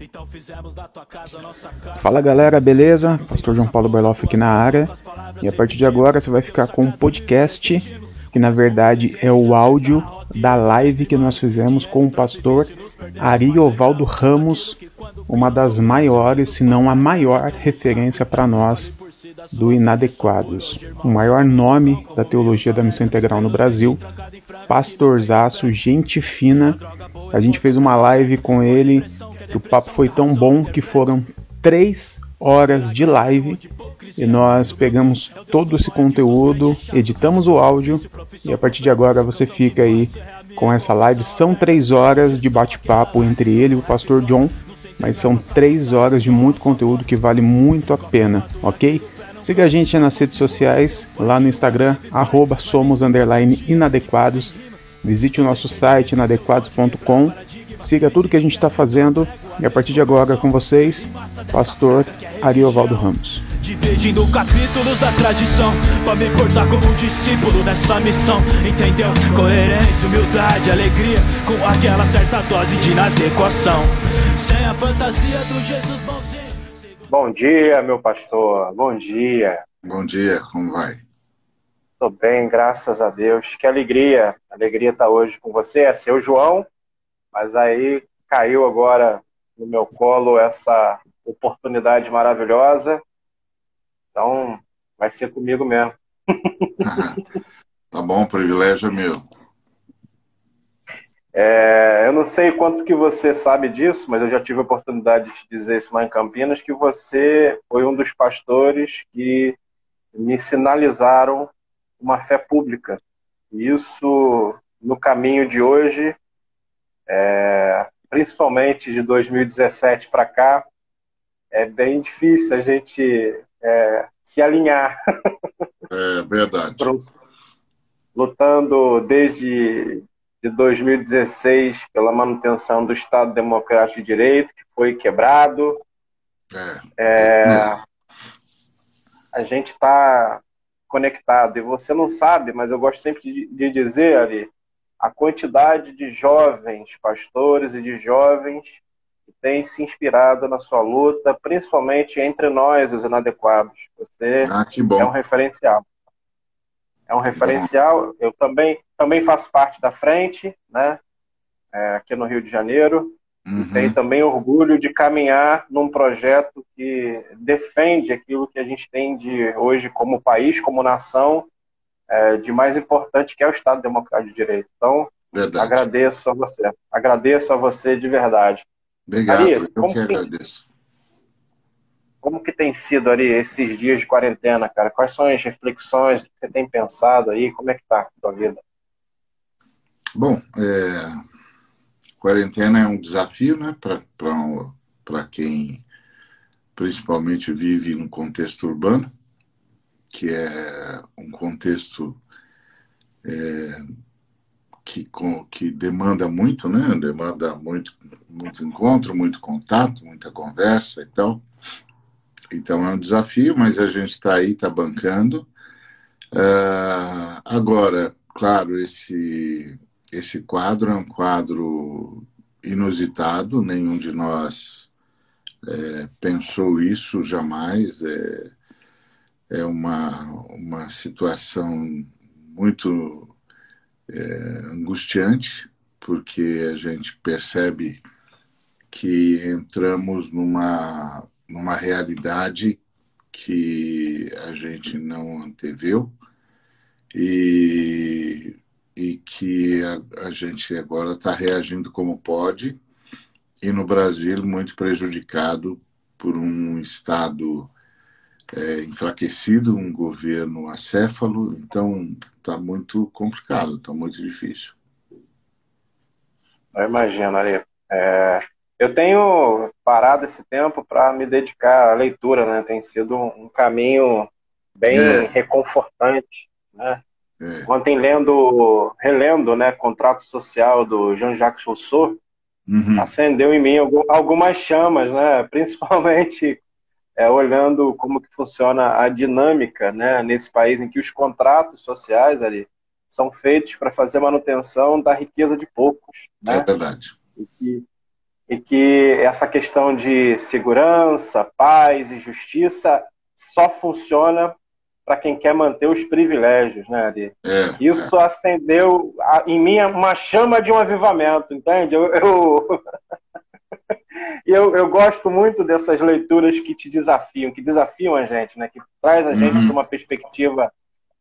Então Fala galera, beleza? Pastor João Paulo Berloff aqui na área. E a partir de agora você vai ficar com um podcast, que na verdade é o áudio da live que nós fizemos com o pastor Ariovaldo Ramos, uma das maiores, se não a maior referência para nós do Inadequados, o maior nome da teologia da missão integral no Brasil, pastorzaço, gente fina. A gente fez uma live com ele o papo foi tão bom que foram três horas de live e nós pegamos todo esse conteúdo, editamos o áudio e a partir de agora você fica aí com essa live. São três horas de bate-papo entre ele e o pastor John, mas são três horas de muito conteúdo que vale muito a pena, ok? Siga a gente nas redes sociais, lá no Instagram, arroba somos inadequados. Visite o nosso site inadequados.com Siga tudo que a gente está fazendo e a partir de agora com vocês, Pastor Ariovaldo Ramos. Dividindo capítulos da tradição Pra me portar como um discípulo nessa missão Entendeu? Coerência, humildade, alegria Com aquela certa dose de inadequação Sem a fantasia do Jesus bonzinho Bom dia, meu pastor. Bom dia. Bom dia, como vai? Tô bem, graças a Deus. Que alegria. Alegria estar hoje com você. É seu João mas aí caiu agora no meu colo essa oportunidade maravilhosa. Então, vai ser comigo mesmo. tá bom, privilégio é meu. É, eu não sei quanto que você sabe disso, mas eu já tive a oportunidade de te dizer isso lá em Campinas, que você foi um dos pastores que me sinalizaram uma fé pública. Isso, no caminho de hoje, é, principalmente de 2017 para cá, é bem difícil a gente é, se alinhar. É verdade. Lutando desde de 2016 pela manutenção do Estado Democrático de Direito, que foi quebrado. É. É, a gente está conectado. E você não sabe, mas eu gosto sempre de, de dizer, ali, a quantidade de jovens pastores e de jovens que têm se inspirado na sua luta, principalmente entre nós, os inadequados. Você ah, é um referencial. É um referencial. Eu também, também faço parte da frente, né? É, aqui no Rio de Janeiro. Uhum. E tenho também orgulho de caminhar num projeto que defende aquilo que a gente tem de hoje como país, como nação, é, de mais importante que é o Estado Democrático de Direito. Então, verdade. agradeço a você. Agradeço a você de verdade. Obrigado, Ari, eu que agradeço. como que tem sido ali esses dias de quarentena, cara? Quais são as reflexões que você tem pensado aí? Como é que tá a tua vida? Bom, é... quarentena é um desafio, né, para quem principalmente vive no contexto urbano que é um contexto é, que, com, que demanda muito, né? Demanda muito, muito encontro, muito contato, muita conversa e tal. Então é um desafio, mas a gente está aí, está bancando. Uh, agora, claro, esse, esse quadro é um quadro inusitado, nenhum de nós é, pensou isso jamais. É, é uma, uma situação muito é, angustiante, porque a gente percebe que entramos numa, numa realidade que a gente não anteveu e, e que a, a gente agora está reagindo como pode, e no Brasil muito prejudicado por um Estado é, enfraquecido, um governo acéfalo, então está muito complicado, está muito difícil. Eu imagino, Ari. É, eu tenho parado esse tempo para me dedicar à leitura, né? Tem sido um caminho bem é. reconfortante, né? É. Ontem lendo, relendo, né, Contrato Social do Jean-Jacques Rousseau, uhum. acendeu em mim algumas chamas, né? Principalmente é, olhando como que funciona a dinâmica né, nesse país em que os contratos sociais ali são feitos para fazer manutenção da riqueza de poucos. Né? É verdade. E que, e que essa questão de segurança, paz e justiça só funciona para quem quer manter os privilégios, né, Ari? É, Isso é. acendeu em mim uma chama de um avivamento, entende? Eu, eu... eu, eu, gosto muito dessas leituras que te desafiam, que desafiam a gente, né? Que traz a gente uhum. para uma perspectiva.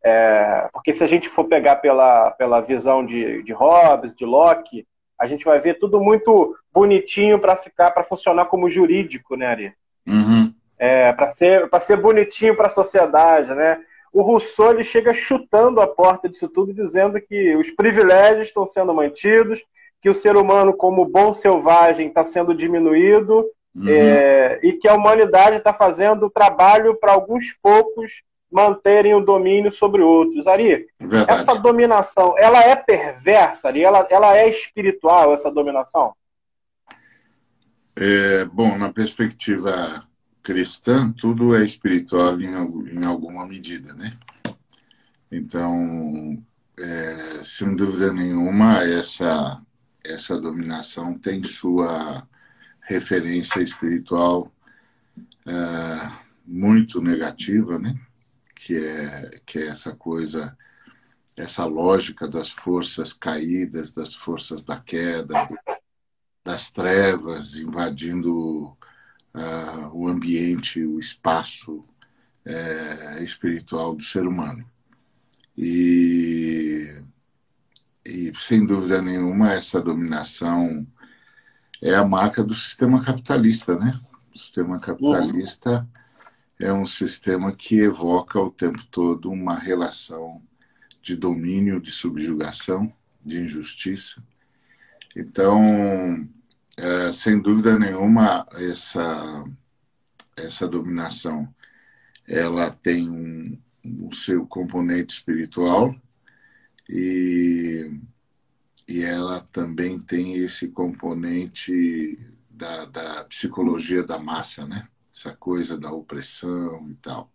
É... porque se a gente for pegar pela, pela visão de, de Hobbes, de Locke, a gente vai ver tudo muito bonitinho para ficar, para funcionar como jurídico, né, Ari? Uhum é, para ser, ser bonitinho para a sociedade, né? O Rousseau ele chega chutando a porta disso tudo, dizendo que os privilégios estão sendo mantidos, que o ser humano, como bom selvagem, está sendo diminuído uhum. é, e que a humanidade está fazendo o trabalho para alguns poucos manterem o domínio sobre outros. Ari, Verdade. essa dominação, ela é perversa, Ari? Ela, ela é espiritual, essa dominação? É, bom, na perspectiva cristã, tudo é espiritual em, em alguma medida, né? Então, é, sem dúvida nenhuma, essa, essa dominação tem sua referência espiritual é, muito negativa, né? Que é, que é essa coisa, essa lógica das forças caídas, das forças da queda, das trevas invadindo uh, o ambiente, o espaço é, espiritual do ser humano. E, e, sem dúvida nenhuma, essa dominação é a marca do sistema capitalista, né? O sistema capitalista uhum. é um sistema que evoca o tempo todo uma relação de domínio, de subjugação, de injustiça. Então, é, sem dúvida nenhuma, essa, essa dominação ela tem um, o seu componente espiritual e, e ela também tem esse componente da, da psicologia da massa, né? Essa coisa da opressão e tal.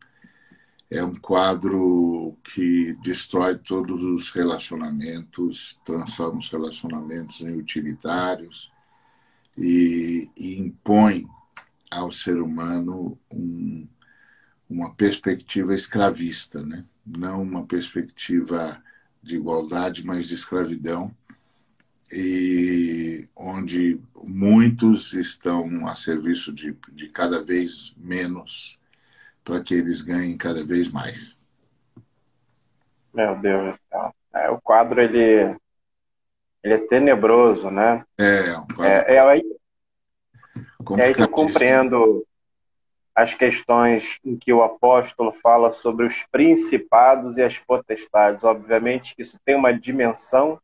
É um quadro que destrói todos os relacionamentos, transforma os relacionamentos em utilitários, e, e impõe ao ser humano um, uma perspectiva escravista, né? não uma perspectiva de igualdade, mas de escravidão, e onde muitos estão a serviço de, de cada vez menos para que eles ganhem cada vez mais. Meu Deus do céu. É, o quadro ele ele é tenebroso, né? É, um é, é, aí, é aí que eu compreendo as questões em que o apóstolo fala sobre os principados e as potestades. Obviamente, isso tem uma dimensão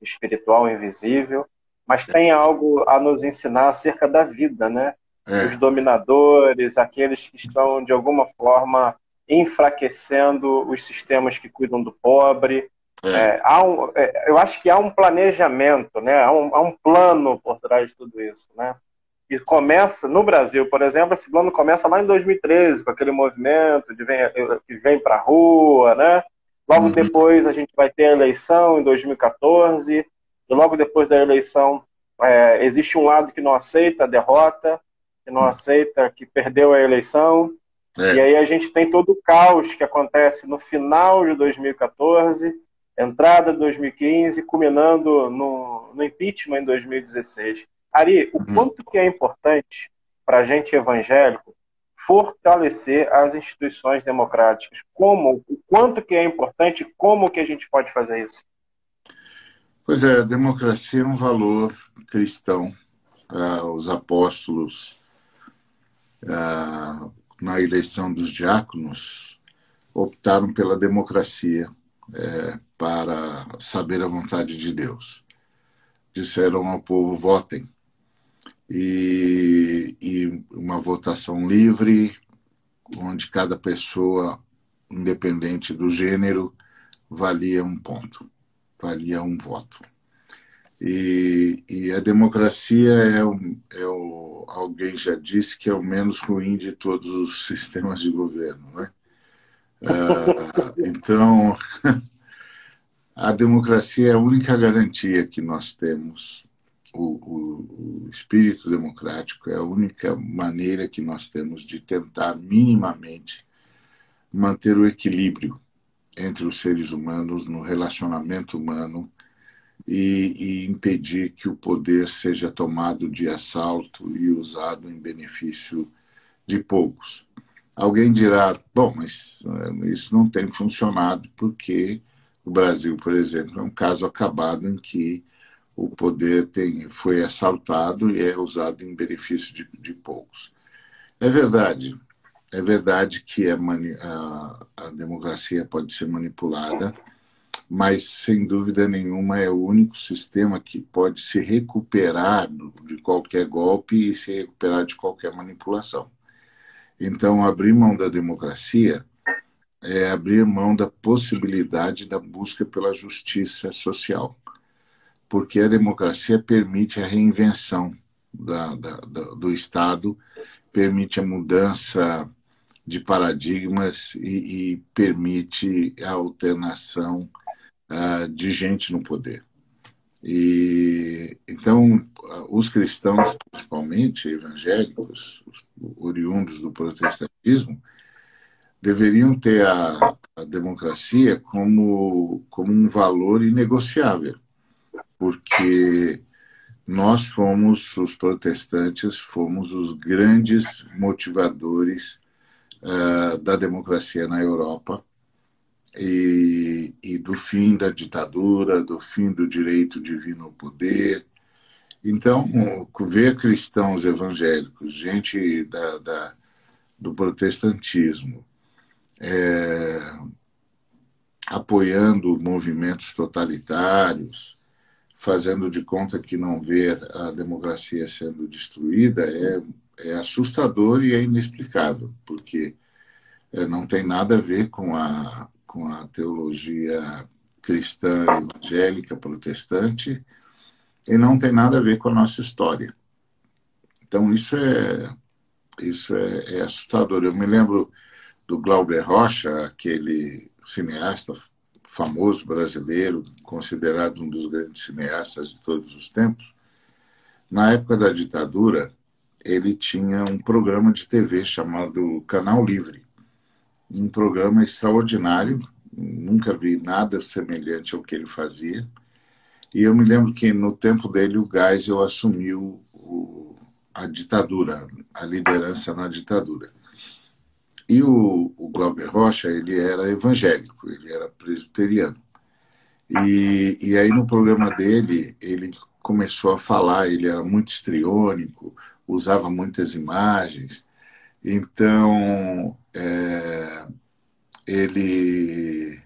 espiritual invisível, mas tem algo a nos ensinar acerca da vida, né? É. Os dominadores, aqueles que estão, de alguma forma, enfraquecendo os sistemas que cuidam do pobre, é. É, há um, é, eu acho que há um planejamento, né? há, um, há um plano por trás de tudo isso. Né? E começa, no Brasil, por exemplo, esse plano começa lá em 2013, com aquele movimento de vem, que vem para a rua, né? Logo uhum. depois a gente vai ter a eleição em 2014, e logo depois da eleição é, existe um lado que não aceita a derrota, que não uhum. aceita que perdeu a eleição, é. e aí a gente tem todo o caos que acontece no final de 2014, entrada de 2015, culminando no, no impeachment em 2016. Ari, o uhum. quanto que é importante para a gente evangélico fortalecer as instituições democráticas? Como, o quanto que é importante, como que a gente pode fazer isso? Pois é, a democracia é um valor cristão. Ah, os apóstolos, ah, na eleição dos diáconos, optaram pela democracia é, para saber a vontade de Deus. Disseram ao povo: votem. E, e uma votação livre, onde cada pessoa, independente do gênero, valia um ponto, valia um voto. E, e a democracia é, o, é o, alguém já disse, que é o menos ruim de todos os sistemas de governo. Né? Uh, então, a democracia é a única garantia que nós temos. O, o, o, espírito democrático é a única maneira que nós temos de tentar minimamente manter o equilíbrio entre os seres humanos no relacionamento humano e, e, impedir que o poder seja tomado de assalto e usado em benefício de poucos. Alguém dirá, bom, mas eh, isso não tem funcionado porque o Brasil, por exemplo, é um caso acabado em que o poder tem, foi assaltado e é usado em benefício de, de poucos. É verdade, é verdade que a, a, a democracia pode ser manipulada, mas sem dúvida nenhuma é o único sistema que pode se recuperar de qualquer golpe e se recuperar de qualquer manipulação. Então, abrir mão da democracia é abrir mão da possibilidade da busca pela justiça social, porque a democracia permite a reinvenção da, da, da, do Estado, permite a mudança de paradigmas e, e permite a alternação uh, de gente no poder. E então os cristãos, principalmente evangélicos, oriundos do protestantismo, deveriam ter a, a, democracia como, como um valor inegociável, porque nós fomos, os protestantes, fomos os grandes motivadores uh, da democracia na Europa e, e do fim da ditadura, do fim do direito divino ao poder. Então, ver cristãos evangélicos, gente da, da do protestantismo, é, apoiando movimentos totalitários, fazendo de conta que não vê a democracia sendo destruída, é, é assustador e é inexplicável, porque é, não tem nada a ver com a, com a teologia cristã evangélica protestante e não tem nada a ver com a nossa história. Então isso é isso é, é assustador. Eu me lembro do Glauber Rocha, aquele cineasta famoso brasileiro, considerado um dos grandes cineastas de todos os tempos. Na época da ditadura, ele tinha um programa de TV chamado Canal Livre um programa extraordinário, nunca vi nada semelhante ao que ele fazia. E eu me lembro que no tempo dele o Geisel assumiu o, a ditadura, a liderança na ditadura. E o, o Glauber Rocha, ele era evangélico, ele era presbiteriano. E, e aí no programa dele, ele começou a falar, ele era muito estriônico, usava muitas imagens, então, é, ele,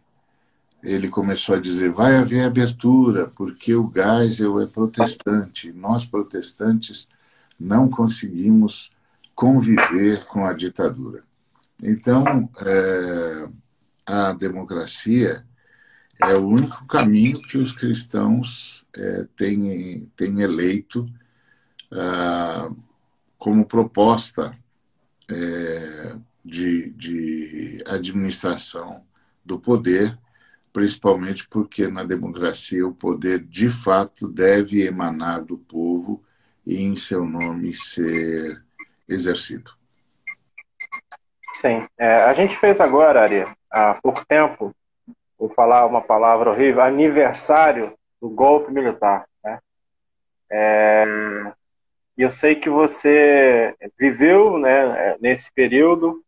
ele começou a dizer: vai haver abertura, porque o Geisel é protestante. Nós, protestantes, não conseguimos conviver com a ditadura. Então, é, a democracia é o único caminho que os cristãos é, têm, têm eleito ah, como proposta é, de, de administração do poder, principalmente porque na democracia o poder de fato deve emanar do povo e em seu nome ser exercido. Sim, é, a gente fez agora, Ari, há pouco tempo, vou falar uma palavra horrível, aniversário do golpe militar. Né? É, eu sei que você viveu né, nesse período,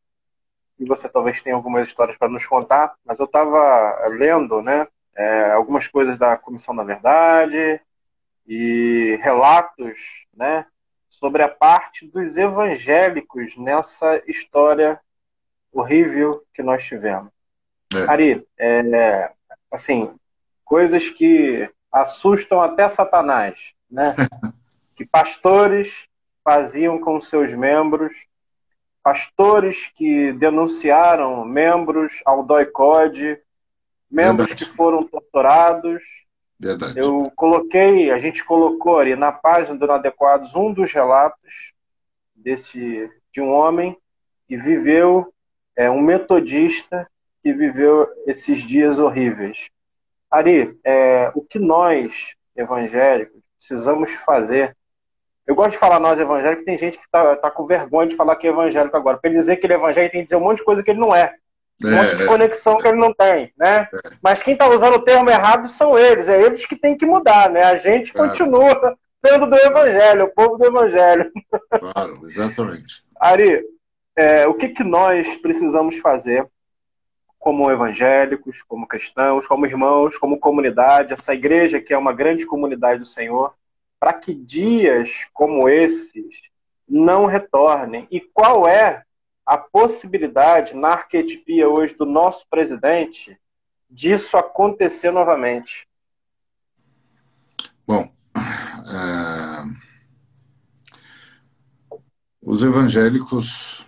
e você talvez tenha algumas histórias para nos contar, mas eu estava lendo né, é, algumas coisas da Comissão da Verdade e relatos né, sobre a parte dos evangélicos nessa história horrível que nós tivemos. É. Ari, é, assim, coisas que assustam até Satanás, né? que pastores faziam com seus membros, pastores que denunciaram membros ao DOI-CODE, membros Verdade. que foram torturados. Verdade. Eu coloquei, a gente colocou ali na página do Inadequados um dos relatos desse, de um homem que viveu, é, um metodista que viveu esses dias horríveis. Ari, é, o que nós, evangélicos, precisamos fazer? Eu gosto de falar nós evangélicos, tem gente que está tá com vergonha de falar que é evangélico agora. Para ele dizer que ele é evangélico, tem que dizer um monte de coisa que ele não é. Um é, monte de é. conexão que ele não tem, né? É. Mas quem está usando o termo errado são eles, é eles que têm que mudar, né? A gente continua sendo do evangelho, o povo do evangelho. Claro, exatamente. Ari, é, o que, que nós precisamos fazer como evangélicos, como cristãos, como irmãos, como comunidade, essa igreja que é uma grande comunidade do Senhor, para que dias como esses não retornem? E qual é a possibilidade, na arquetipia hoje do nosso presidente, disso acontecer novamente? Bom, é... os evangélicos,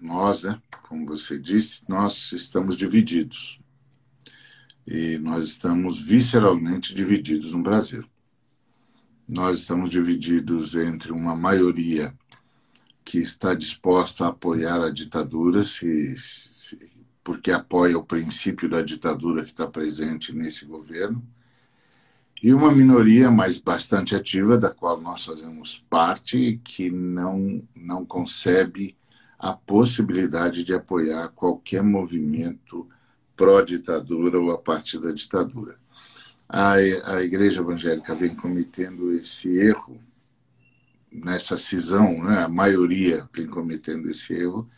nós, né, como você disse, nós estamos divididos. E nós estamos visceralmente divididos no Brasil. Nós estamos divididos entre uma maioria que está disposta a apoiar a ditadura, se, se, porque apoia o princípio da ditadura que está presente nesse governo, e uma minoria, mas bastante ativa, da qual nós fazemos parte, que não, não concebe a possibilidade de apoiar qualquer movimento pró-ditadura ou a partir da ditadura. A, a Igreja Evangélica vem cometendo esse erro nessa cisão, né, a maioria vem cometendo esse erro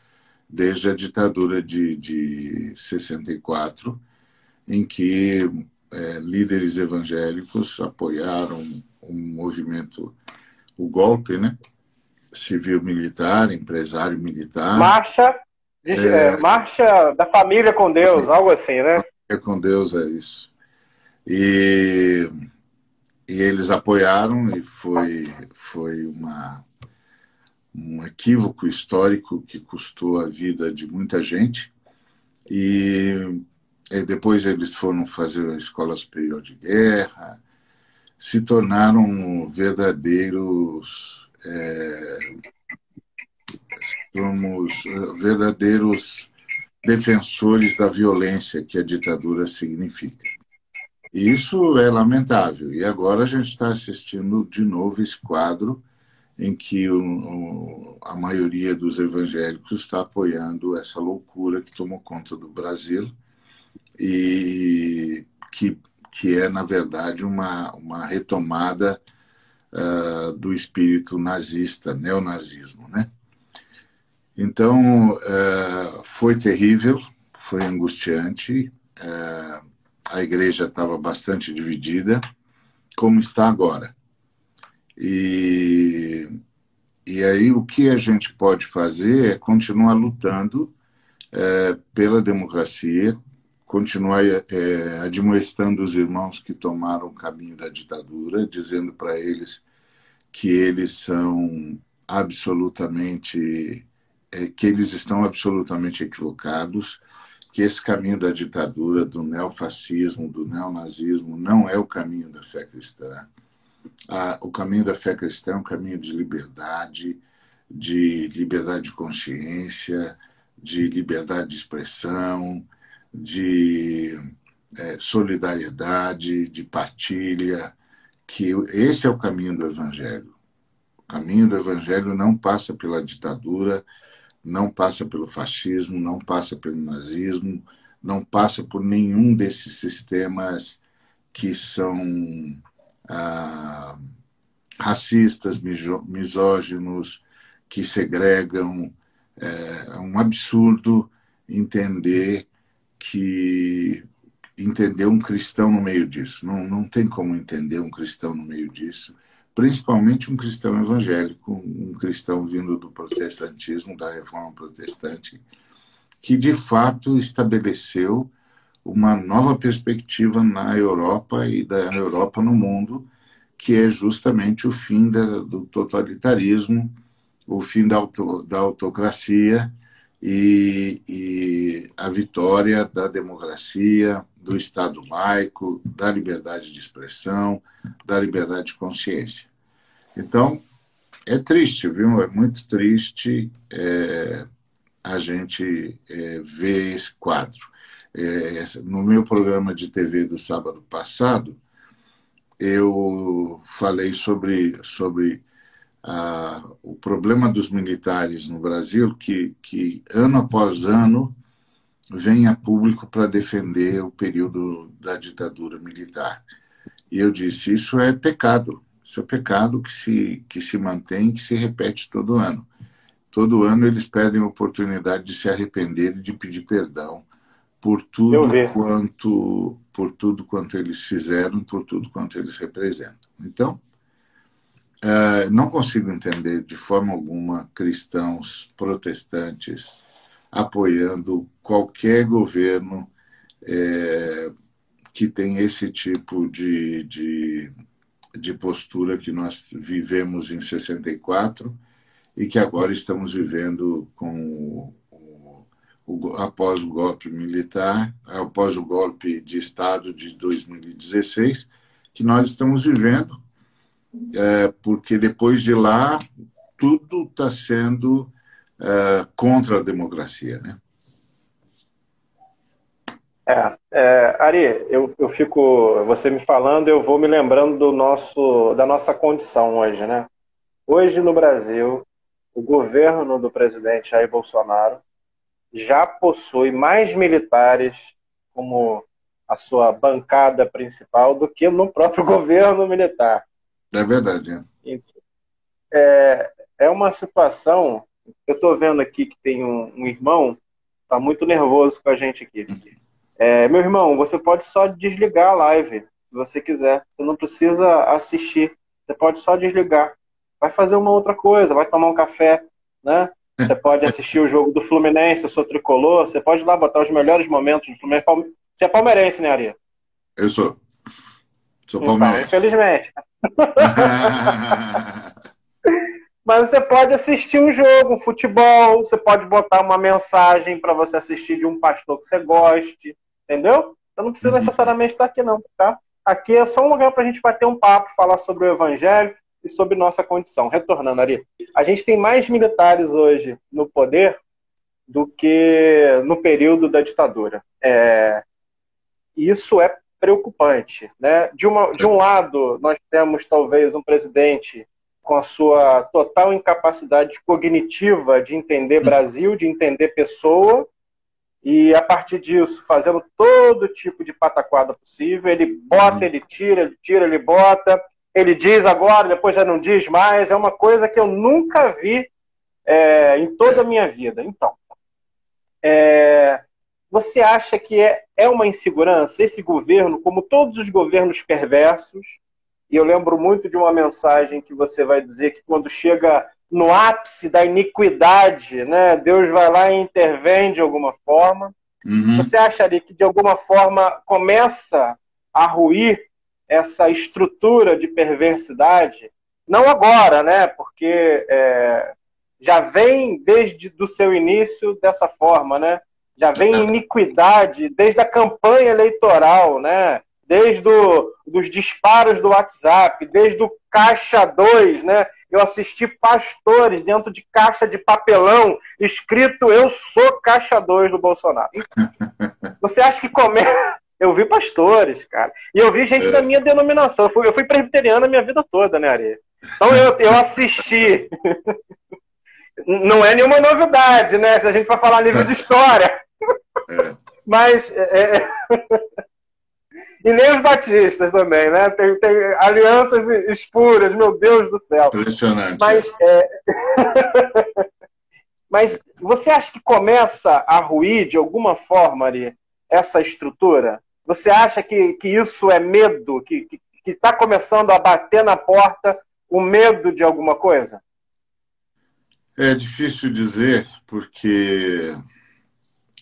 desde a ditadura de, de 64, em que é, líderes evangélicos apoiaram um movimento, o golpe, né, civil-militar, empresário militar. Marcha, é, é, marcha da família com Deus, algo assim, né? Família com Deus é isso. E e eles apoiaram e foi foi uma um equívoco histórico que custou a vida de muita gente e, e depois eles foram fazer a escola superior de guerra se tornaram verdadeiros é, somos verdadeiros defensores da violência que a ditadura significa isso é lamentável. E agora a gente está assistindo de novo esse quadro em que o, o, a maioria dos evangélicos está apoiando essa loucura que tomou conta do Brasil e que, que é, na verdade, uma, uma retomada uh, do espírito nazista, neonazismo. Né? Então, uh, foi terrível, foi angustiante. Uh, a igreja estava bastante dividida, como está agora. E, e aí o que a gente pode fazer é continuar lutando pela democracia, continuar é, admoestando os irmãos que tomaram o caminho da ditadura, dizendo para eles que eles são absolutamente é, que eles estão absolutamente equivocados, que esse caminho da ditadura, do neofascismo, do neonazismo, não é o caminho da fé cristã. O caminho da fé cristã é um caminho de liberdade, de liberdade de consciência, de liberdade de expressão, de é, solidariedade, de partilha, que esse é o caminho do Evangelho. O caminho do Evangelho não passa pela ditadura, não passa pelo fascismo, não passa pelo nazismo, não passa por nenhum desses sistemas que são ah, racistas, misóginos, que segregam. É um absurdo entender que entender um cristão no meio disso. Não, não tem como entender um cristão no meio disso principalmente um cristão evangélico, um cristão vindo do protestantismo, da reforma protestante, que de fato estabeleceu uma nova perspectiva na Europa e da Europa no mundo, que é justamente o fim da, do totalitarismo, o fim da, auto, da autocracia e, e a vitória da democracia, do Estado laico, da liberdade de expressão, da liberdade de consciência. Então, é triste, viu? É muito triste é, a gente é, ver esse quadro. É, no meu programa de TV do sábado passado, eu falei sobre, sobre a, o problema dos militares no Brasil, que, que ano após ano vem a público para defender o período da ditadura militar. E eu disse: isso é pecado, isso é pecado que se, que se mantém, que se repete todo ano. Todo ano eles perdem a oportunidade de se arrepender e de pedir perdão por tudo quanto por tudo quanto eles fizeram, por tudo quanto eles representam. Então, uh, não consigo entender de forma alguma cristãos protestantes apoiando qualquer governo é, que tem esse tipo de, de, de postura que nós vivemos em 64 e que agora estamos vivendo com o, o, após o golpe militar, após o golpe de Estado de 2016, que nós estamos vivendo, é, porque depois de lá tudo está sendo é, contra a democracia, né? É, é, Ari, eu, eu fico, você me falando, eu vou me lembrando do nosso, da nossa condição hoje, né? Hoje no Brasil, o governo do presidente Jair Bolsonaro já possui mais militares como a sua bancada principal do que no próprio governo militar. É verdade. É, é, é uma situação. Eu estou vendo aqui que tem um, um irmão, está muito nervoso com a gente aqui. É, meu irmão, você pode só desligar a live, se você quiser. Você não precisa assistir. Você pode só desligar. Vai fazer uma outra coisa, vai tomar um café, né? Você pode assistir o jogo do Fluminense, eu sou tricolor. Você pode ir lá botar os melhores momentos do Fluminense. Você é palmeirense, né, Aria? Eu sou. Sou então, palmeirense. Então, infelizmente. Mas você pode assistir um jogo, um futebol, você pode botar uma mensagem para você assistir de um pastor que você goste. Entendeu? Então não precisa uhum. necessariamente estar aqui, não, tá? Aqui é só um lugar para a gente bater um papo, falar sobre o evangelho e sobre nossa condição. Retornando ali, a gente tem mais militares hoje no poder do que no período da ditadura. É... Isso é preocupante. Né? De, uma, de um lado, nós temos talvez um presidente com a sua total incapacidade cognitiva de entender Brasil, de entender pessoa, e a partir disso, fazendo todo tipo de pataquada possível, ele bota, ele tira, ele tira, ele bota, ele diz agora, depois já não diz mais. É uma coisa que eu nunca vi é, em toda a minha vida. Então, é, você acha que é, é uma insegurança esse governo, como todos os governos perversos? E eu lembro muito de uma mensagem que você vai dizer que quando chega no ápice da iniquidade, né? Deus vai lá e intervém de alguma forma. Uhum. Você acharia que de alguma forma começa a ruir essa estrutura de perversidade? Não agora, né? Porque é, já vem desde do seu início dessa forma, né? Já vem iniquidade desde a campanha eleitoral, né? Desde do, dos disparos do WhatsApp, desde o Caixa 2, né? Eu assisti pastores dentro de caixa de papelão escrito Eu sou Caixa 2 do Bolsonaro. Você acha que começa. Eu vi pastores, cara. E eu vi gente é. da minha denominação. Eu fui, eu fui presbiteriano a minha vida toda, né, Areia? Então eu, eu assisti. Não é nenhuma novidade, né? Se a gente for falar nível de história. É. Mas. É... é e nem os batistas também, né? Tem, tem alianças espuras, meu Deus do céu. Impressionante. Mas, é... Mas você acha que começa a ruir de alguma forma ali essa estrutura? Você acha que, que isso é medo, que está começando a bater na porta o medo de alguma coisa? É difícil dizer, porque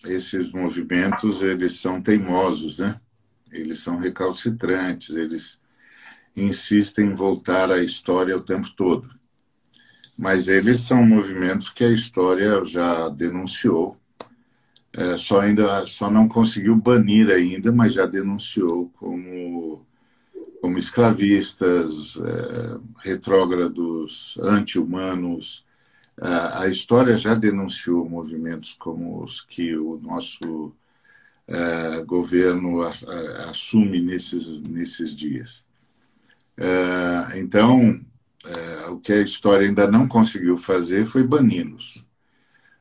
esses movimentos eles são teimosos, né? eles são recalcitrantes, eles insistem em voltar à história o tempo todo. Mas eles são movimentos que a história já denunciou, é, só ainda só não conseguiu banir ainda, mas já denunciou como como escravistas, é, retrógrados, anti-humanos. A história já denunciou movimentos como os que o nosso é, governo assume nesses, nesses dias. É, então, o que a história ainda não conseguiu fazer foi bani-los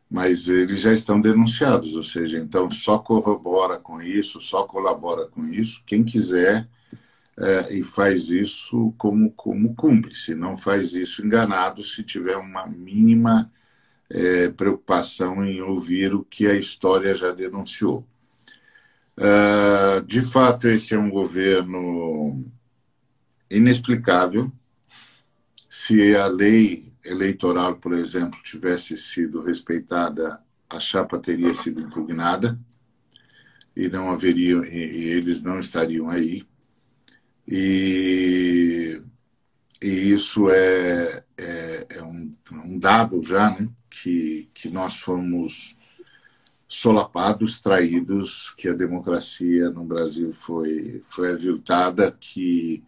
mas eles já estão denunciados, ou seja, então só corrobora com isso, só colabora com isso quem quiser é, e faz isso como, como cúmplice, não faz isso enganado se tiver uma mínima é, preocupação em ouvir o que a história já denunciou. É, de fato, esse é um governo inexplicável. Se a lei eleitoral, por exemplo, tivesse sido respeitada, a chapa teria sido impugnada e não haveria e, eles não estariam aí. E, e isso é, é, é um, um, dado já, né? Que, que nós fomos solapados, traídos, que a democracia no Brasil foi, foi aviltada, que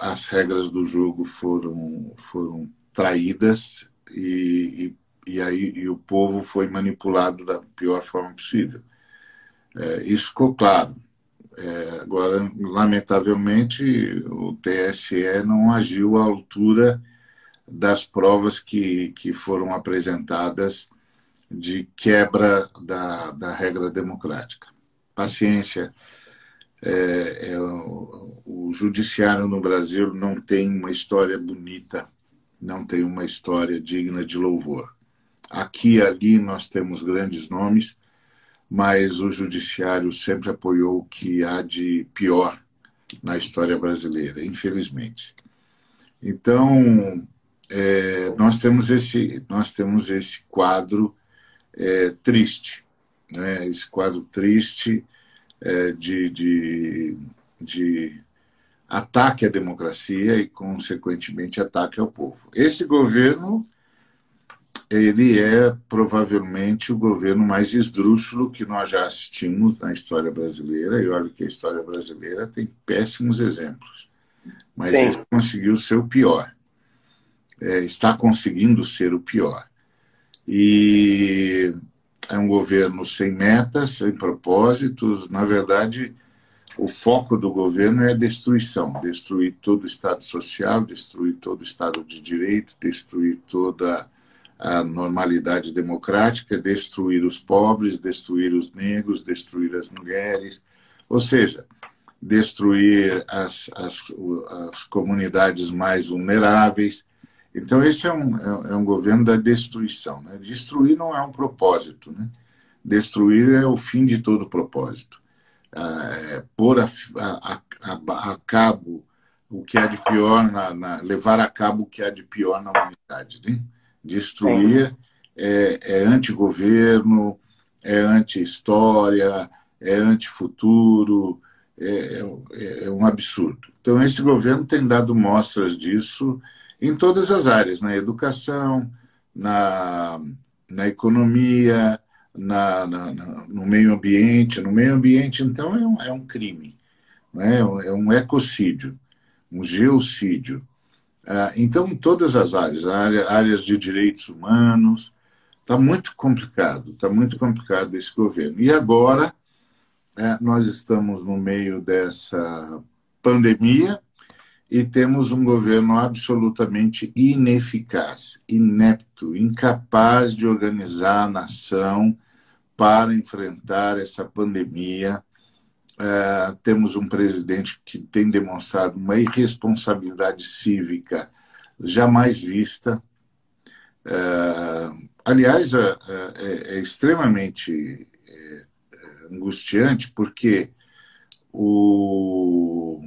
as regras do jogo foram, foram traídas e, e, e aí e o povo foi manipulado da pior forma possível. É, isso ficou claro. É, agora, lamentavelmente, o TSE não agiu à altura das provas que, que foram apresentadas de quebra da, da regra democrática. Paciência. É, é, o, o judiciário no Brasil não tem uma história bonita não tem uma história digna de louvor. Aqui e ali nós temos grandes nomes, mas o judiciário sempre apoiou o que há de pior na história brasileira, infelizmente. Então, é, nós temos esse nós temos esse quadro é, triste, né? esse quadro triste é, de, de, de ataque à democracia e, consequentemente, ataque ao povo. Esse governo ele é provavelmente o governo mais esdrúxulo que nós já assistimos na história brasileira, e olha que a história brasileira tem péssimos exemplos, mas Sim. ele conseguiu ser o pior, é, está conseguindo ser o pior. E é um governo sem metas, sem propósitos, na verdade, o foco do governo é a destruição. Destruir todo o Estado social, destruir todo o Estado de Direito, destruir toda a normalidade democrática, destruir os pobres, destruir os negros, destruir as mulheres, ou seja, destruir as, as, as comunidades mais vulneráveis. Então, esse é um, é, é um governo da destruição. Né? Destruir não é um propósito. Né? Destruir é o fim de todo propósito é, pôr a, a, a, a, cabo o que há de pior, na, na, levar a cabo o que há de pior na humanidade. Né? Destruir é, é anti-governo, é anti-história, é anti-futuro, é, é, é, um absurdo. Então, esse governo tem dado mostras disso em todas as áreas, na educação, na, na economia, na, na, no meio ambiente. No meio ambiente, então, é um, é um crime, né? é um ecocídio, um geocídio. Ah, então, em todas as áreas, áreas de direitos humanos, está muito complicado, está muito complicado esse governo. E agora, é, nós estamos no meio dessa pandemia e temos um governo absolutamente ineficaz, inepto, incapaz de organizar a nação para enfrentar essa pandemia. É, temos um presidente que tem demonstrado uma irresponsabilidade cívica jamais vista. É, aliás, é, é, é extremamente angustiante porque o,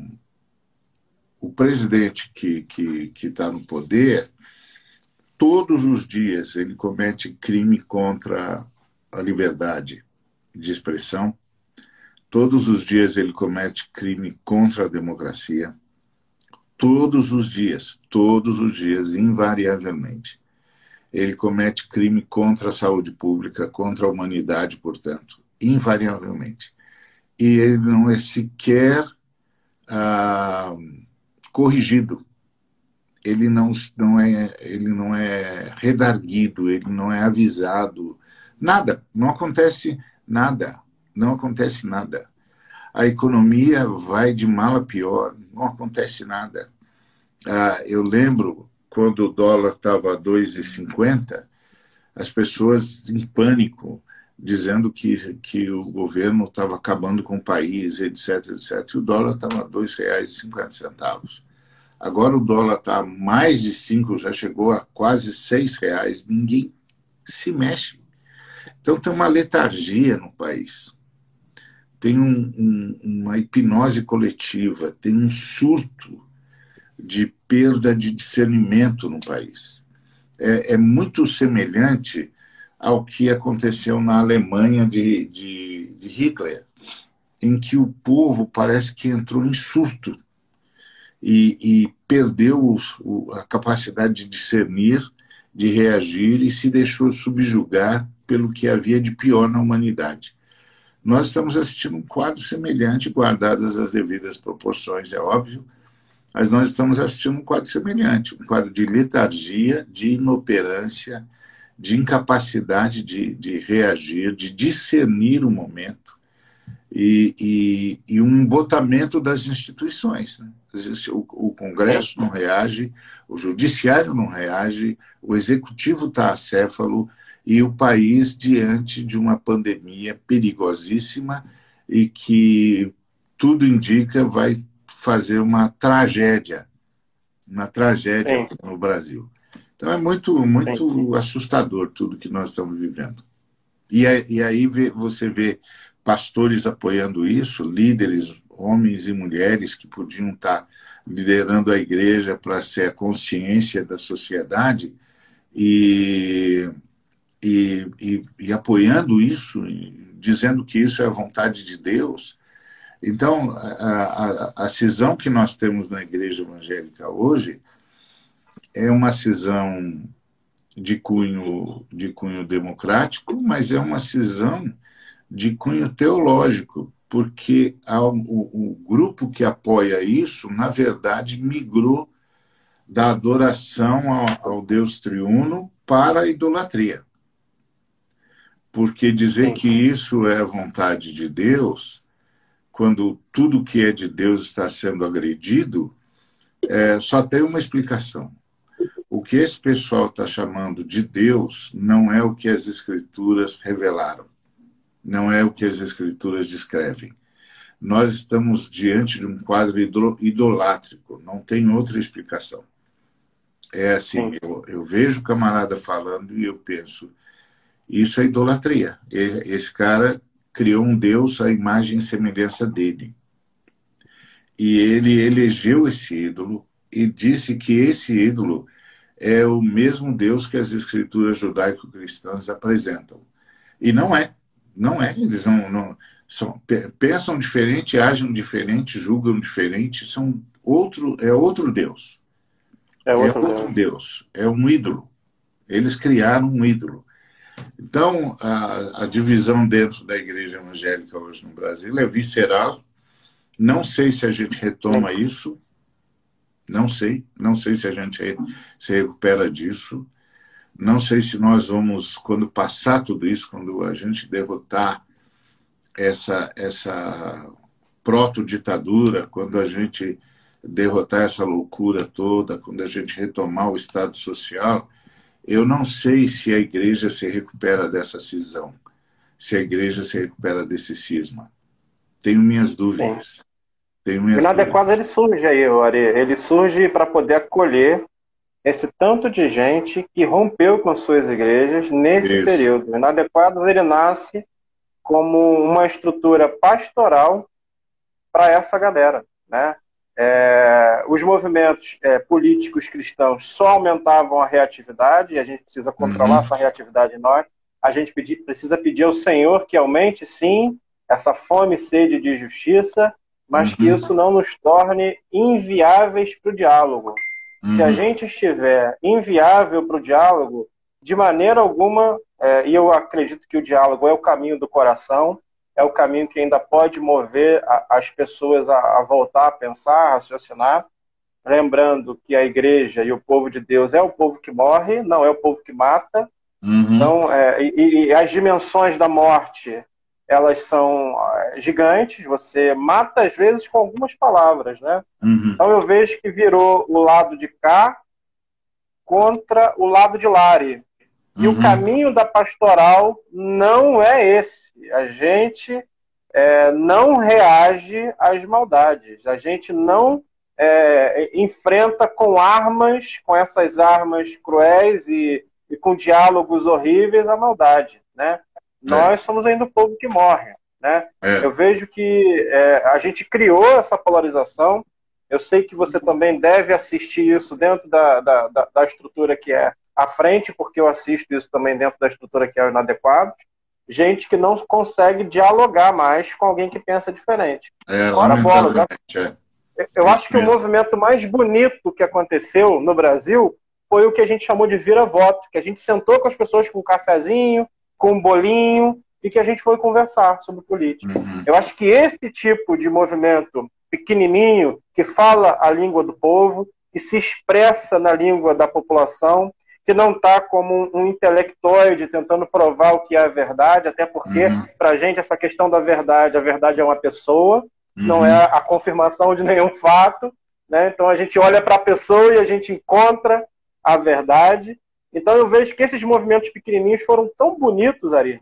o presidente que está que, que tá no poder, todos os dias ele comete crime contra a liberdade de expressão. Todos os dias ele comete crime contra a democracia. Todos os dias, todos os dias, invariavelmente. Ele comete crime contra a saúde pública, contra a humanidade, portanto, invariavelmente. E ele não é sequer ah, corrigido. Ele não, não é, ele não é redarguido, ele não é avisado. Nada, não acontece nada, não acontece nada. A economia vai de mal a pior, não acontece nada. Ah, eu lembro quando o dólar estava a 2,50, as pessoas em pânico, dizendo que, que o governo estava acabando com o país, etc, etc. E o dólar estava a R$ 2,50. Agora o dólar está mais de cinco, já chegou a quase seis reais. Ninguém se mexe. Então tem uma letargia no país. Tem um, um, uma hipnose coletiva, tem um surto de perda de discernimento no país. É, é muito semelhante ao que aconteceu na Alemanha de, de, de Hitler, em que o povo parece que entrou em surto e, e perdeu o, a capacidade de discernir, de reagir e se deixou subjugar pelo que havia de pior na humanidade. Nós estamos assistindo um quadro semelhante, guardadas as devidas proporções, é óbvio, mas nós estamos assistindo um quadro semelhante, um quadro de letargia, de inoperância, de incapacidade de, de reagir, de discernir o momento e, e, e um embotamento das instituições. Né? O, o Congresso não reage, o Judiciário não reage, o Executivo está acéfalo e o país diante de uma pandemia perigosíssima e que tudo indica vai fazer uma tragédia, uma tragédia Sim. no Brasil. Então é muito, muito assustador tudo que nós estamos vivendo. E, e aí você vê pastores apoiando isso, líderes, homens e mulheres que podiam estar liderando a igreja para ser a consciência da sociedade e, e, e, e apoiando isso, dizendo que isso é a vontade de Deus. Então, a, a, a cisão que nós temos na igreja evangélica hoje é uma cisão de cunho, de cunho democrático, mas é uma cisão de cunho teológico, porque o, o grupo que apoia isso, na verdade, migrou da adoração ao, ao Deus triuno para a idolatria. Porque dizer que isso é a vontade de Deus, quando tudo que é de Deus está sendo agredido, é, só tem uma explicação o que esse pessoal está chamando de Deus não é o que as Escrituras revelaram, não é o que as Escrituras descrevem. Nós estamos diante de um quadro idolátrico, não tem outra explicação. É assim, eu, eu vejo o camarada falando e eu penso, isso é idolatria. Esse cara criou um Deus à imagem e semelhança dele. E ele elegeu esse ídolo e disse que esse ídolo é o mesmo Deus que as escrituras judaico-cristãs apresentam. E não é. Não é. Eles não, não são, pensam diferente, agem diferente, julgam diferente. São outro, é outro Deus. É outro, é outro Deus. Deus. É um ídolo. Eles criaram um ídolo. Então, a, a, divisão dentro da igreja evangélica hoje no Brasil é visceral. Não sei se a gente retoma isso, não sei, não sei se a gente se recupera disso. Não sei se nós vamos, quando passar tudo isso, quando a gente derrotar essa, essa proto-ditadura, quando a gente derrotar essa loucura toda, quando a gente retomar o Estado Social, eu não sei se a igreja se recupera dessa cisão, se a igreja se recupera desse cisma. Tenho minhas dúvidas. Tem um Inadequado ele surge aí, Ari. Ele surge para poder acolher esse tanto de gente que rompeu com suas igrejas nesse Isso. período. Inadequados ele nasce como uma estrutura pastoral para essa galera, né? É, os movimentos é, políticos cristãos só aumentavam a reatividade, e a gente precisa controlar uhum. essa reatividade em nós. A gente pedir, precisa pedir ao Senhor que aumente, sim, essa fome e sede de justiça, mas uhum. que isso não nos torne inviáveis para o diálogo. Uhum. Se a uhum. gente estiver inviável para o diálogo, de maneira alguma, é, e eu acredito que o diálogo é o caminho do coração, é o caminho que ainda pode mover a, as pessoas a, a, voltar a pensar, a raciocinar. Lembrando que a igreja e o povo de Deus é o povo que morre, não é o povo que mata. Uhum. Então, é, e, e, as dimensões da morte, elas são é, gigantes. Você mata, às vezes, com algumas palavras, né? Uhum. Então, eu vejo que virou o lado de cá contra o lado de Lari. E uhum. o caminho da pastoral não é esse. A gente é, não reage às maldades. A gente não é, enfrenta com armas, com essas armas cruéis e, e com diálogos horríveis a maldade. Né? É. Nós somos ainda o povo que morre. Né? É. Eu vejo que é, a gente criou essa polarização. Eu sei que você também deve assistir isso dentro da, da, da, da estrutura que é à frente, porque eu assisto isso também dentro da estrutura que é o inadequado, gente que não consegue dialogar mais com alguém que pensa diferente. É, Ora, bola, é. Eu acho que o movimento mais bonito que aconteceu no Brasil foi o que a gente chamou de vira-voto, que a gente sentou com as pessoas com um cafezinho, com um bolinho, e que a gente foi conversar sobre política. Uhum. Eu acho que esse tipo de movimento pequenininho, que fala a língua do povo, que se expressa na língua da população, que não está como um intelectoide tentando provar o que é a verdade, até porque, uhum. para a gente, essa questão da verdade, a verdade é uma pessoa, uhum. não é a confirmação de nenhum fato. Né? Então, a gente olha para a pessoa e a gente encontra a verdade. Então, eu vejo que esses movimentos pequenininhos foram tão bonitos, Ari.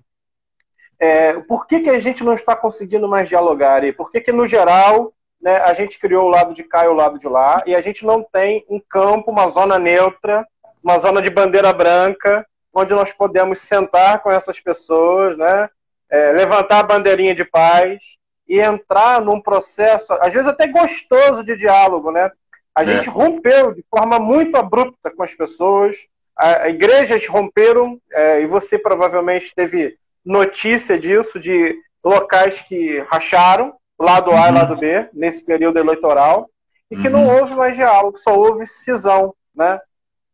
É, por que, que a gente não está conseguindo mais dialogar, Ari? Por que, que no geral, né, a gente criou o lado de cá e o lado de lá, e a gente não tem um campo, uma zona neutra, uma zona de bandeira branca, onde nós podemos sentar com essas pessoas, né? É, levantar a bandeirinha de paz e entrar num processo, às vezes até gostoso de diálogo, né? A é. gente rompeu de forma muito abrupta com as pessoas, a, a igrejas romperam, é, e você provavelmente teve notícia disso, de locais que racharam, lado A uhum. e lado B, nesse período eleitoral, e que uhum. não houve mais diálogo, só houve cisão, né?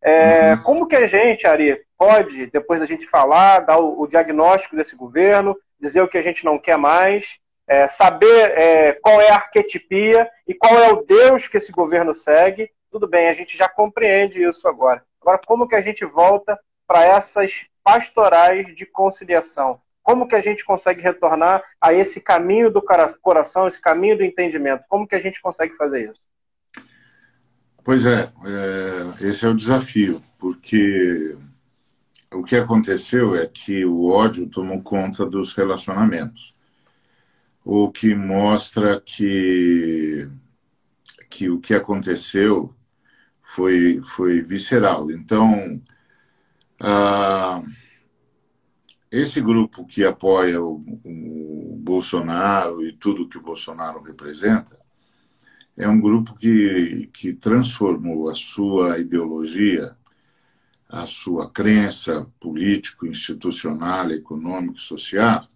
É, uhum. Como que a gente, Ari, pode, depois da gente falar, dar o, o, diagnóstico desse governo, dizer o que a gente não quer mais, é, saber é, qual é a arquetipia e qual é o Deus que esse governo segue? Tudo bem, a gente já compreende isso agora. Agora, como que a gente volta para essas pastorais de conciliação? Como que a gente consegue retornar a esse caminho do coração, esse caminho do entendimento? Como que a gente consegue fazer isso? Pois é, é, esse é o desafio, porque o que aconteceu é que o ódio tomou conta dos relacionamentos, o que mostra que, que o que aconteceu foi, foi visceral. Então, ah, esse grupo que apoia o, o Bolsonaro e tudo que o Bolsonaro representa, é um grupo que, que transformou a sua ideologia, a sua crença político, institucional, econômico, social,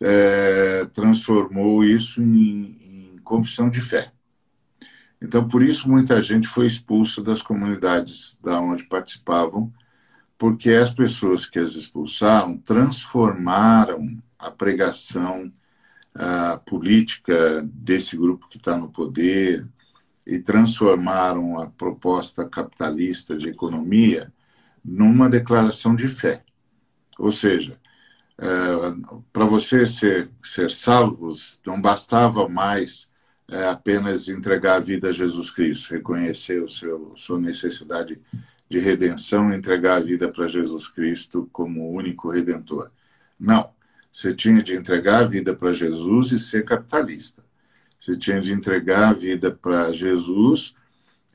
é, transformou isso em, em confissão de fé. Então, por isso, muita gente foi expulsa das comunidades da onde participavam, porque as pessoas que as expulsaram transformaram a pregação a política desse grupo que está no poder e transformaram a proposta capitalista de economia numa declaração de fé. Ou seja, é, para você ser, ser salvo, não bastava mais é, apenas entregar a vida a Jesus Cristo, reconhecer o seu sua necessidade de redenção entregar a vida para Jesus Cristo como único redentor. Não. Você tinha de entregar a vida para Jesus e ser capitalista. Você tinha de entregar a vida para Jesus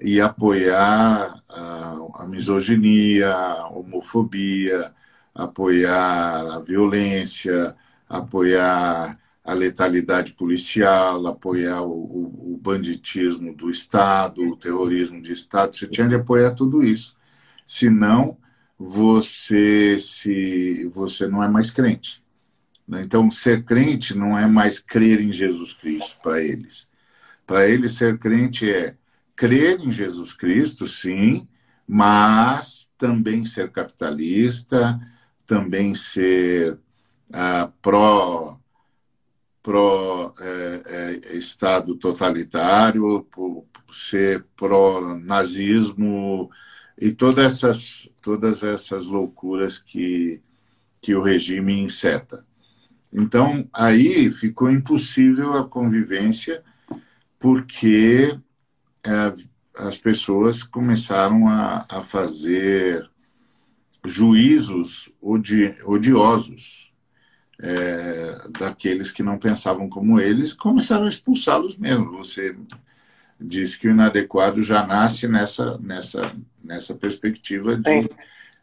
e apoiar a, a misoginia, a homofobia, apoiar a violência, apoiar a letalidade policial, apoiar o, o, o, banditismo do Estado, o terrorismo de Estado. Você tinha de apoiar tudo isso. Senão, você, se, você não é mais crente. Né? Então, ser crente não é mais crer em Jesus Cristo para eles. Para eles, ser crente é crer em Jesus Cristo, sim, mas também ser capitalista, também ser uh, pró pró-Estado é, é, totalitário, por ser pró-nazismo e todas essas, todas essas loucuras que, que o regime inseta. Então, aí ficou impossível a convivência, porque é, as pessoas começaram a, a fazer juízos odi, odiosos é, daqueles que não pensavam como eles, começaram a expulsá-los mesmo. Você disse que o inadequado já nasce nessa, nessa, nessa perspectiva de,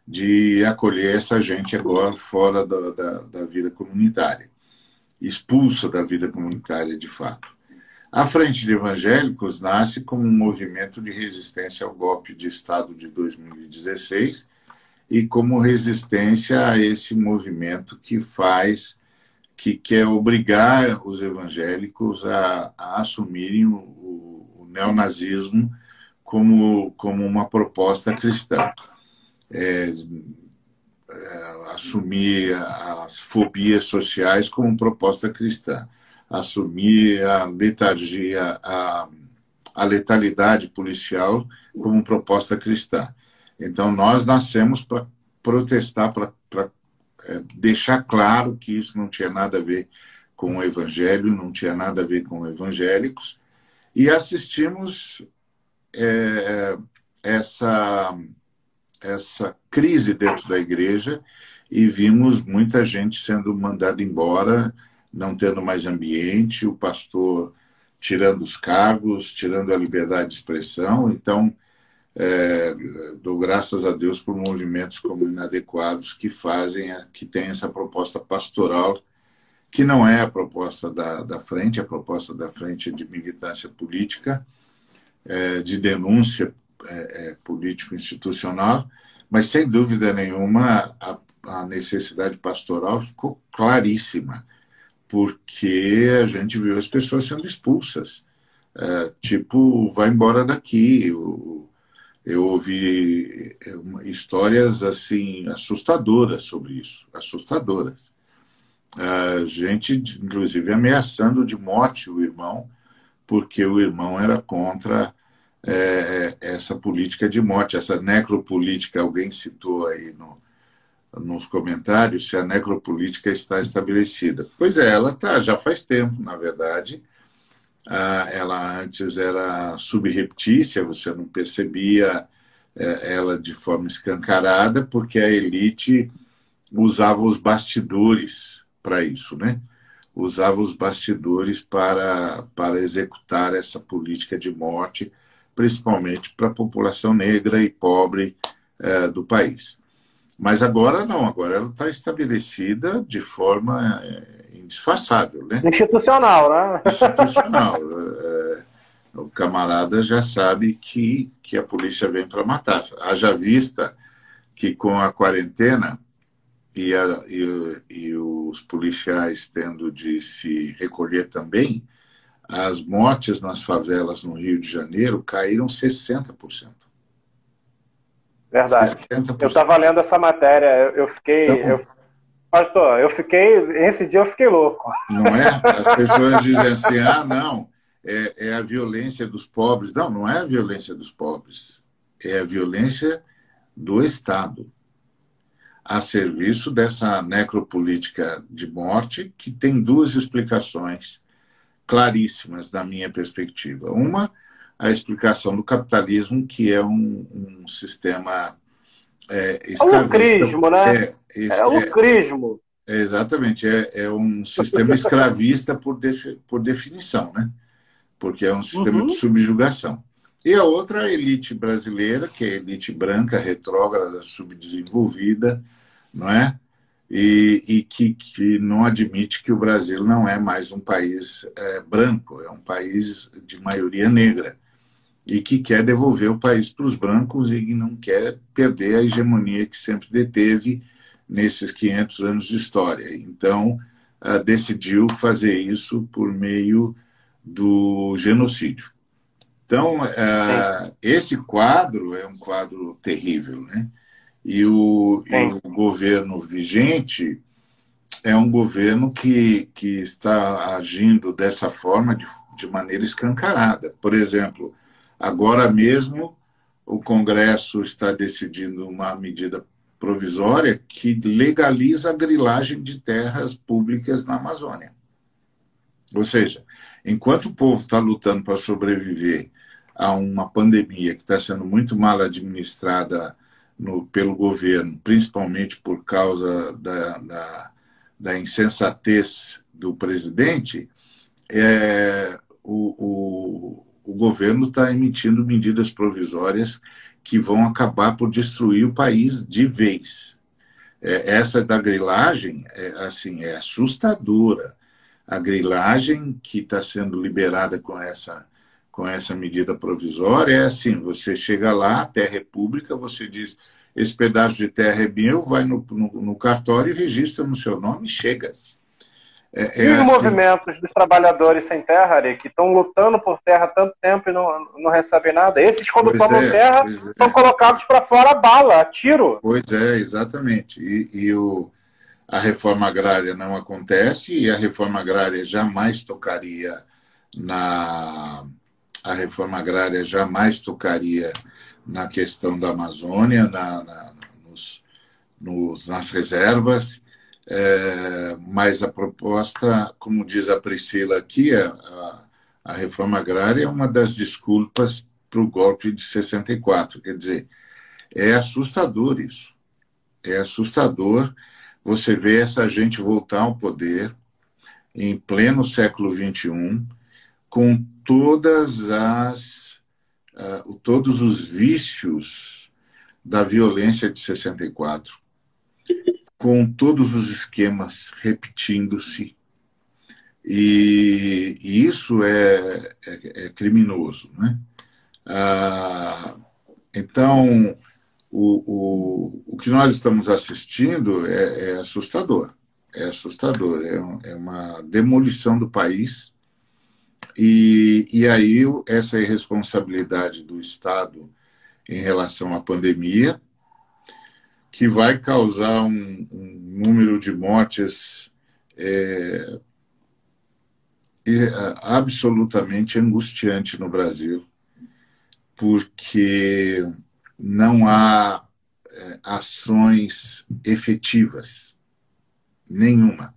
de acolher essa gente agora fora da, da, da vida comunitária, expulsa da vida comunitária de fato. A Frente de Evangélicos nasce como um movimento de resistência ao golpe de Estado de 2016 e como resistência a esse movimento que faz, que quer obrigar os evangélicos a, a assumirem o, o, neonazismo como, como uma proposta cristã. É, é, assumir as fobias sociais como proposta cristã, assumir a letargia, a, a letalidade policial como proposta cristã. Então, nós nascemos para protestar, para é, deixar claro que isso não tinha nada a ver com o evangelho, não tinha nada a ver com evangélicos, e assistimos é, essa, essa crise dentro da igreja e vimos muita gente sendo mandada embora, não tendo mais ambiente, o pastor tirando os cargos, tirando a liberdade de expressão. Então, é, dou graças a Deus por movimentos como inadequados que fazem, que tem essa proposta pastoral, que não é a proposta da, da frente, a proposta da frente de militância política, é, de denúncia é, é político-institucional, mas sem dúvida nenhuma a, a necessidade pastoral ficou claríssima, porque a gente viu as pessoas sendo expulsas. É, tipo, vai embora daqui, o, eu ouvi é, histórias assim assustadoras sobre isso, assustadoras. A gente, inclusive, ameaçando de morte o irmão, porque o irmão era contra é, essa política de morte, essa necropolítica. Alguém citou aí no, nos comentários se a necropolítica está estabelecida. Pois é, ela está, já faz tempo, na verdade. Ah, ela antes era subreptícia, você não percebia é, ela de forma escancarada, porque a elite usava os bastidores para isso, né? Usava os bastidores para, para executar essa política de morte, principalmente para a população negra e pobre é, do país. Mas agora não, agora ela está estabelecida de forma é, indisfarçável, né? Institucional, né? Institucional. É, o camarada já sabe que, que a polícia vem para matar. Haja vista que com a quarentena e, a, e, e os policiais tendo de se recolher também, as mortes nas favelas no Rio de Janeiro caíram 60%. Verdade. 60%. Eu estava lendo essa matéria, eu fiquei. Então, eu Pastor, eu fiquei. Esse dia eu fiquei louco. Não é? As pessoas dizem assim: ah, não, é, é a violência dos pobres. Não, não é a violência dos pobres. É a violência do Estado a serviço dessa necropolítica de morte, que tem duas explicações claríssimas da minha perspectiva. Uma, a explicação do capitalismo, que é um, um sistema é, é o lucrismo, né? É, é o é, lucrismo. É, exatamente, é, é um sistema escravista por, por definição, né? Porque é um sistema uhum. de subjugação. E a outra, a elite brasileira, que é a elite branca, retrógrada, subdesenvolvida, não é? E, e que, que, não admite que o Brasil não é mais um país é, branco, é um país de maioria negra e que quer devolver o país para os brancos e não quer perder a hegemonia que sempre deteve nesses 500 anos de história. Então, uh, decidiu fazer isso por meio do genocídio. Então, uh, esse quadro é um quadro terrível, né? E o, e o governo vigente é um governo que, que está agindo dessa forma, de, de maneira escancarada. Por exemplo, agora mesmo o Congresso está decidindo uma medida provisória que legaliza a grilagem de terras públicas na Amazônia. Ou seja, enquanto o povo está lutando para sobreviver a uma pandemia que está sendo muito mal administrada no, pelo governo, principalmente por causa da, da, da insensatez do presidente, é, o, o, o governo está emitindo medidas provisórias que vão acabar por destruir o país de vez. É, essa da grilagem é, assim, é assustadora. A grilagem que está sendo liberada com essa, com essa medida provisória é assim: você chega lá, a terra é pública, você diz esse pedaço de terra é meu, vai no, no, no cartório, registra no seu nome e chega. É, é e os assim... movimentos dos trabalhadores sem terra, Ari, que estão lutando por terra há tanto tempo e não, não recebem nada. Esses, quando pois tomam é, terra, são é. colocados para fora a bala, a tiro. Pois é, exatamente. E, e, o, a reforma agrária não acontece, e a reforma agrária jamais tocaria na. A reforma agrária jamais tocaria na questão da Amazônia, na, na nos, nos, nas reservas, é, mas a proposta, como diz a Priscila aqui, a, a reforma agrária é uma das desculpas para o golpe de 64. Quer dizer, é assustador isso. É assustador você ver essa gente voltar ao poder em pleno século XXI, com todas as uh, todos os vícios da violência de 64, com todos os esquemas repetindo-se. E, e, isso é, é, é criminoso. Né? Uh, então, o, o, o que nós estamos assistindo é, é assustador. É assustador. É, é uma demolição do país e, e aí essa irresponsabilidade do Estado em relação à pandemia, que vai causar um, um número de mortes é, é, absolutamente angustiante no Brasil, porque não há é, ações efetivas nenhuma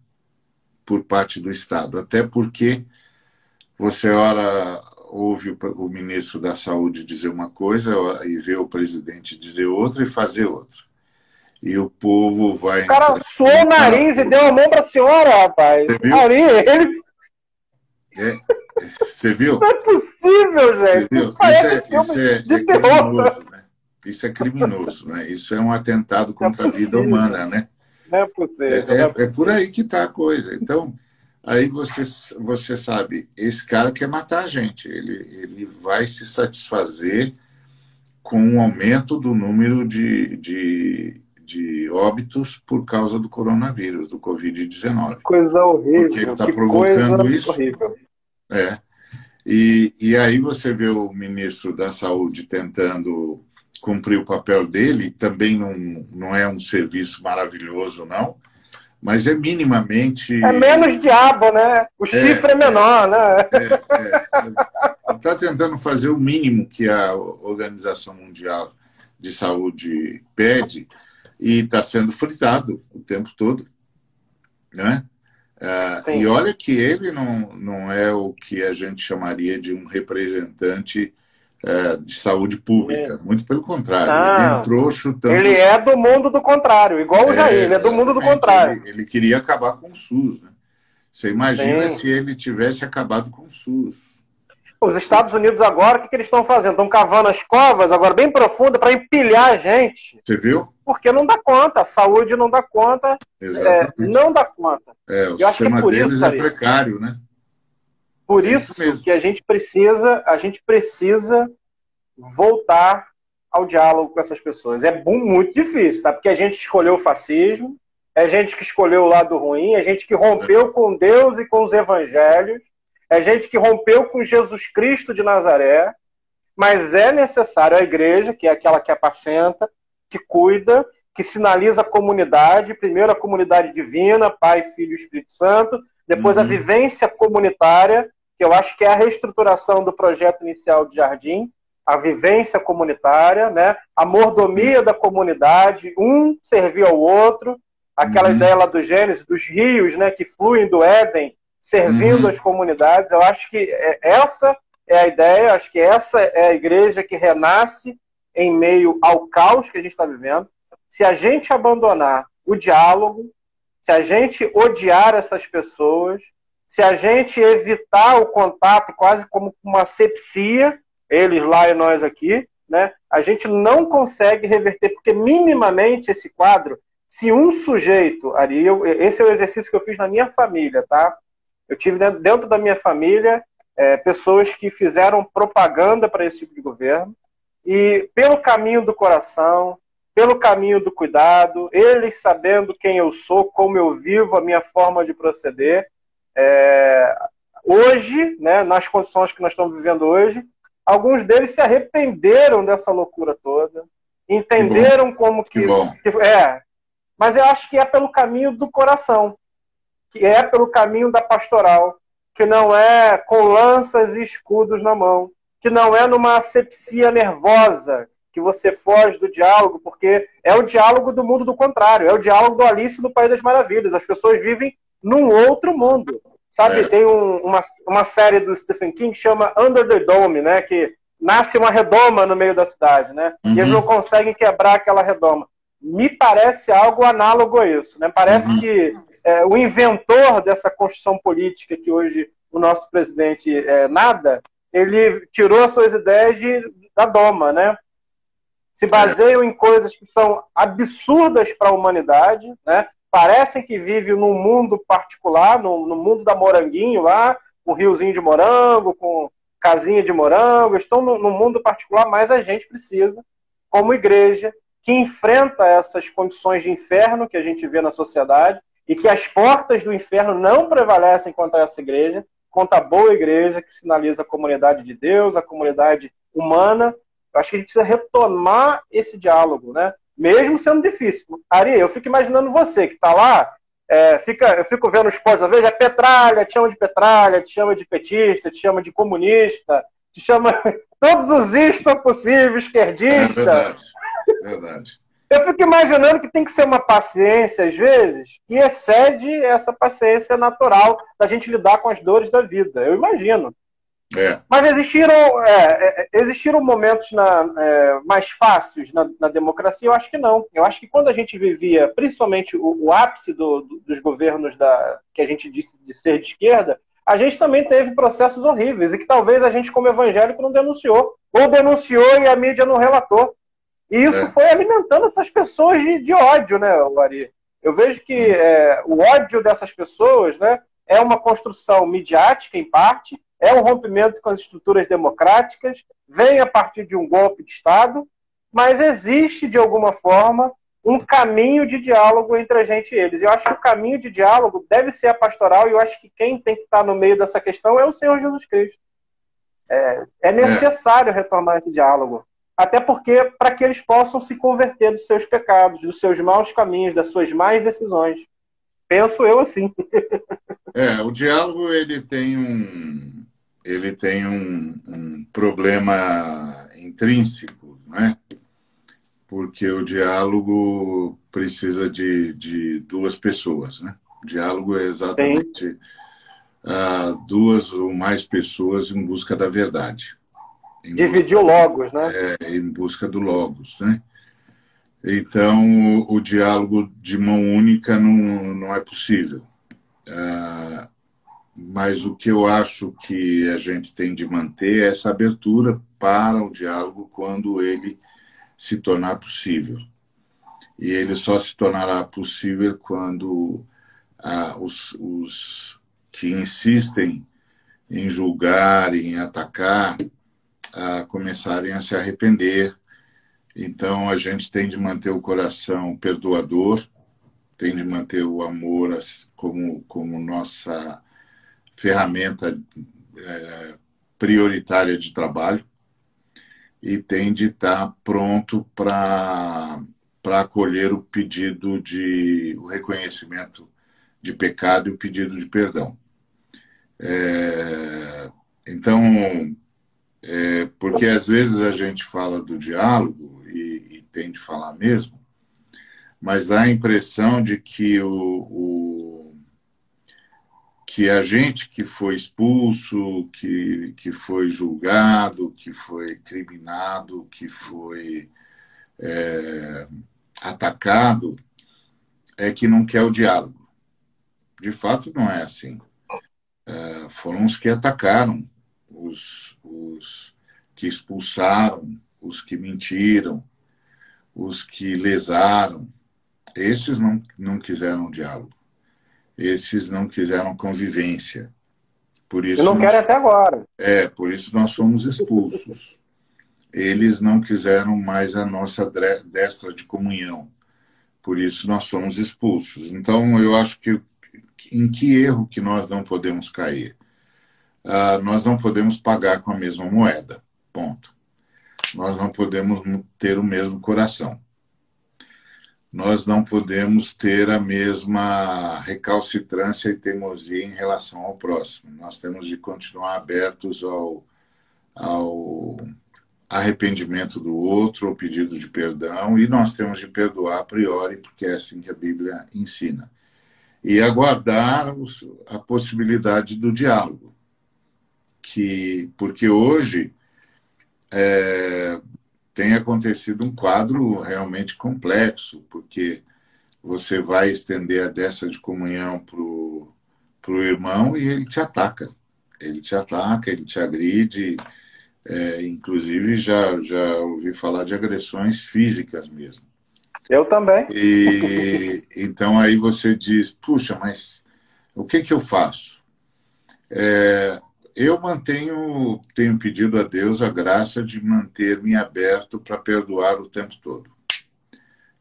por parte do Estado, até porque você, ora, ouve o, ministro da Saúde dizer uma coisa e vê o presidente dizer outra e fazer outra. E o povo vai. O cara suou o nariz e deu a mão para a senhora, rapaz. Você viu? Ali, ele. É, você viu? Não é possível, gente. Isso, isso, é, isso é, é criminoso, né? Isso é criminoso, né? Isso é um atentado contra é a vida humana, né? Não é possível. É, é, é, possível. é por aí que está a coisa. Então, aí você, você sabe, esse cara quer matar a gente, ele, ele vai se satisfazer com o um aumento do número de, de, de óbitos por causa do coronavírus, do Covid-19. Coisa horrível. Porque ele está provocando isso. Horrível. É. E, e aí você vê o ministro da Saúde tentando cumprir o papel dele, também não, não é um serviço maravilhoso, não, mas é minimamente. É menos diabo, né? O é, chifre é, é menor, né? É, Está é. tentando fazer o mínimo que a Organização Mundial de Saúde pede e está sendo fritado o tempo todo, né? Uh, e olha que ele não, não é o que a gente chamaria de um representante é, de saúde pública. É. Muito pelo contrário. ele entrou chutando. Ele é do mundo do contrário, igual o Jair, ele é do mundo do contrário. Ele, ele, queria acabar com o SUS. Né? Você imagina Sim. se ele tivesse acabado com o SUS. Os Estados Unidos agora, o que, que eles estão fazendo? Estão cavando as covas, agora bem profunda, para empilhar a gente. Você viu? Porque não dá conta, a saúde não dá conta. É, não dá conta. É, o Eu sistema acho que é deles isso, é precário, né? Por é isso, isso que a gente precisa, a gente precisa voltar ao diálogo com essas pessoas. É muito difícil, tá? Porque a gente escolheu o fascismo, é gente que escolheu o lado ruim, é gente que rompeu com Deus e com os evangelhos, é gente que rompeu com Jesus Cristo de Nazaré, mas é necessário a igreja, que é aquela que apacenta, que cuida, que sinaliza a comunidade, primeiro a comunidade divina, Pai, Filho e Espírito Santo, depois uhum. a vivência comunitária, que eu acho que é a reestruturação do projeto inicial de Jardim, a vivência comunitária, né? a mordomia da comunidade, um servir ao outro, aquela uhum. ideia lá do Gênesis, dos rios né, que fluem do Éden, servindo uhum. as comunidades. Eu acho que é, essa é a ideia, acho que essa é a igreja que renasce em meio ao caos que a gente está vivendo. Se a gente abandonar o diálogo, se a gente odiar essas pessoas, se a gente evitar o contato quase como uma sepsia, eles lá e nós aqui, né? A gente não consegue reverter, porque minimamente esse quadro, se um sujeito, Ari, eu, esse é o exercício que eu fiz na minha família, tá? Eu tive dentro da minha família é, pessoas que fizeram propaganda para esse tipo de governo e pelo caminho do coração, pelo caminho do cuidado, eles sabendo quem eu sou, como eu vivo, a minha forma de proceder, é, hoje, né, nas condições que nós estamos vivendo hoje, alguns deles se arrependeram dessa loucura toda, entenderam que como que, que, é, mas eu acho que é pelo caminho do coração, que é pelo caminho da pastoral, que não é com lanças e escudos na mão, que não é numa asepsia nervosa que você foge do diálogo, porque é o diálogo do mundo do contrário, é o diálogo do Alice no País das Maravilhas. As pessoas vivem num outro mundo. Sabe, é. tem um, uma, uma série do Stephen King que chama Under the Dome, né? Que nasce uma redoma no meio da cidade, né? Uhum. E eles uhum. não conseguem quebrar aquela redoma. Me parece algo análogo a isso, né? Parece uhum. que é, o inventor dessa construção política que hoje o nosso presidente é, nada, ele tirou as suas ideias de, da doma, né? Se baseiam é. em coisas que são absurdas para a humanidade, né? Parecem que vivem num mundo particular, no, no mundo da moranguinho lá, com riozinho de morango, com casinha de morango, estão no mundo particular, mas a gente precisa, como igreja, que enfrenta essas condições de inferno que a gente vê na sociedade e que as portas do inferno não prevalecem contra essa igreja, contra a boa igreja que sinaliza a comunidade de Deus, a comunidade humana. Eu acho que a gente precisa retomar esse diálogo, né? Mesmo sendo difícil. Ari, eu fico imaginando você que está lá, é, fica, eu fico vendo os postos, às vezes é petralha, te chama de petralha, te chama de petista, te chama de comunista, te chama todos os istos possíveis, esquerdista. É verdade. verdade. Eu fico imaginando que tem que ser uma paciência, às vezes, que excede essa paciência natural da gente lidar com as dores da vida. Eu imagino. É. Mas existiram, é, é, existiram momentos na, é, mais fáceis na, na, democracia? Eu acho que não. Eu acho que quando a gente vivia, principalmente o, o ápice do, do, dos governos da, que a gente disse de ser de esquerda, a gente também teve processos horríveis e que talvez a gente, como evangélico, não denunciou. Ou denunciou e a mídia não relatou. E isso é. foi alimentando essas pessoas de, de ódio, né, Ari? Eu vejo que o ódio dessas pessoas né, é uma construção midiática, em parte, é um rompimento com as estruturas democráticas, vem a partir de um golpe de Estado, mas existe, de alguma forma, um caminho de diálogo entre a gente e eles. Eu acho que o caminho de diálogo deve ser a pastoral, e eu acho que quem tem que estar no meio dessa questão é o Senhor Jesus Cristo. É, é necessário é. retomar esse diálogo. Até porque, para que eles possam se converter dos seus pecados, dos seus maus caminhos, das suas más decisões. Penso eu assim. É, o diálogo ele tem um, ele tem um, um problema intrínseco, né? porque o diálogo precisa de, de duas pessoas. Né? O diálogo é exatamente uh, duas ou mais pessoas em busca da verdade. Dividir o logos, né? É, em busca do logos, né? Então, o, o diálogo de mão única não, não é possível. Uh, mas o que eu acho que a gente tem de manter é essa abertura para o diálogo quando ele se tornar possível. E ele só se tornará possível quando ah, os, os que insistem em julgar, em atacar, ah, começarem a se arrepender. Então a gente tem de manter o coração perdoador, tem de manter o amor como, como nossa ferramenta é, prioritária de trabalho e tem de estar pronto para para acolher o pedido de o reconhecimento de pecado e o pedido de perdão. É, então, é, porque às vezes a gente fala do diálogo e, e, tem de falar mesmo, mas dá a impressão de que o, o, que a gente que foi expulso, que, que foi julgado, que foi criminado, que foi é, atacado, é que não quer o diálogo. De fato, não é assim. É, foram os que atacaram, os, os que expulsaram, os que mentiram, os que lesaram. Esses não, não quiseram diálogo. Esses não quiseram convivência. Por isso e não nós, querem até agora. É, por isso nós fomos expulsos. Eles não quiseram mais a nossa destra de comunhão. Por isso nós fomos expulsos. Então eu acho que em que erro que nós não podemos cair? Uh, nós não podemos pagar com a mesma moeda. Ponto. Nós não podemos ter o mesmo coração. Nós não podemos ter a mesma recalcitrância e teimosia em relação ao próximo. Nós temos de continuar abertos ao, ao arrependimento do outro, ao pedido de perdão, e nós temos de perdoar a priori, porque é assim que a Bíblia ensina e aguardar a possibilidade do diálogo. Que, porque hoje é, tem acontecido um quadro realmente complexo, porque você vai estender a dessa de comunhão para o irmão e ele te ataca. Ele te ataca, ele te agride. É, inclusive, já, já ouvi falar de agressões físicas mesmo. Eu também. E, então aí você diz, puxa, mas o que, que eu faço? É, eu mantenho, tenho pedido a Deus a graça de manter-me aberto para perdoar o tempo todo.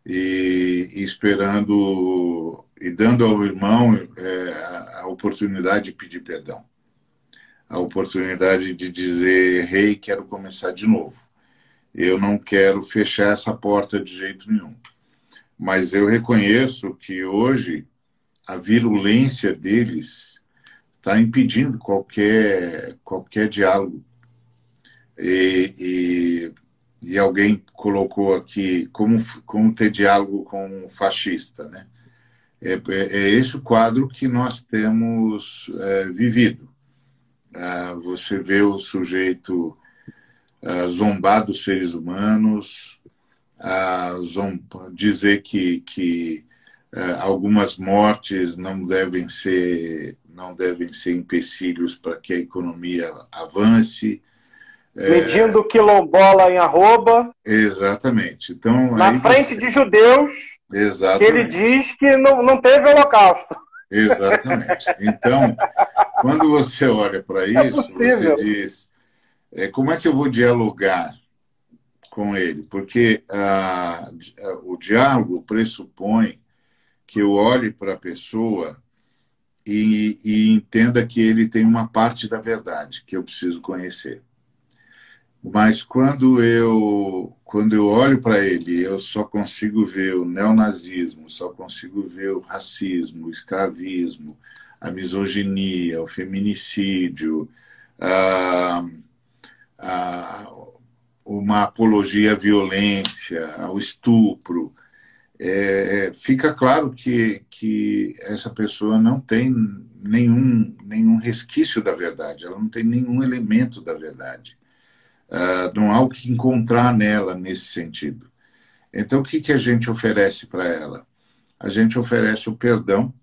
E, e, esperando e dando ao irmão é, a, oportunidade de pedir perdão. A oportunidade de dizer, rei, hey, quero começar de novo. Eu não quero fechar essa porta de jeito nenhum mas eu reconheço que hoje a virulência deles está impedindo qualquer, qualquer diálogo. E, e, e, alguém colocou aqui como, como ter diálogo com um fascista. Né? É, é, é esse o quadro que nós temos é, vivido. Ah, você vê o sujeito ah, zombar dos seres humanos, dizer que, que uh, algumas mortes não devem ser não devem ser empecilhos para que a economia avance. É, Medindo é... quilombola em arroba. Exatamente. Então, Na frente você... de judeus, Exatamente. que ele diz que não, não teve holocausto. Exatamente. Então, quando você olha para é isso, é você diz: é, como é que eu vou dialogar com ele, porque ah, o diálogo pressupõe que eu olhe para a pessoa e, e, entenda que ele tem uma parte da verdade que eu preciso conhecer. Mas quando eu quando eu olho para ele, eu só consigo ver o neonazismo, só consigo ver o racismo, o escravismo, a misoginia, o feminicídio, a, a, uma apologia à violência, ao estupro, é, fica claro que, que essa pessoa não tem nenhum, nenhum resquício da verdade, ela não tem nenhum elemento da verdade. Uh, não há o que encontrar nela nesse sentido. Então, o que, que a gente oferece para ela? A gente oferece o perdão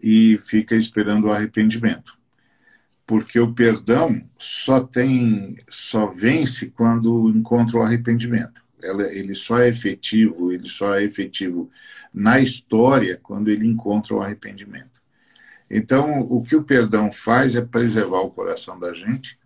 e fica esperando o arrependimento porque o perdão só tem, só vence quando encontra o arrependimento. Ele só é efetivo, ele só é efetivo na história quando ele encontra o arrependimento. Então, o que o perdão faz é preservar o coração da gente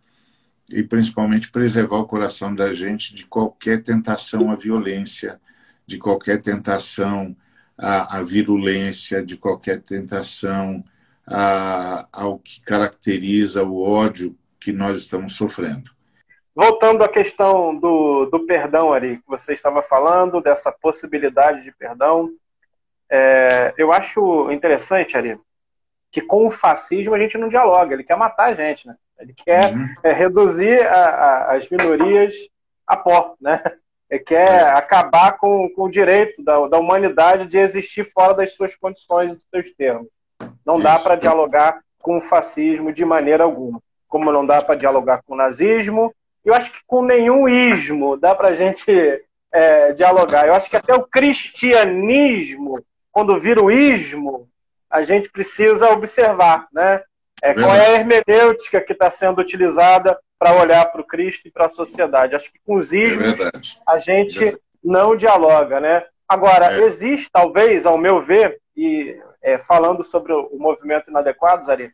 e principalmente preservar o coração da gente de qualquer tentação à violência, de qualquer tentação à, à virulência, de qualquer tentação a, ao que caracteriza o ódio que nós estamos sofrendo. Voltando à questão do, do perdão, Ari, que você estava falando, dessa possibilidade de perdão, é, eu acho interessante, Ari, que com o fascismo a gente não dialoga, ele quer matar a gente, né? Ele quer uhum. é, reduzir a, a, as minorias a pó, né? Ele quer é. acabar com, com o direito da, da humanidade de existir fora das suas condições e dos seus termos. Não dá para dialogar com o fascismo de maneira alguma. Como não dá para dialogar com o nazismo, eu acho que com nenhum ismo dá para a gente é, dialogar. Eu acho que até o cristianismo, quando vira o ismo, a gente precisa observar, né? É, qual é a hermenêutica que está sendo utilizada para olhar para o Cristo e para a sociedade? Acho que com os ismos é a gente é não dialoga, né? Agora, é. existe, talvez, ao meu ver, e é, falando sobre o movimento inadequado, Zari,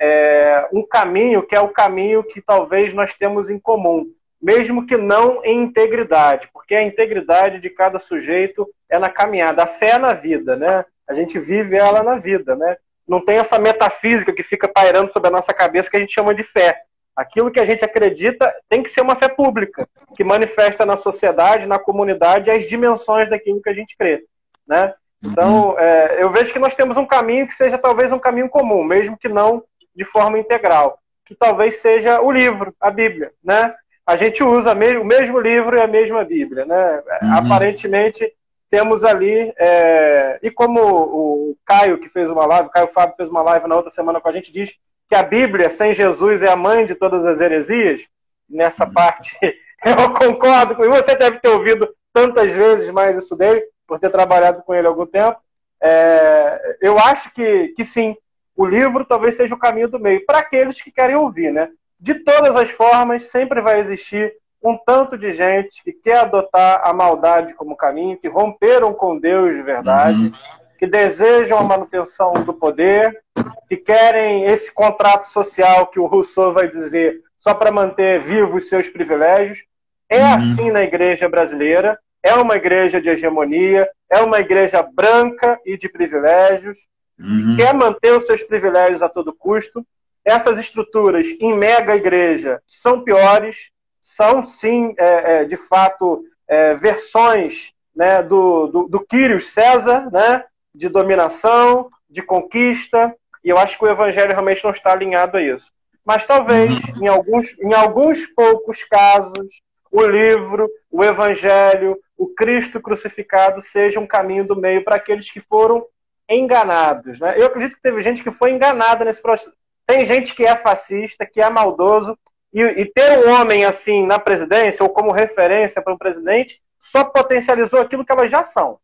é, um caminho que é o caminho que talvez nós temos em comum, mesmo que não em integridade, porque a integridade de cada sujeito é na caminhada, a fé é na vida, né? A gente vive ela na vida, né? Não tem essa metafísica que fica pairando sobre a nossa cabeça que a gente chama de fé. Aquilo que a gente acredita tem que ser uma fé pública, que manifesta na sociedade, na comunidade, as dimensões daquilo que a gente crê, né? Então, uhum. é, eu vejo que nós temos um caminho que seja talvez um caminho comum, mesmo que não de forma integral, que talvez seja o livro, a Bíblia, né? A gente usa o mesmo livro e a mesma Bíblia, né? Uhum. Aparentemente temos ali é, e como o Caio que fez uma live, o Caio Fábio fez uma live na outra semana com a gente diz que a Bíblia sem Jesus é a mãe de todas as heresias. Nessa uhum. parte eu concordo com você deve ter ouvido tantas vezes mais isso dele por ter trabalhado com ele há algum tempo. É, eu acho que, que sim, o livro talvez seja o caminho do meio, para aqueles que querem ouvir, né? De todas as formas, sempre vai existir um tanto de gente que quer adotar a maldade como caminho, que romperam com Deus de verdade, uhum. que desejam a manutenção do poder, que querem esse contrato social que o Rousseau vai dizer só para manter vivos seus privilégios. É uhum. assim na igreja brasileira é uma igreja de hegemonia, é uma igreja branca e de privilégios, uhum. quer manter os seus privilégios a todo custo. Essas estruturas em mega igreja são piores, são sim, é, é, de fato, é, versões né, do, do, do Quírios César, né, de dominação, de conquista, e eu acho que o evangelho realmente não está alinhado a isso. Mas talvez, uhum. em, alguns, em alguns poucos casos, o livro, o evangelho, o Cristo crucificado seja um caminho do meio para aqueles que foram enganados. Né? Eu acredito que teve gente que foi enganada nesse processo. Tem gente que é fascista, que é maldoso, e, e ter um homem assim na presidência, ou como referência para um presidente, só potencializou aquilo que elas já são.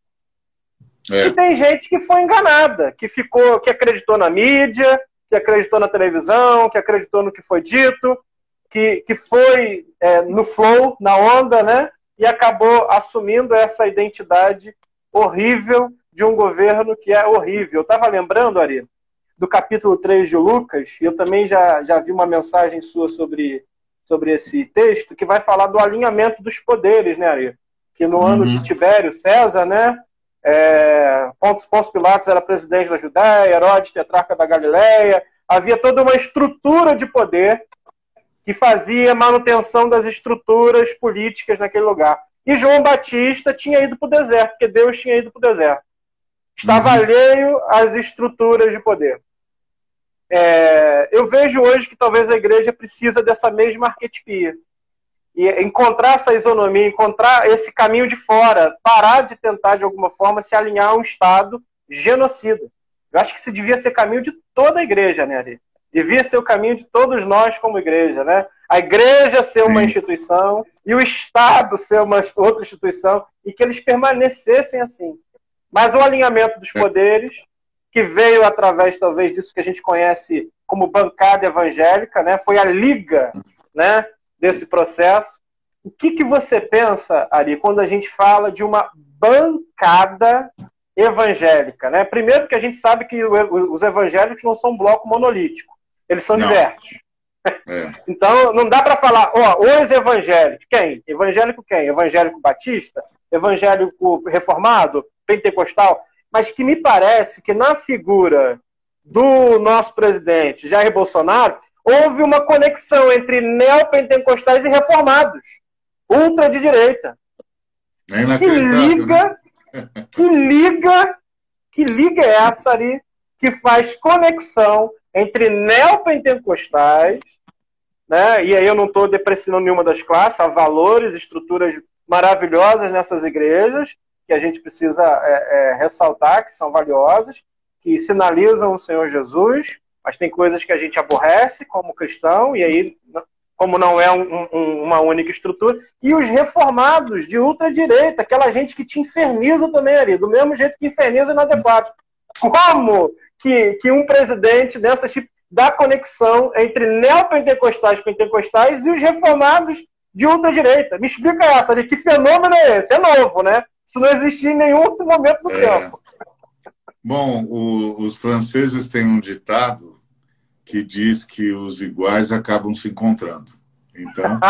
É. E tem gente que foi enganada, que ficou, que acreditou na mídia, que acreditou na televisão, que acreditou no que foi dito, que, que foi é, no flow, na onda, né? e acabou assumindo essa identidade horrível de um governo que é horrível. Eu estava lembrando, Ari, do capítulo 3 de Lucas, e eu também já, já vi uma mensagem sua sobre, sobre esse texto, que vai falar do alinhamento dos poderes, né, Ari? Que no uhum. ano de Tibério César, né, é, Pontos, Pontos Pilatos era presidente da Judéia, Herodes tetrarca da Galileia, havia toda uma estrutura de poder que fazia manutenção das estruturas políticas naquele lugar. E João Batista tinha ido para o deserto, porque Deus tinha ido para o deserto. Estava uhum. alheio às estruturas de poder. É, eu vejo hoje que talvez a igreja precisa dessa mesma arquetipia. E encontrar essa isonomia, encontrar esse caminho de fora, parar de tentar, de alguma forma, se alinhar a um Estado genocida. Eu acho que isso devia ser caminho de toda a igreja, né, Ari? devia ser o caminho de todos nós como igreja, né? A igreja ser uma Sim. instituição e o Estado ser uma outra instituição e que eles permanecessem assim. Mas o alinhamento dos é. poderes, que veio através talvez disso que a gente conhece como bancada evangélica, né? Foi a liga, né? Desse processo. O que, que você pensa, Ari, quando a gente fala de uma bancada evangélica, né? Primeiro que a gente sabe que os evangélicos não são um bloco monolítico. Eles são não. diversos. É. Então, não dá para falar, ó, os evangélicos. Quem? Evangélico quem? Evangélico batista? Evangélico reformado? Pentecostal? Mas que me parece que na figura do nosso presidente Jair Bolsonaro, houve uma conexão entre neopentecostais e reformados, ultra de direita. É que liga, né? que liga, que liga é essa ali que faz conexão entre neopentecostais, né? E aí eu não estou depreciando nenhuma das classes, há valores, estruturas maravilhosas nessas igrejas que a gente precisa é, é, ressaltar, que são valiosas, que sinalizam o Senhor Jesus, mas tem coisas que a gente aborrece como cristão, e aí, como não é um, um, uma única estrutura, e os reformados de ultradireita, aquela gente que te inferniza também, Ari, do mesmo jeito que inferniza inadequado. Como que, que um presidente dessa tipo dá conexão entre neopentecostais pentecostais e os reformados de ultradireita? Me explica essa, Ari, que fenômeno é esse? É novo, né? Isso não existia em nenhum outro momento do é. tempo. Bom, o, os franceses têm um ditado que diz que os iguais acabam se encontrando. Então.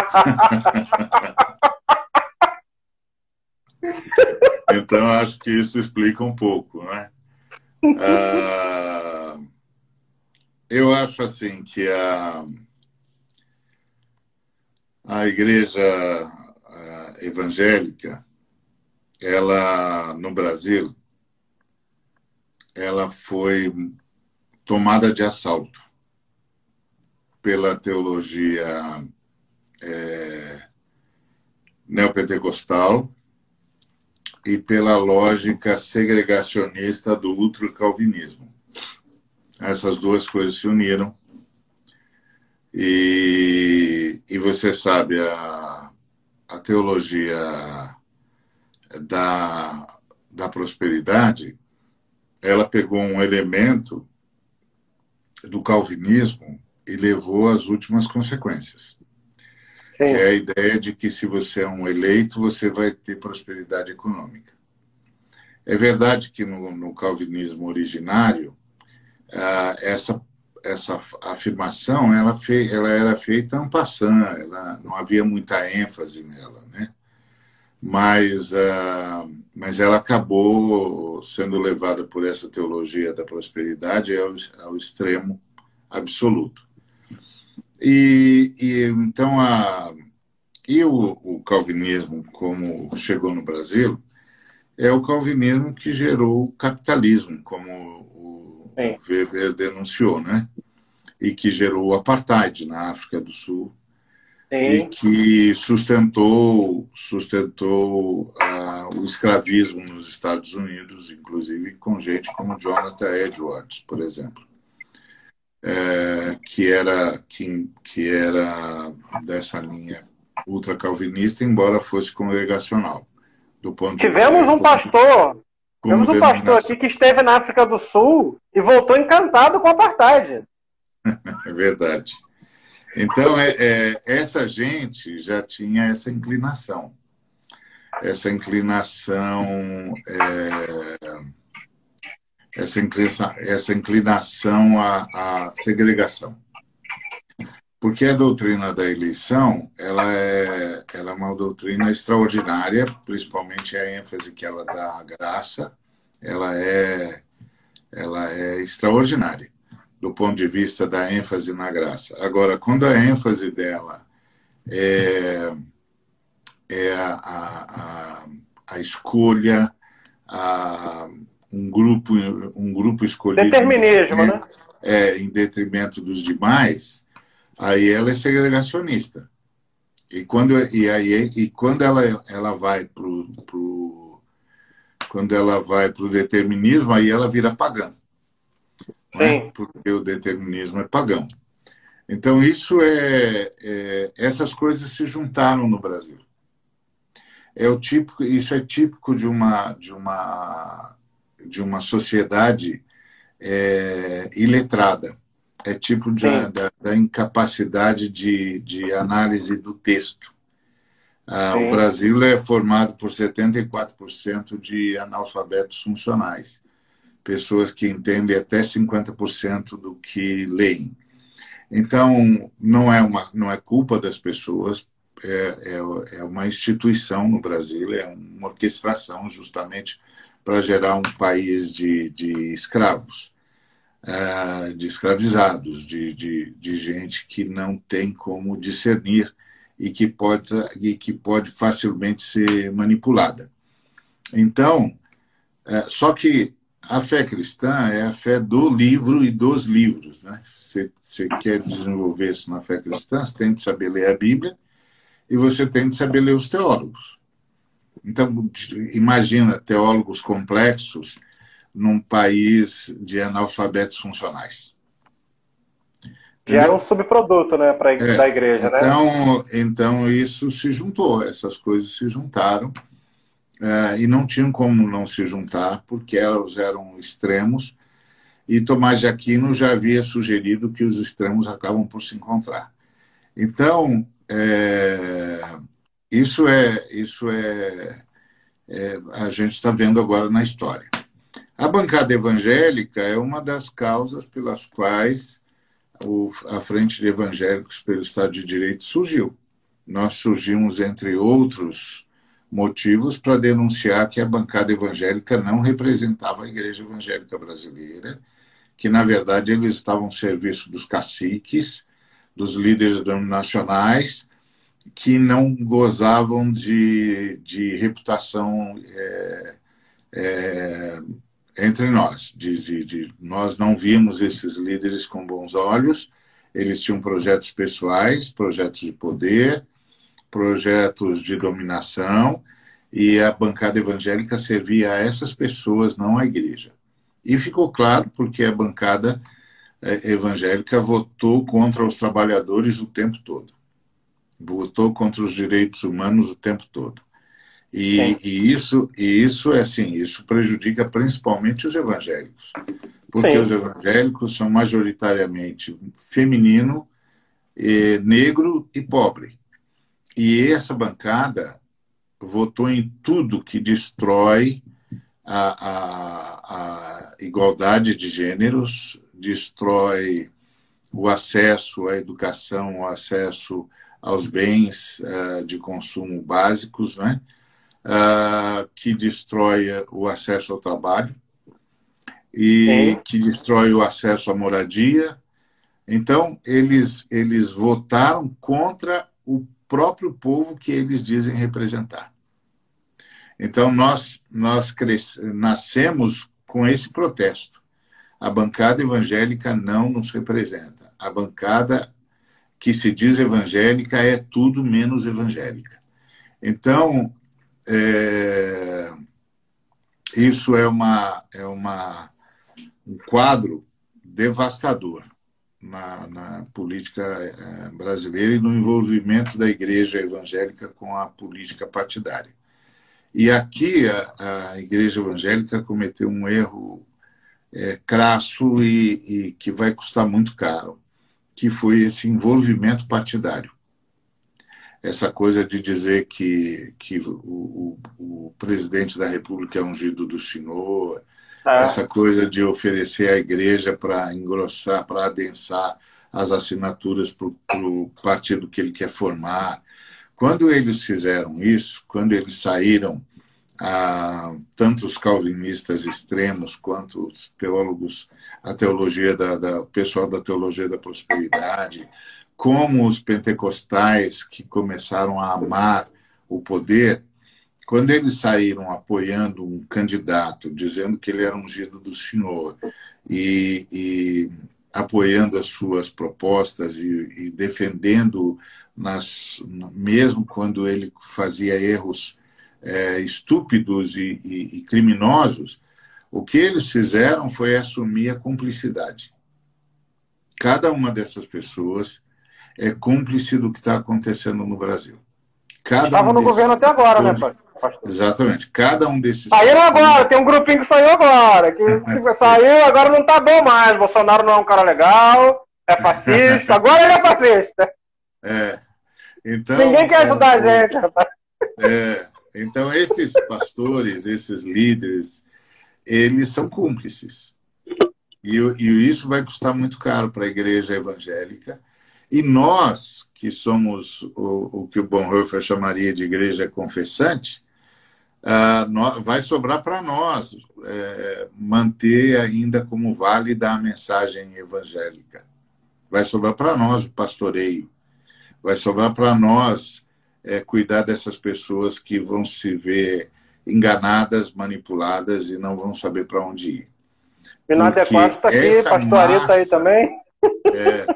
então, acho que isso explica um pouco, né? Ah, eu acho assim que a, a igreja evangélica ela no Brasil, ela foi tomada de assalto pela teologia é, neopentecostal e pela lógica segregacionista do ultracalvinismo. Essas duas coisas se uniram e, e você sabe, a, a teologia da, da prosperidade, ela pegou um elemento do calvinismo e levou às últimas consequências. Sim. Que é a ideia de que se você é um eleito, você vai ter prosperidade econômica. É verdade que no, no calvinismo originário, ah, essa, essa afirmação ela, fe, ela era feita en passant, ela, não havia muita ênfase nela. Né? Mas, uh, mas ela acabou sendo levada por essa teologia da prosperidade ao, ao extremo absoluto. E, e então a, e o, o, calvinismo, como chegou no Brasil, é o calvinismo que gerou o capitalismo, como o, o Weber denunciou, né? E que gerou o apartheid na África do Sul. E que sustentou sustentou uh, o escravismo nos Estados Unidos, inclusive com gente como Jonathan Edwards, por exemplo, é, que era que, que era dessa linha ultracalvinista, embora fosse congregacional. Do ponto tivemos um pastor, tivemos um pastor aqui que esteve na África do Sul e voltou encantado com o apartheid. é verdade. Então, é, é, essa gente já tinha essa inclinação. Essa inclinação. É, essa, inclinação, essa inclinação à, à, segregação. Porque a doutrina da eleição ela é, ela é uma doutrina extraordinária, principalmente a ênfase que ela dá à graça, ela é, ela é extraordinária do ponto de vista da ênfase na graça. Agora, quando a ênfase dela é, é a, a, a escolha, a, um grupo um grupo escolhido determinismo, em, né? É, em detrimento dos demais, aí ela é segregacionista. E quando e aí e quando ela ela vai pro, pro quando ela vai para o determinismo, aí ela vira pagã né? porque o determinismo é pagão. Então, isso é, é, essas coisas se juntaram no Brasil. É o típico, isso é típico de uma, de uma, de uma sociedade é, iletrada. É tipo de, da, da, incapacidade de, de análise do texto. Ah, o Brasil é formado por 74% de analfabetos funcionais pessoas que entendem até 50% do que leem. Então, não é, uma, não é culpa das pessoas, é, é, é uma instituição no Brasil, é uma orquestração justamente para gerar um país de, de escravos. uh, de escravizados, de, de, de gente que não tem como discernir e que pode, e que pode facilmente ser manipulada. Então, é, só que a fé cristã é a fé do livro e dos livros. Né? Você, você quer desenvolver isso na fé cristã, você tem que saber ler a Bíblia e você tem que saber ler os teólogos. Então, imagina teólogos complexos num país de analfabetos funcionais. Que era um subproduto né, pra, é, da igreja, então, né? Então, isso se juntou, essas coisas se juntaram é, e não tinham como não se juntar, porque elas eram extremos, e Tomás de Aquino já havia sugerido que os extremos acabam por se encontrar. Então, é, isso é isso é, é a gente está vendo agora na história. A bancada evangélica é uma das causas pelas quais o, a Frente de Evangélicos pelo Estado de Direito surgiu. Nós surgimos, entre outros motivos, para denunciar que a bancada evangélica não representava a Igreja Evangélica Brasileira, que, na verdade, eles estavam ao serviço dos caciques, dos líderes nacionais, que não gozavam de, de reputação é, é, entre nós. De, de, de, nós não vimos esses líderes com bons olhos, eles tinham projetos pessoais, projetos de poder, projetos de dominação, e a bancada evangélica servia a essas pessoas, não à igreja. E ficou claro porque a bancada é, evangélica votou contra os trabalhadores o tempo todo. Votou contra os direitos humanos o tempo todo. E, e, isso, e isso é assim, isso prejudica principalmente os evangélicos, porque Sim. os evangélicos são majoritariamente feminino, e negro e pobre. E essa bancada votou em tudo que destrói a, a, a igualdade de gêneros, destrói o acesso à educação, o acesso aos bens uh, de consumo básicos, né? uh, que destrói o acesso ao trabalho e que destrói o acesso à moradia. Então, eles, eles votaram contra o próprio povo que eles dizem representar. Então, nós, nós nascemos com esse protesto. A bancada evangélica não nos representa. A bancada que se diz evangélica é tudo menos evangélica. Então, é, isso é, uma, é uma, um quadro devastador na, na política é, brasileira e no envolvimento da igreja evangélica com a política partidária. E aqui a, a igreja evangélica cometeu um erro é, crasso e, e que vai custar muito caro, que foi esse envolvimento partidário essa coisa de dizer que, que o, o, o presidente da República é ungido do Senhor, é. essa coisa de oferecer à igreja para engrossar, para adensar as assinaturas para o partido que ele quer formar. Quando eles fizeram isso, quando eles saíram, ah, tanto os calvinistas extremos quanto os teólogos, a teologia da, da o pessoal da teologia da prosperidade, como os pentecostais que começaram a amar o poder, quando eles saíram apoiando um candidato, dizendo que ele era ungido do Senhor e, e apoiando as suas propostas e, e defendendo, nas, mesmo quando ele fazia erros é, estúpidos e, e, e criminosos, o que eles fizeram foi assumir a cumplicidade. Cada uma dessas pessoas é cúmplice do que está acontecendo no Brasil. Cada Estava um no governo até agora, né, pastor? Exatamente. Cada um desses. Saíram agora, tem um grupinho que saiu agora. Que, que saiu, agora não está bom mais. Bolsonaro não é um cara legal, é fascista. Agora ele é fascista. É. Então, Ninguém quer ajudar a gente, rapaz. É, então, esses pastores, esses líderes, eles são cúmplices. E, e isso vai custar muito caro para a igreja evangélica e nós, que somos o, o que o Bonhoeffer chamaria de igreja confessante, uh, vai sobrar para nós é, manter ainda como válida a mensagem evangélica. Vai sobrar para nós o pastoreio. Vai sobrar para nós é, cuidar dessas pessoas que vão se ver enganadas, manipuladas e não vão saber para onde ir. Inadequado está aqui, pastoria está aí também. É,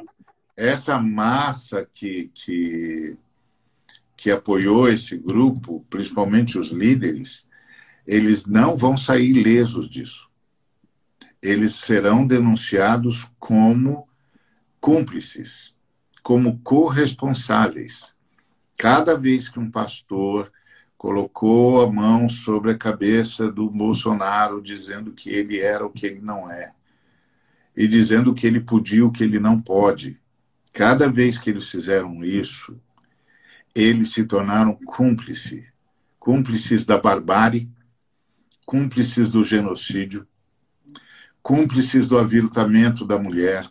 essa massa que, que, que apoiou esse grupo, principalmente os líderes, eles não vão sair lesos disso. Eles serão denunciados como cúmplices, como corresponsáveis. Cada vez que um pastor colocou a mão sobre a cabeça do Bolsonaro, dizendo que ele era o que ele não é, e dizendo que ele podia o que ele não pode. Cada vez que eles fizeram isso, eles se tornaram cúmplices, cúmplices da barbárie, cúmplices do genocídio, cúmplices do aviltamento da mulher,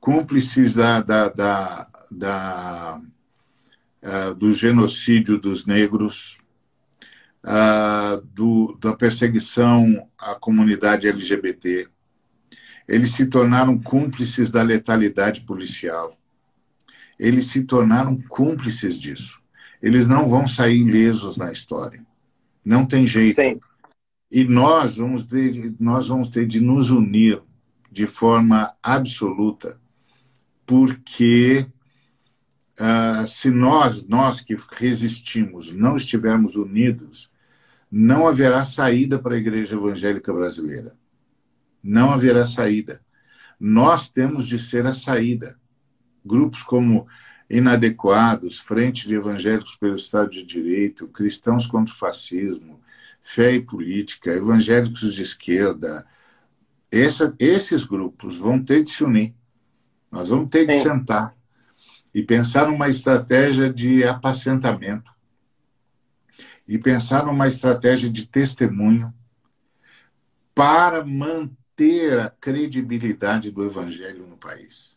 cúmplices da, da, da, da uh, do genocídio dos negros, uh, do, da perseguição à comunidade LGBT, eles se tornaram cúmplices da letalidade policial. Eles se tornaram cúmplices disso. Eles não vão sair ilesos na história. Não tem jeito. Sim. E nós vamos, ter, nós vamos ter de nos unir de forma absoluta, porque uh, se nós, nós que resistimos, não estivermos unidos, não haverá saída para a igreja evangélica brasileira não haverá saída. Nós temos de ser a saída. Grupos como inadequados, Frente de Evangélicos pelo Estado de Direito, Cristãos contra o Fascismo, Fé e Política, Evangélicos de Esquerda, essa, esses grupos vão ter de se unir. Nós vamos ter de Sim. sentar e pensar numa estratégia de apacentamento e pensar numa estratégia de testemunho para manter manter a credibilidade do evangelho no país.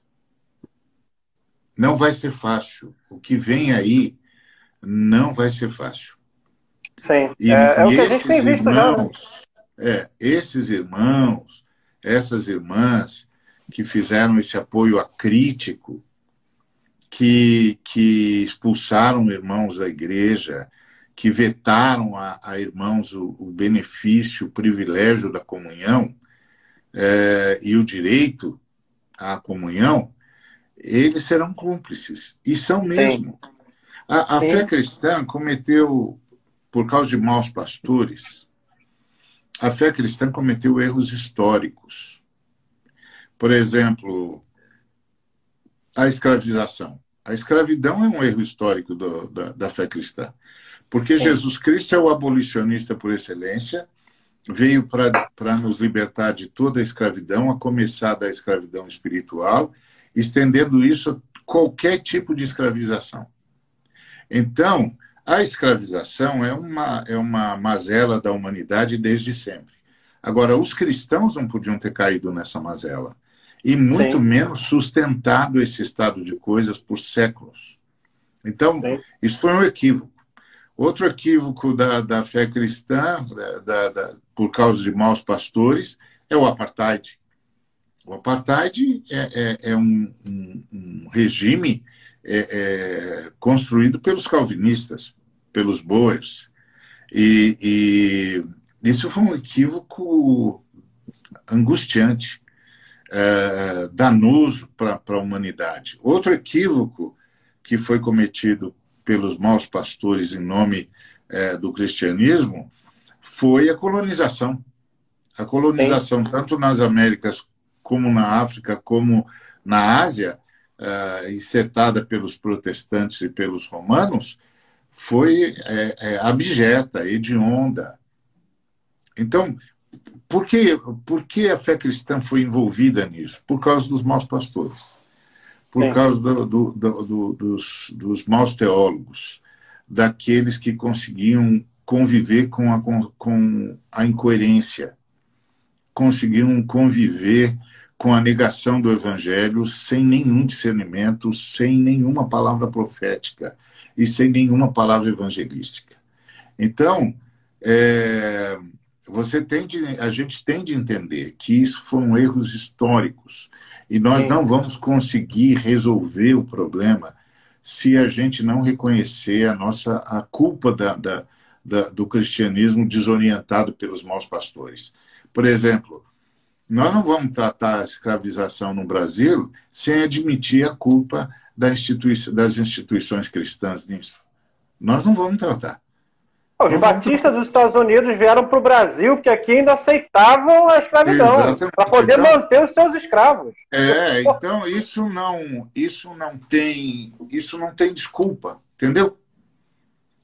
Não vai ser fácil. O que vem aí não vai ser fácil. Sim, e, é, é o que a gente tem visto irmãos, já. Né? É, esses irmãos, essas irmãs que fizeram esse apoio acrítico, que, que expulsaram irmãos da igreja, que vetaram a, a irmãos o, o benefício, o privilégio da comunhão, é, e o direito à comunhão, eles serão cúmplices. E são mesmo. Sim. A, a fé cristã cometeu, por causa de maus pastores, a fé cristã cometeu erros históricos. Por exemplo, a escravização. A escravidão é um erro histórico do, da, da, fé cristã. Porque Jesus Cristo é o abolicionista por excelência veio para nos libertar de toda a escravidão, a começar da escravidão espiritual, estendendo isso a qualquer tipo de escravização. Então, a escravização é uma, é uma mazela da humanidade desde sempre. Agora, os cristãos não podiam ter caído nessa mazela, e muito Sim. menos sustentado esse estado de coisas por séculos. Então, Sim. isso foi um equívoco. Outro equívoco da, da fé cristã, da, da, por causa de maus pastores, é o apartheid. O apartheid é, é, é um, um, um, regime é, é construído pelos calvinistas, pelos boers. E, e, isso foi um equívoco angustiante, é, danoso para a humanidade. Outro equívoco que foi cometido pelos maus pastores em nome é, do cristianismo foi a colonização. A colonização, Sim. tanto nas Américas, como na África, como na Ásia, uh, encetada pelos protestantes e pelos romanos, foi é, é, abjeta, hedionda. Então, por que, por que a fé cristã foi envolvida nisso? Por causa dos maus pastores, por Sim. causa do, do, do, dos, dos maus teólogos, daqueles que conseguiam conviver com a, com a incoerência, conseguiram conviver com a negação do evangelho sem nenhum discernimento, sem nenhuma palavra profética e sem nenhuma palavra evangelística. Então, é, você tem de, a gente tem de entender que isso foram erros históricos e nós não vamos conseguir resolver o problema se a gente não reconhecer a nossa a culpa da, da, da, do cristianismo desorientado pelos maus pastores. Por exemplo, nós não vamos tratar a escravização no Brasil sem admitir a culpa da institui das instituições cristãs nisso. Nós não vamos tratar. Os batistas dos Estados Unidos vieram para o Brasil porque aqui ainda aceitavam a escravidão para poder então, manter os seus escravos. É, então isso não, isso não tem, isso não tem desculpa, entendeu?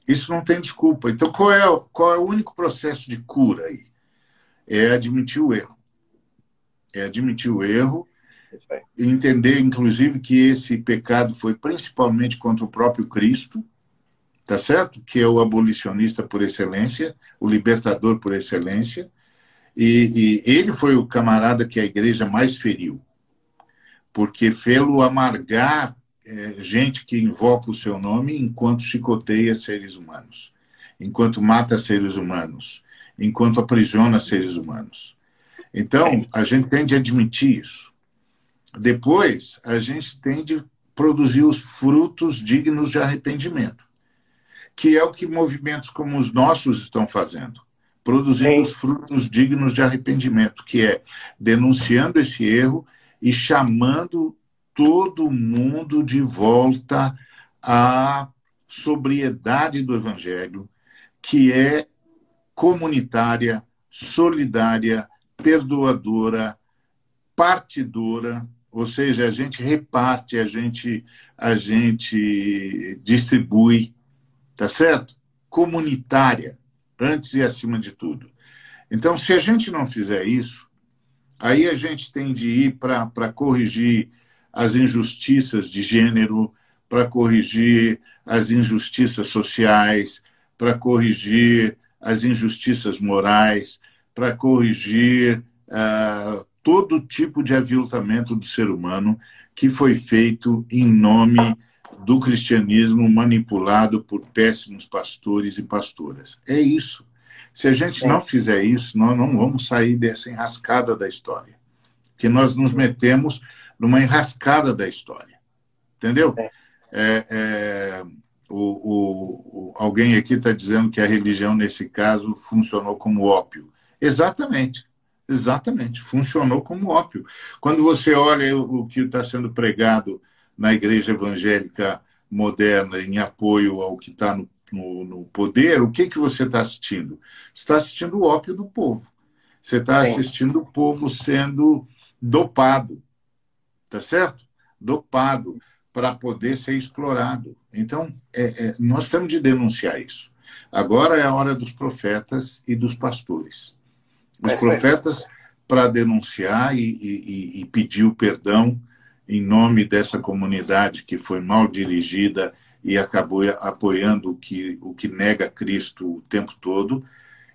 Isso não tem desculpa. Então qual é, qual é o único processo de cura aí? É admitir o erro. É admitir o erro e entender, inclusive, que esse pecado foi principalmente contra o próprio Cristo tá certo? Que é o abolicionista por excelência, o libertador por excelência, e, e ele foi o camarada que a igreja mais feriu, porque fê-lo amargar é, gente que invoca o seu nome enquanto chicoteia seres humanos, enquanto mata seres humanos, enquanto aprisiona seres humanos. Então, a gente tem de admitir isso. Depois, a gente tem de produzir os frutos dignos de arrependimento que é o que movimentos como os nossos estão fazendo, produzindo os frutos dignos de arrependimento, que é denunciando esse erro e chamando todo mundo de volta à sobriedade do evangelho, que é comunitária, solidária, perdoadora, partidora, ou seja, a gente reparte, a gente a gente distribui tá certo? Comunitária, antes e acima de tudo. Então, se a gente não fizer isso, aí a gente tem de ir para corrigir as injustiças de gênero, para corrigir as injustiças sociais, para corrigir as injustiças morais, para corrigir uh, todo tipo de aviltamento do ser humano que foi feito em nome do cristianismo manipulado por péssimos pastores e pastoras. É isso. Se a gente não fizer isso, nós não vamos sair dessa enrascada da história. Porque nós nos metemos numa enrascada da história. Entendeu? É. É, o, o, alguém aqui está dizendo que a religião, nesse caso, funcionou como ópio. Exatamente. Exatamente. Funcionou como ópio. Quando você olha o que está sendo pregado na igreja evangélica moderna em apoio ao que está no, no, no, poder, o que, que você está assistindo? Você está assistindo o ópio do povo. Você está assistindo o povo sendo dopado, tá certo? Dopado para poder ser explorado. Então, é, é, nós temos de denunciar isso. Agora é a hora dos profetas e dos pastores. Os profetas para denunciar e, e, e pedir o perdão em nome dessa comunidade que foi mal dirigida e acabou apoiando o que, o que nega Cristo o tempo todo,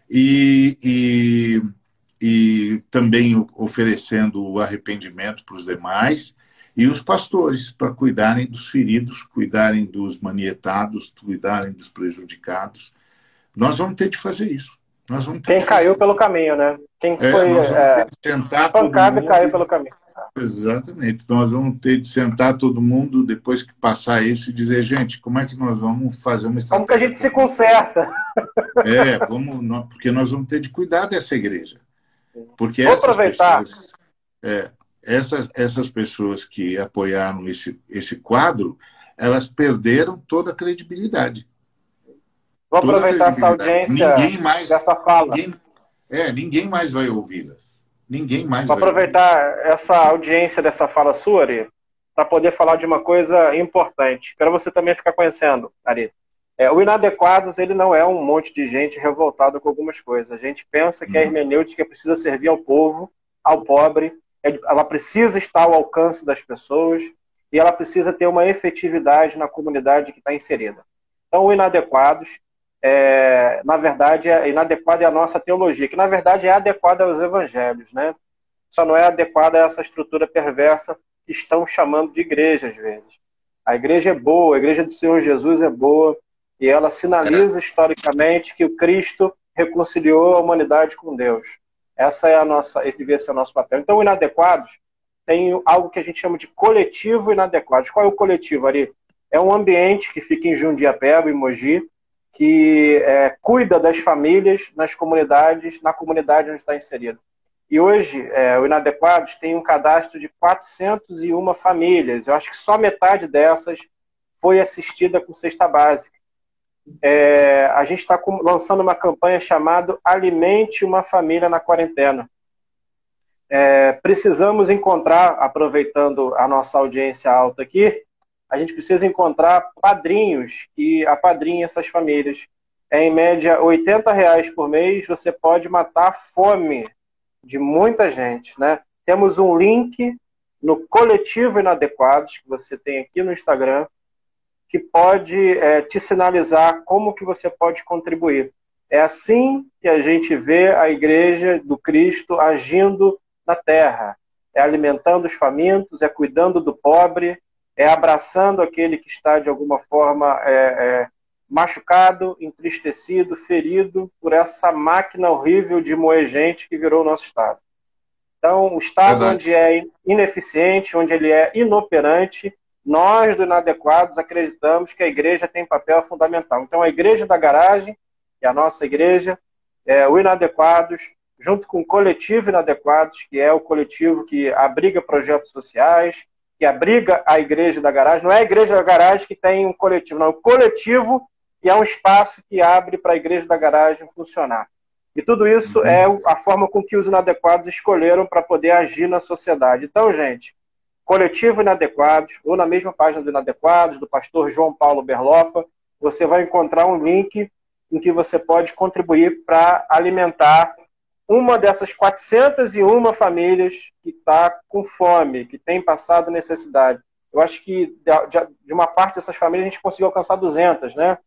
e, e, e também oferecendo o arrependimento para os demais, e os pastores, para cuidarem dos feridos, cuidarem dos manietados, cuidarem dos prejudicados. Nós vamos ter de fazer isso. Nós vamos Quem caiu pelo caminho, né? Quem é, foi é, pancado e caiu pelo caminho. Exatamente. Nós vamos ter de sentar todo mundo depois que passar isso e dizer, gente, como é que nós vamos fazer uma estratégia? Como que a gente se conserta? É, vamos, porque nós vamos ter de cuidar dessa igreja. Porque Vou essas aproveitar. pessoas, é, essas, essas pessoas que apoiaram esse, esse quadro, elas perderam toda a credibilidade. Vou aproveitar essa audiência ninguém mais, dessa fala. Ninguém, é, ninguém mais vai ouvi-las. Ninguém mais. Vou aproveitar essa audiência dessa fala sua, Ari, para poder falar de uma coisa importante, para você também ficar conhecendo, Ari. É, o Inadequados ele não é um monte de gente revoltada com algumas coisas. A gente pensa que a uhum. hermenêutica precisa servir ao povo, ao pobre, é, ela precisa estar ao alcance das pessoas e ela precisa ter uma efetividade na comunidade que está inserida. Então, o Inadequados é, na verdade, é inadequada é a nossa teologia, que na verdade é adequada aos evangelhos, né? Só não é adequada a essa estrutura perversa que estão chamando de igreja às vezes. A igreja é boa, a igreja do Senhor Jesus é boa, e ela sinaliza historicamente que o Cristo reconciliou a humanidade com Deus. Essa é a nossa, esse devia ser o nosso papel. Então, inadequados tem algo que a gente chama de coletivo inadequados. Qual é o coletivo, Ari? É um ambiente que fica em Jundiapeba, em Mogi, que é, cuida das famílias nas comunidades, na comunidade onde está inserido. E hoje, é, o Inadequados tem um cadastro de 401 famílias. Eu acho que só metade dessas foi assistida com cesta básica. É, a gente está lançando uma campanha chamada Alimente uma Família na Quarentena. É, precisamos encontrar, aproveitando a nossa audiência alta aqui, a gente precisa encontrar padrinhos que apadrinhem essas famílias. É, em média, 80 reais por mês, você pode matar a fome de muita gente. Né? Temos um link no Coletivo Inadequados, que você tem aqui no Instagram, que pode é, te sinalizar como que você pode contribuir. É assim que a gente vê a igreja do Cristo agindo na terra. É alimentando os famintos, é cuidando do pobre, é abraçando aquele que está de alguma forma é, é, machucado, entristecido, ferido por essa máquina horrível de moer gente que virou o nosso Estado. Então, o Estado Verdade. onde é ineficiente, onde ele é inoperante, nós, do Inadequados, acreditamos que a igreja tem papel fundamental. Então, a igreja da garagem, que é a nossa igreja, é, o Inadequados, junto com o coletivo Inadequados, que é o coletivo que abriga projetos sociais, que abriga a igreja da garagem. Não é a igreja da garagem que tem um coletivo, não. É o coletivo que é um espaço que abre para a igreja da garagem funcionar. E tudo isso uhum. é a forma com que os inadequados escolheram para poder agir na sociedade. Então, gente, Coletivo Inadequados, ou na mesma página do Inadequados, do pastor João Paulo Berlofa, você vai encontrar um link em que você pode contribuir para alimentar uma dessas 401 famílias que está com fome, que tem passado necessidade. Eu acho que de uma parte dessas famílias a gente conseguiu alcançar 200, né?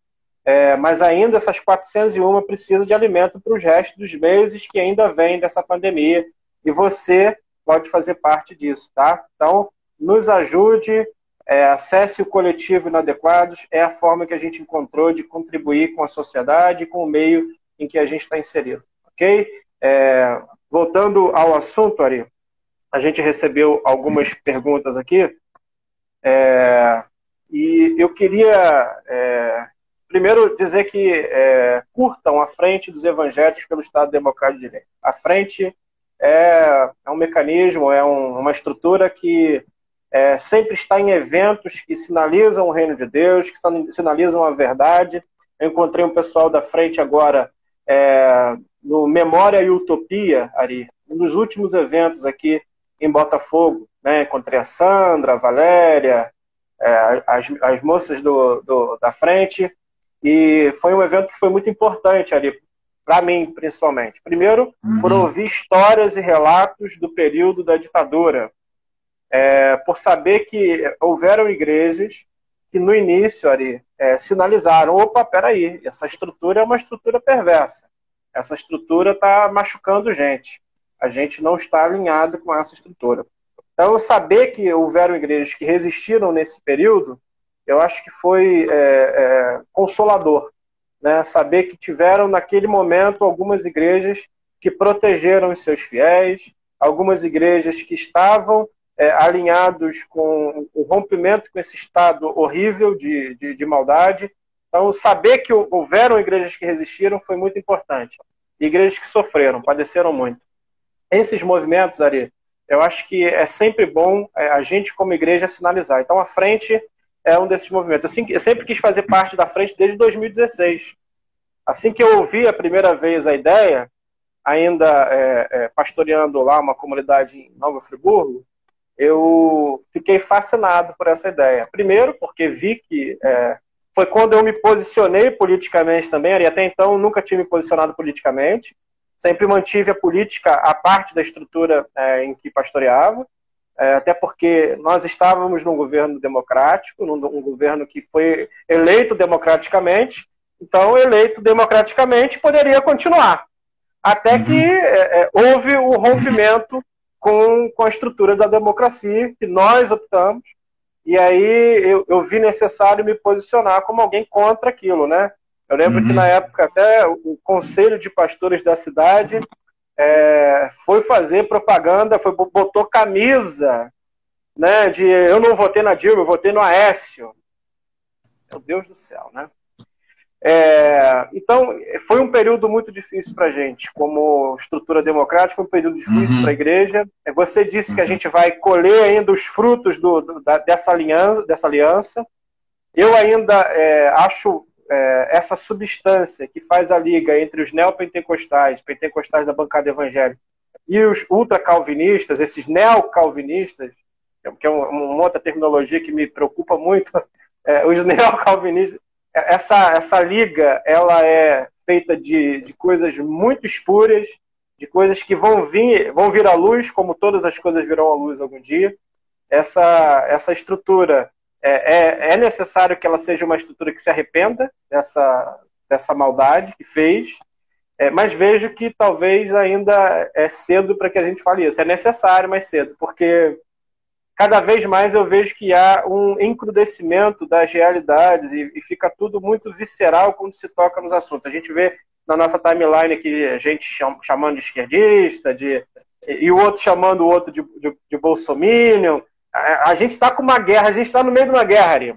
É, mas ainda essas 401 precisam de alimento para os restos dos meses que ainda vêm dessa pandemia. E você pode fazer parte disso, tá? Então, nos ajude, é, acesse o coletivo Inadequados, é a forma que a gente encontrou de contribuir com a sociedade, com o meio em que a gente está inserido, ok? É, voltando ao assunto, Ari, a gente recebeu algumas perguntas aqui, é, e eu queria é, primeiro dizer que é, curtam a frente dos evangélicos pelo Estado Democrático de Direito. A frente é, é um mecanismo, é um, uma estrutura que é, sempre está em eventos que sinalizam o reino de Deus, que sinalizam a verdade. Eu encontrei um pessoal da frente agora é, no Memória e Utopia, Ari, um dos últimos eventos aqui em Botafogo. Né? Encontrei a Sandra, a Valéria, é, as, as moças do, do, da frente, e foi um evento que foi muito importante ali, para mim, principalmente. Primeiro, uhum. por ouvir histórias e relatos do período da ditadura, é, por saber que houveram igrejas que no início ali é, sinalizaram: opa, peraí, essa estrutura é uma estrutura perversa, essa estrutura está machucando gente, a gente não está alinhado com essa estrutura. Então, saber que houveram igrejas que resistiram nesse período, eu acho que foi é, é consolador né, saber que tiveram naquele momento algumas igrejas que protegeram os seus fiéis, algumas igrejas que estavam é, alinhados com o rompimento com esse estado horrível de, de, de, maldade. Então, saber que houveram igrejas que resistiram foi muito importante. Igrejas que sofreram, padeceram muito. Esses movimentos, Ari, eu acho que é sempre bom é, a gente, como igreja, sinalizar. Então, a frente é um desses movimentos. Assim, eu sempre quis fazer parte da frente desde 2016. Assim que eu ouvi a primeira vez a ideia, ainda é, é, pastoreando lá uma comunidade em Nova Friburgo, eu fiquei fascinado por essa ideia. Primeiro, porque vi que é, foi quando eu me posicionei politicamente também, e até então nunca tinha me posicionado politicamente, sempre mantive a política a parte da estrutura é, em que pastoreava, é, até porque nós estávamos num governo democrático, num, num, governo que foi eleito democraticamente, então eleito democraticamente poderia continuar, até uhum. que é, houve o rompimento com, com a estrutura da democracia que nós optamos, e aí eu, eu vi necessário me posicionar como alguém contra aquilo, né? Eu lembro uhum. que na época até o conselho de pastores da cidade é, foi fazer propaganda, foi, botou camisa, né, de eu não votei na Dilma, eu votei no Aécio. Meu Deus do céu, né? É, então, foi um período muito difícil para a gente, como estrutura democrática, foi um período difícil uhum. para a igreja. É, você disse uhum. que a uhum. gente vai colher ainda os frutos do, do, da, dessa, aliança, dessa aliança. Eu ainda é, acho é, essa substância que faz a liga entre os neopentecostais, pentecostais da bancada evangélica, e os ultracalvinistas, esses neocalvinistas, que é uma outra terminologia que me preocupa muito, é, os neocalvinistas, essa, essa liga ela é feita de, de coisas muito espúrias, de coisas que vão vir, vão vir à luz, como todas as coisas virão à luz algum dia. Essa, essa estrutura é, é, é necessário que ela seja uma estrutura que se arrependa dessa, dessa maldade que fez, é, mas vejo que talvez ainda é cedo para que a gente fale isso. É necessário, mas cedo, porque cada vez mais eu vejo que há um encrudecimento das realidades e, e, fica tudo muito visceral quando se toca nos assuntos. A gente vê na nossa timeline aqui a gente cham, chamando de esquerdista, de, e o outro chamando o outro de, de, de bolsominion. A, a gente está com uma guerra, a gente está no meio de uma guerra, Ari,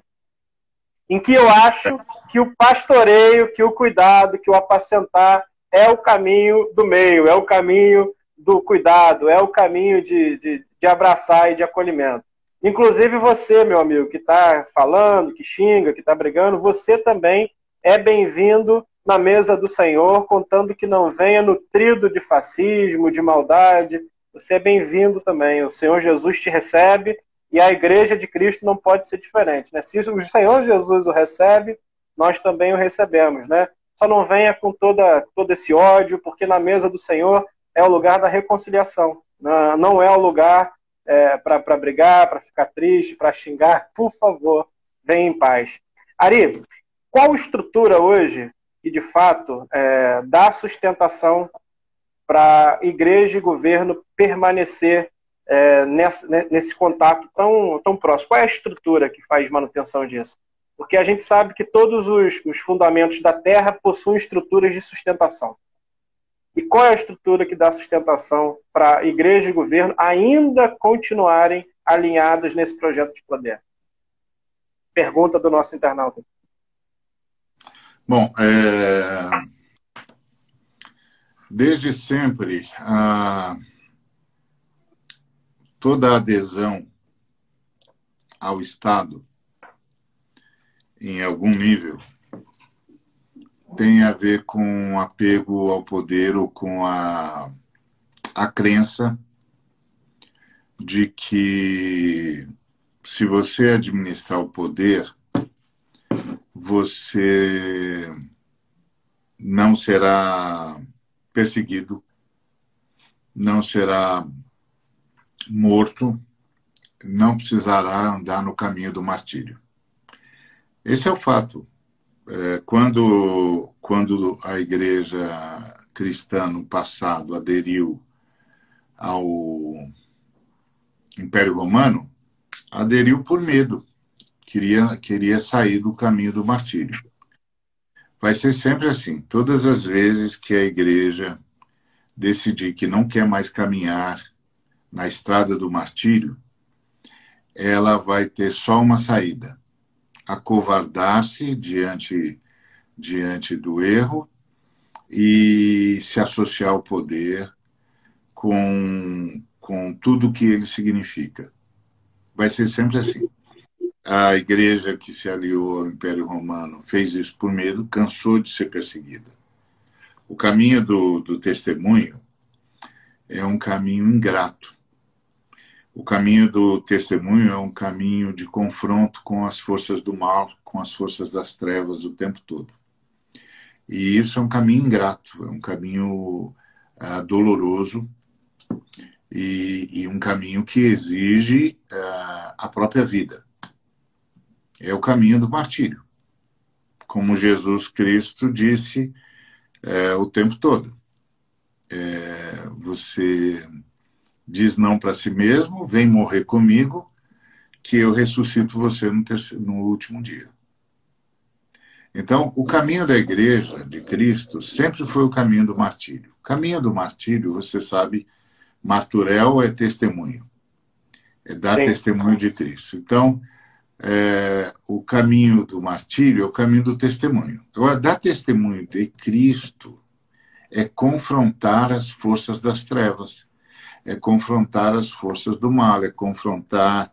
em que eu acho que o pastoreio, que o cuidado, que o apacentar é o caminho do meio, é o caminho do cuidado, é o caminho de, de, de abraçar e de acolhimento. Inclusive você, meu amigo, que está falando, que xinga, que está brigando, você também é bem-vindo na mesa do Senhor, contando que não venha nutrido de fascismo, de maldade. Você é bem-vindo também. O Senhor Jesus te recebe e a igreja de Cristo não pode ser diferente. Né? Se o Senhor Jesus o recebe, nós também o recebemos. Né? Só não venha com toda, todo esse ódio, porque na mesa do Senhor é o lugar da reconciliação. Não é o lugar é, para brigar, para ficar triste, para xingar. Por favor, venha em paz. Ari, qual estrutura hoje que de fato é, dá sustentação para igreja e governo permanecer é, nesse, nesse contato tão, tão próximo? Qual é a estrutura que faz manutenção disso? Porque a gente sabe que todos os, os fundamentos da Terra possuem estruturas de sustentação. Qual é a estrutura que dá sustentação para igreja e governo ainda continuarem alinhados nesse projeto de poder? Pergunta do nosso internauta. Bom, é... desde sempre, a... toda adesão ao Estado, em algum nível, tem a ver com apego ao poder ou com a, a crença de que se você administrar o poder, você não será perseguido, não será morto, não precisará andar no caminho do martírio. Esse é o fato. É, quando, quando a igreja cristã no passado aderiu ao Império Romano, aderiu por medo, queria, queria sair do caminho do martírio. Vai ser sempre assim. Todas as vezes que a igreja decidir que não quer mais caminhar na estrada do martírio, ela vai ter só uma saída: acovardar-se diante, diante do erro e se associar ao poder com, com tudo que ele significa. Vai ser sempre assim. A igreja que se aliou ao Império Romano fez isso por medo, cansou de ser perseguida. O caminho do, do testemunho é um caminho ingrato o caminho do testemunho é um caminho de confronto com as forças do mal, com as forças das trevas o tempo todo. E isso é um caminho ingrato, é um caminho uh, doloroso e, e, um caminho que exige uh, a própria vida. É o caminho do martírio, como Jesus Cristo disse uh, o tempo todo. É, você diz não para si mesmo, vem morrer comigo, que eu ressuscito você no, terceiro, no último dia. Então, o caminho da igreja de Cristo sempre foi o caminho do martírio. O caminho do martírio, você sabe, marturel é testemunho, é dar Sim. testemunho de Cristo. Então, é, o caminho do martírio é o caminho do testemunho. Agora, dar testemunho de Cristo é confrontar as forças das trevas, é confrontar as forças do mal, é confrontar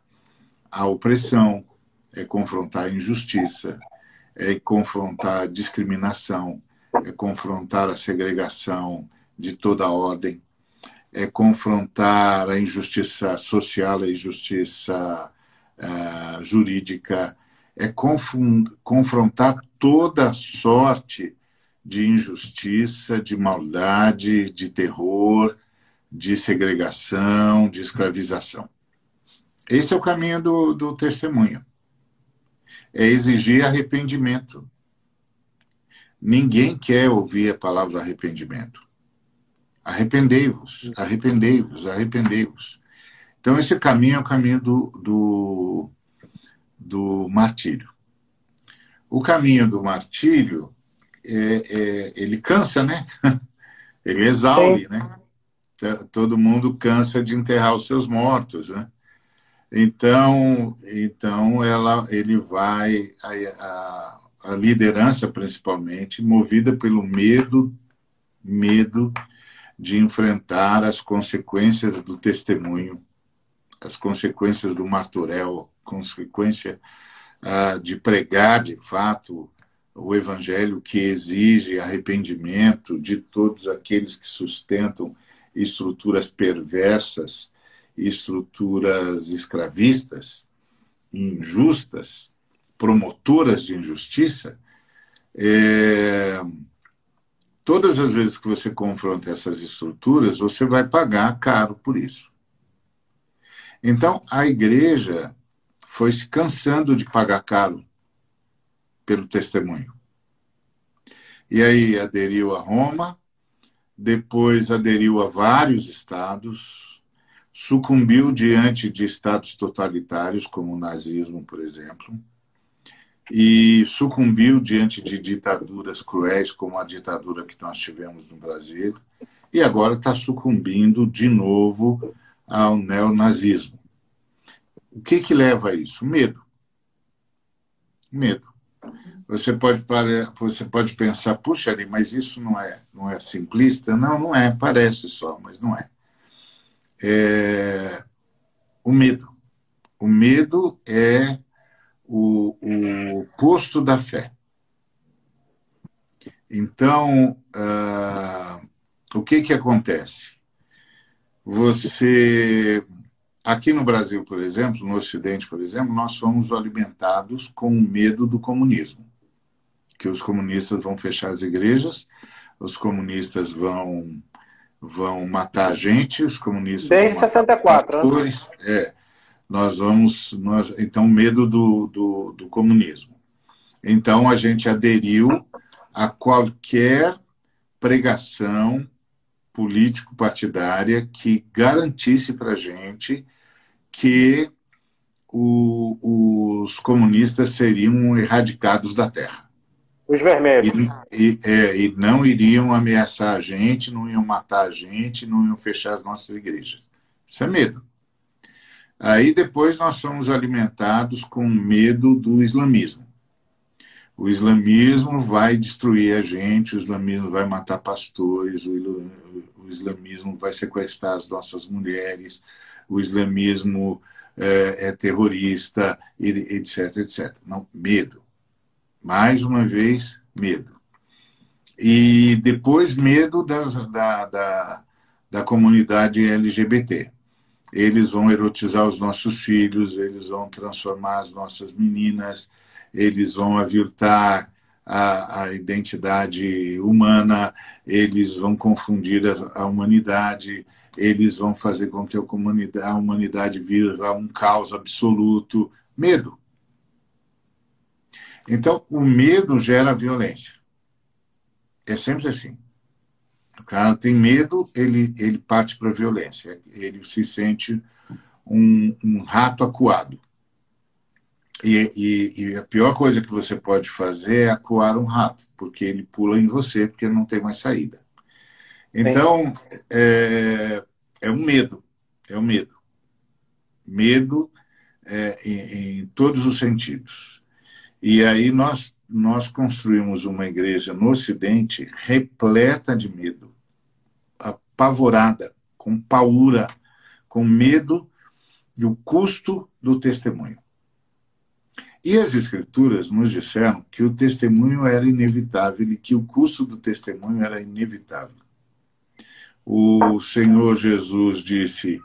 a opressão, é confrontar a injustiça, é confrontar a discriminação, é confrontar a segregação de toda a ordem, é confrontar a injustiça social, a injustiça uh, jurídica, é confrontar toda sorte de injustiça, de maldade, de terror, de segregação, de escravização. Esse é o caminho do, do testemunho. É exigir arrependimento. Ninguém quer ouvir a palavra arrependimento. Arrependei-vos, arrependei-vos, arrependei-vos. Então, esse caminho é o caminho do, do, do martírio. O caminho do martírio, é, é, ele cansa, né? Ele exaure, Sim. né? Todo mundo cansa de enterrar os seus mortos, né? Então, então ela, ele vai, a, a, a liderança principalmente, movida pelo medo, medo de enfrentar as consequências do testemunho as consequências do marturel, consequência de pregar de fato o evangelho que exige arrependimento de todos aqueles que sustentam estruturas perversas, estruturas escravistas, injustas, promotoras de injustiça. É... Todas as vezes que você confronta essas estruturas, você vai pagar caro por isso. Então, a igreja foi se cansando de pagar caro pelo testemunho. E aí aderiu a Roma, depois aderiu a vários estados, sucumbiu diante de estados totalitários, como o nazismo, por exemplo, e sucumbiu diante de ditaduras cruéis, como a ditadura que nós tivemos no Brasil, e agora está sucumbindo de novo ao neonazismo. O que, que leva a isso? Medo. Medo. Você pode, você pode pensar, puxa, ali, mas isso não é, não é simplista? Não, não é, parece só, mas não é. é o medo. O medo é o, o posto da fé. Então, uh, o que, que acontece? Você Aqui no Brasil, por exemplo, no Ocidente, por exemplo, nós somos alimentados com o medo do comunismo. Que os comunistas vão fechar as igrejas, os comunistas vão vão matar a gente, os comunistas Desde 64, pastores, né? É, nós vamos, nós, então, medo do, do, do comunismo. Então, a gente aderiu a qualquer pregação político-partidária que garantisse para a gente que o, os comunistas seriam erradicados da Terra. Os vermelhos. E, e, é, e, não iriam ameaçar a gente, não iam matar a gente, não iam fechar as nossas igrejas. Isso é medo. Aí depois nós somos alimentados com medo do islamismo. O islamismo vai destruir a gente, o islamismo vai matar pastores, o, o islamismo vai sequestrar as nossas mulheres, o islamismo é, é terrorista, etc, etc. Não, medo. Mais uma vez, medo. E depois, medo das, da, da, da comunidade LGBT. Eles vão erotizar os nossos filhos, eles vão transformar as nossas meninas, eles vão aviltar a, a, identidade humana, eles vão confundir a, a, humanidade, eles vão fazer com que a humanidade, a humanidade vira um caos absoluto. Medo. Então, o medo gera violência. É sempre assim. O cara tem medo, ele, ele parte para a violência. Ele se sente um, um rato acuado. E, e, e, a pior coisa que você pode fazer é acuar um rato, porque ele pula em você, porque não tem mais saída. Então, é, é um medo, é um medo. Medo é, em, em todos os sentidos. E aí nós, nós construímos uma igreja no Ocidente repleta de medo, apavorada, com paura, com medo do custo do testemunho. E as Escrituras nos disseram que o testemunho era inevitável e que o custo do testemunho era inevitável. O Senhor Jesus disse: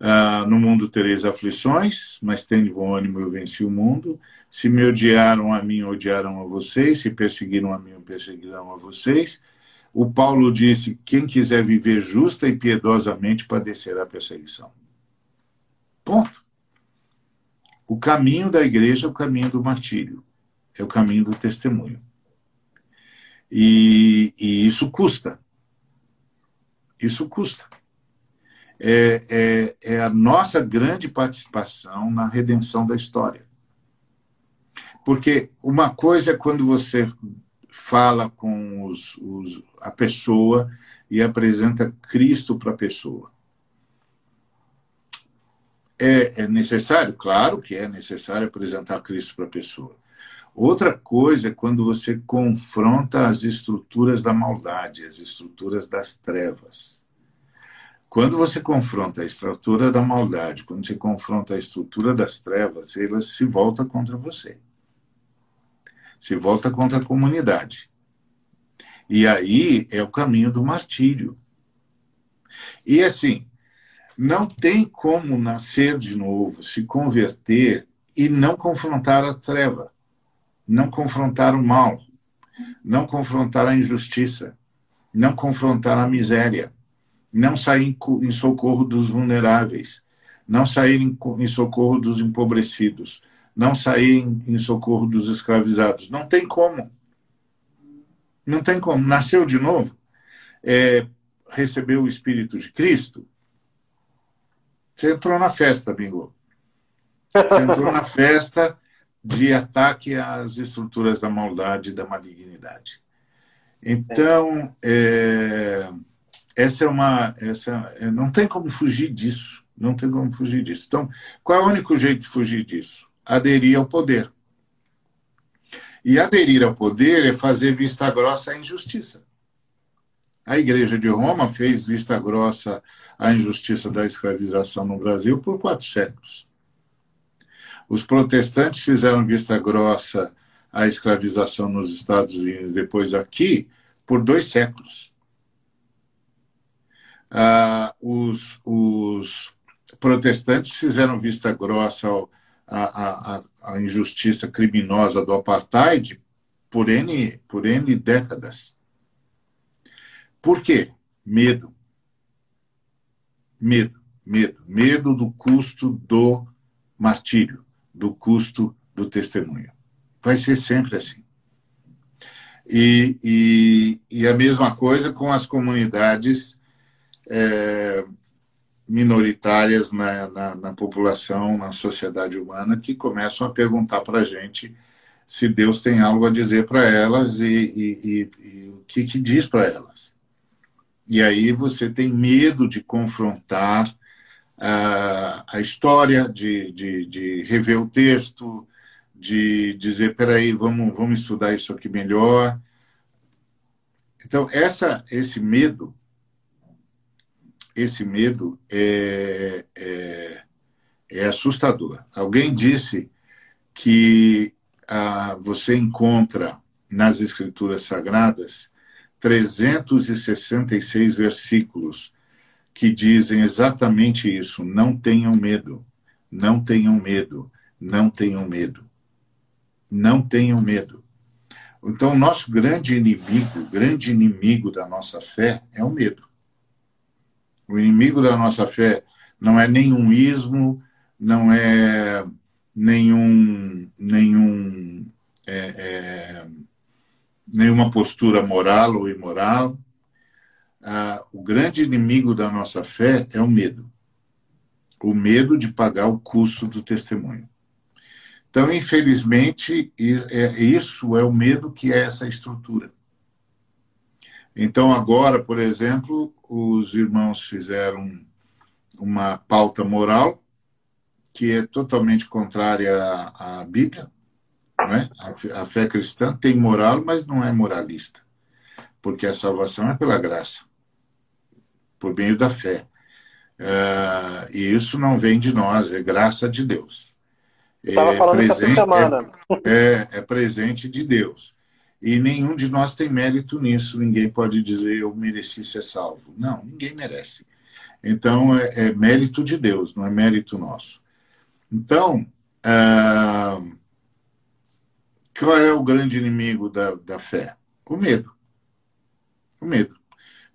ah, No mundo tereis aflições, mas tende bom ânimo, eu venci o mundo. Se me odiaram a mim, odiaram a vocês. Se perseguiram a mim, perseguirão a vocês. O Paulo disse: Quem quiser viver justa e piedosamente padecerá perseguição. Ponto. O caminho da igreja é o caminho do martírio, é o caminho do testemunho. E, e isso custa. Isso custa. É, é, é, a nossa grande participação na redenção da história. Porque uma coisa é quando você fala com os, os, a pessoa e apresenta Cristo para a pessoa. É, é necessário? Claro que é necessário apresentar Cristo para a pessoa. Outra coisa é quando você confronta as estruturas da maldade, as estruturas das trevas. Quando você confronta a estrutura da maldade, quando você confronta a estrutura das trevas, ela se volta contra você. Se volta contra a comunidade. E aí é o caminho do martírio. E assim, não tem como nascer de novo, se converter e não confrontar a treva, não confrontar o mal, não confrontar a injustiça, não confrontar a miséria, não sair em socorro dos vulneráveis, não sair em socorro dos empobrecidos, não sair em socorro dos escravizados. Não tem como. Não tem como. Nasceu de novo, é, recebeu o Espírito de Cristo, você entrou na festa, Bingo. Você entrou na festa de ataque às estruturas da maldade e da malignidade. Então, é, essa é uma. Essa, é, não tem como fugir disso. Não tem como fugir disso. Então, qual é o único jeito de fugir disso? Aderir ao poder. E aderir ao poder é fazer vista grossa à injustiça. A Igreja de Roma fez vista grossa a injustiça da escravização no Brasil por quatro séculos. Os protestantes fizeram vista grossa à escravização nos Estados Unidos, depois aqui, por dois séculos. Ah, os, os, protestantes fizeram vista grossa à, injustiça criminosa do apartheid por N, por N décadas. Por quê? Medo medo, medo, medo do custo do martírio, do custo do testemunho. Vai ser sempre assim. E, e, e a mesma coisa com as comunidades é, minoritárias na, na, na, população, na sociedade humana, que começam a perguntar para a gente se Deus tem algo a dizer para elas e, e, e, o que, que diz para elas. E aí você tem medo de confrontar uh, a história, de, de, de, rever o texto, de dizer, peraí, vamos, vamos estudar isso aqui melhor. Então, essa, esse medo, esse medo é, é, é assustador. Alguém disse que uh, você encontra nas escrituras sagradas 366 versículos que dizem exatamente isso. Não tenham medo, não tenham medo, não tenham medo. Não tenham medo. Então, o nosso grande inimigo, o grande inimigo da nossa fé é o medo. O inimigo da nossa fé não é nenhum ismo, não é nenhum, nenhum é, é, nenhuma postura moral ou imoral. Ah, o grande inimigo da nossa fé é o medo. O medo de pagar o custo do testemunho. Então, infelizmente, é, isso é o medo que é essa estrutura. Então, agora, por exemplo, os irmãos fizeram uma pauta moral que é totalmente contrária à, Bíblia. Não é? a, fé cristã tem moral, mas não é moralista, porque a salvação é pela graça, por meio da fé. Uh, e isso não vem de nós, é graça de Deus. Estava é falando presente, essa semana. É, é, é presente de Deus. E nenhum de nós tem mérito nisso. Ninguém pode dizer eu mereci ser salvo. Não, ninguém merece. Então é, é mérito de Deus, não é mérito nosso. Então, ah, qual é o grande inimigo da, da fé? O medo. O medo.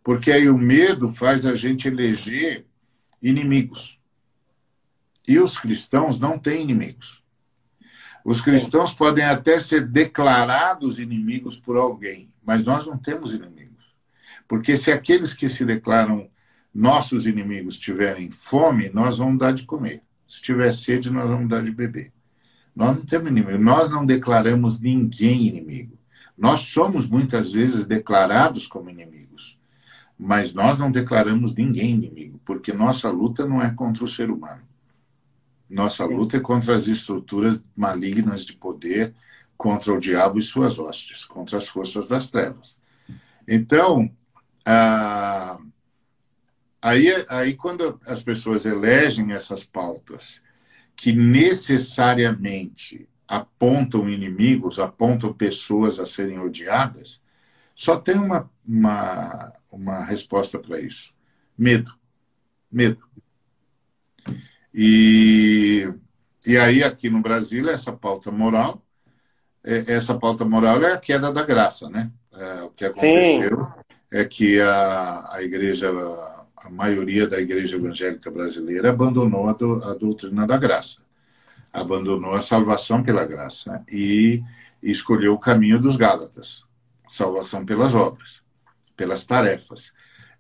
Porque aí o medo faz a gente eleger inimigos. E os cristãos não têm inimigos. Os cristãos podem até ser declarados inimigos por alguém, mas nós não temos inimigos. Porque se aqueles que se declaram nossos inimigos tiverem fome, nós vamos dar de comer. Se tiver sede, nós vamos dar de beber. Nós não temos inimigo. Nós não declaramos ninguém inimigo. Nós somos muitas vezes declarados como inimigos, mas nós não declaramos ninguém inimigo, porque nossa luta não é contra o ser humano. Nossa luta é contra as estruturas malignas de poder, contra o diabo e suas hostes, contra as forças das trevas. Então, ah, aí, aí quando as pessoas elegem essas pautas que necessariamente apontam inimigos, apontam pessoas a serem odiadas, só tem uma, uma, uma resposta para isso: medo. Medo. E, e aí, aqui no Brasil, essa pauta moral, é, essa pauta moral é a queda da graça, né? É, o que aconteceu Sim. é que a, a igreja, a maioria da igreja evangélica brasileira abandonou a, do, a doutrina da graça, abandonou a salvação pela graça e, e escolheu o caminho dos Gálatas, salvação pelas obras, pelas tarefas.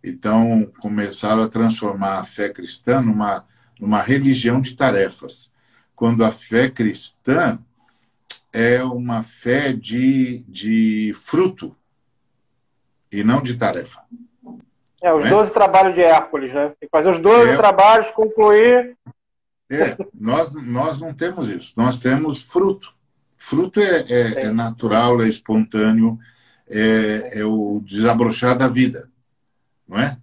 Então, começaram a transformar a fé cristã numa numa religião de tarefas, quando a fé cristã é uma fé de, de fruto e não de tarefa. É, os doze é? trabalhos de Hércules, né? Tem que fazer os doze é, trabalhos, concluir. É, nós, nós não temos isso. Nós temos fruto. Fruto é, é, é natural, é espontâneo, é, é o desabrochar da vida, não é?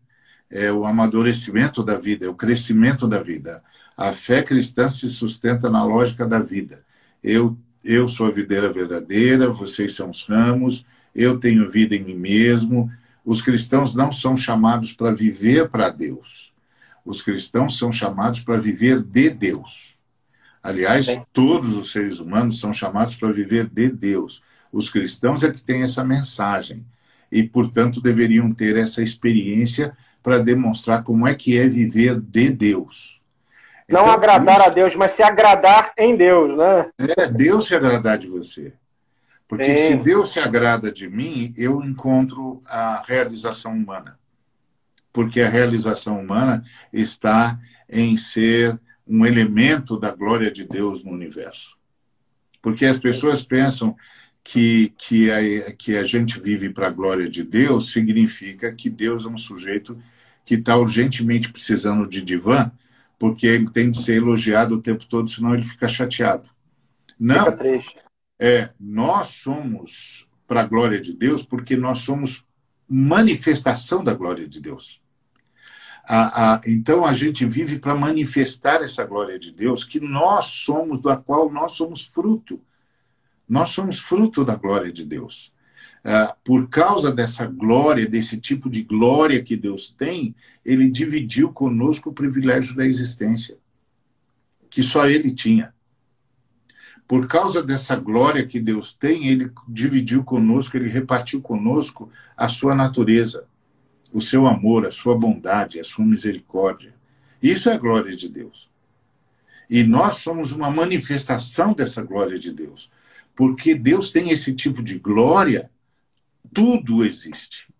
É o amadurecimento da vida, é o crescimento da vida. A fé cristã se sustenta na lógica da vida. Eu, eu sou a videira verdadeira, vocês são os ramos, eu tenho vida em mim mesmo. Os cristãos não são chamados para viver para Deus. Os cristãos são chamados para viver de Deus. Aliás, todos os seres humanos são chamados para viver de Deus. Os cristãos é que têm essa mensagem e, portanto, deveriam ter essa experiência para demonstrar como é que é viver de Deus. Não então, agradar isso, a Deus, mas se agradar em Deus, né? É, Deus se agradar de você. Porque Sim. se Deus se agrada de mim, eu encontro a realização humana. Porque a realização humana está em ser um elemento da glória de Deus no universo. Porque as pessoas pensam que, que, a, que a gente vive para a glória de Deus significa que Deus é um sujeito que está urgentemente precisando de divã, porque ele tem de ser elogiado o tempo todo, senão ele fica chateado. Não. Fica triste. É, nós somos para a glória de Deus porque nós somos manifestação da glória de Deus. A, a, então a gente vive para manifestar essa glória de Deus que nós somos, da qual nós somos fruto. Nós somos fruto da glória de Deus. Uh, por causa dessa glória, desse tipo de glória que Deus tem, ele dividiu conosco o privilégio da existência, que só ele tinha. Por causa dessa glória que Deus tem, ele dividiu conosco, ele repartiu conosco a sua natureza, o seu amor, a sua bondade, a sua misericórdia. Isso é a glória de Deus. E nós somos uma manifestação dessa glória de Deus porque Deus tem esse tipo de glória, tudo existe.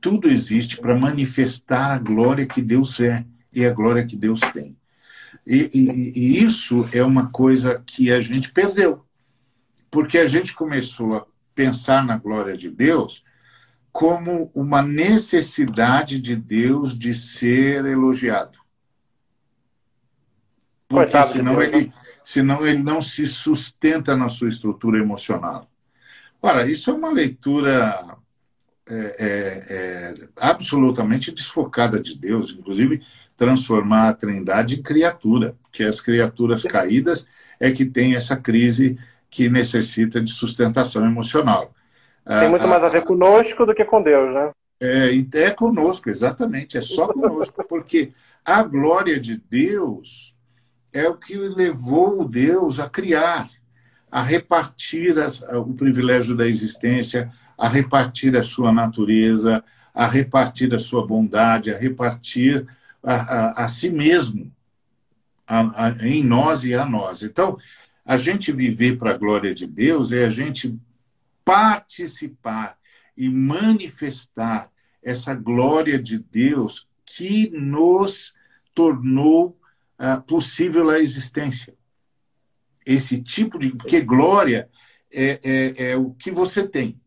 Tudo existe para manifestar a glória que Deus é e a glória que Deus tem. E, e, e isso é uma coisa que a gente perdeu, porque a gente começou a pensar na glória de Deus como uma necessidade de Deus de ser elogiado. Porque senão de ele, né? senão ele não se sustenta na sua estrutura emocional. Ora, isso é uma leitura é, é, é, absolutamente desfocada de Deus, inclusive transformar a trindade em criatura, que as criaturas caídas é que tem essa crise que necessita de sustentação emocional. Tem muito mais a ver conosco do que com Deus, né? É, é conosco, exatamente, é só conosco, porque a glória de Deus é o que levou Deus a criar, a repartir o privilégio da existência, a repartir a sua natureza, a repartir a sua bondade, a repartir a, a, a si mesmo, a, em nós e a nós. Então, a gente viver para a glória de Deus é a gente participar e manifestar essa glória de Deus que nos tornou uh, possível a existência. Esse tipo de. Porque glória é, é, é o que você tem.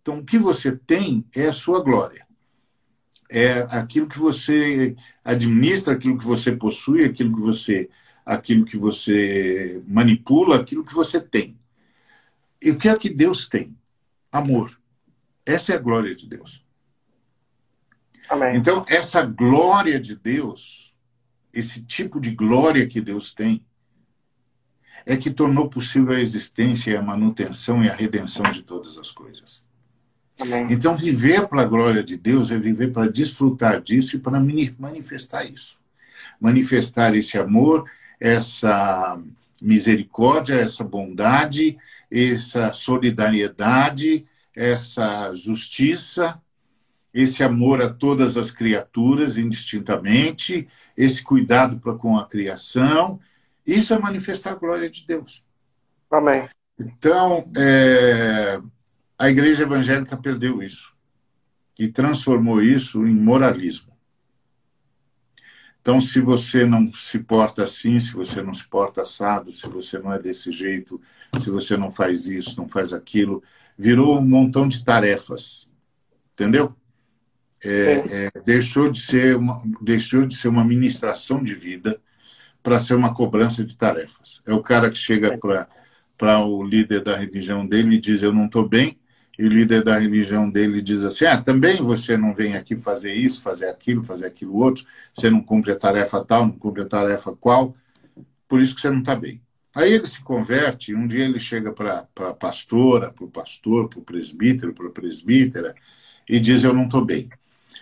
Então, o que você tem é a sua glória. É aquilo que você administra, aquilo que você possui, aquilo que você, aquilo que você manipula, aquilo que você tem. E o que é que Deus tem? Amor. Essa é a glória de Deus. Amém. Então, essa glória de Deus, esse tipo de glória que Deus tem, é que tornou possível a existência, a manutenção e a redenção de todas as coisas. Amém. Então, viver para a glória de Deus é viver para desfrutar disso e para manifestar isso. Manifestar esse amor, essa misericórdia, essa bondade, essa solidariedade, essa justiça, esse amor a todas as criaturas indistintamente, esse cuidado para com a criação. Isso é manifestar a glória de Deus. Amém. Então, é, a igreja evangélica perdeu isso e transformou isso em moralismo. Então, se você não se porta assim, se você não se porta assado, se você não é desse jeito, se você não faz isso, não faz aquilo, virou um montão de tarefas, entendeu? É, é, deixou de ser uma, deixou de ser uma ministração de vida para ser uma cobrança de tarefas. É o cara que chega para o líder da religião dele e diz eu não estou bem, e o líder da religião dele diz assim: ah, também você não vem aqui fazer isso, fazer aquilo, fazer aquilo outro, você não cumpre a tarefa tal, não cumpre a tarefa qual, por isso que você não está bem. Aí ele se converte, um dia ele chega para a pastora, para o pastor, para o presbítero, para a presbítera, e diz: Eu não estou bem.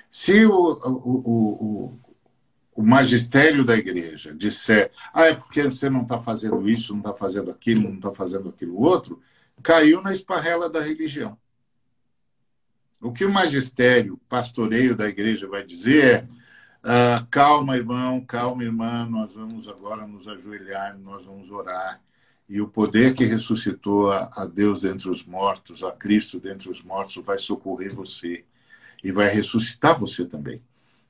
Se o, o, o, o, magistério da igreja disser: Ah, é porque você não está fazendo isso, não está fazendo aquilo, não está fazendo aquilo outro, caiu na esparrela da religião. O que o magistério, pastoreio da igreja vai dizer é: ah, calma, irmão, calma, irmã, nós vamos agora nos ajoelhar, nós vamos orar. E o poder que ressuscitou a, a Deus dentre os mortos, a Cristo dentre os mortos, vai socorrer você e vai ressuscitar você também.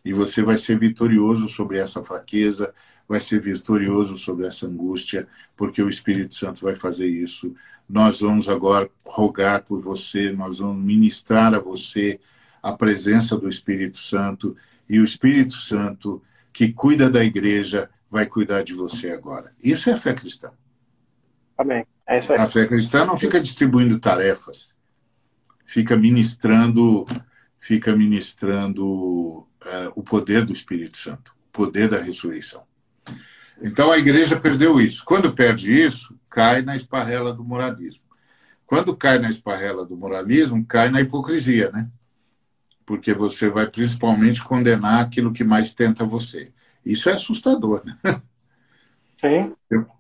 E você vai ser vitorioso sobre essa fraqueza, vai ser vitorioso sobre essa angústia, porque o Espírito Santo vai fazer isso nós vamos agora rogar por você, nós vamos ministrar a você a presença do Espírito Santo e o Espírito Santo que cuida da igreja vai cuidar de você agora. Isso é a fé cristã. Amém. É isso aí. A fé cristã não fica distribuindo tarefas, fica ministrando, fica ministrando uh, o poder do Espírito Santo, o poder da ressurreição. Então a igreja perdeu isso. Quando perde isso, cai na esparrela do moralismo. Quando cai na esparrela do moralismo, cai na hipocrisia, né? Porque você vai principalmente condenar aquilo que mais tenta você. Isso é assustador, né? Sim.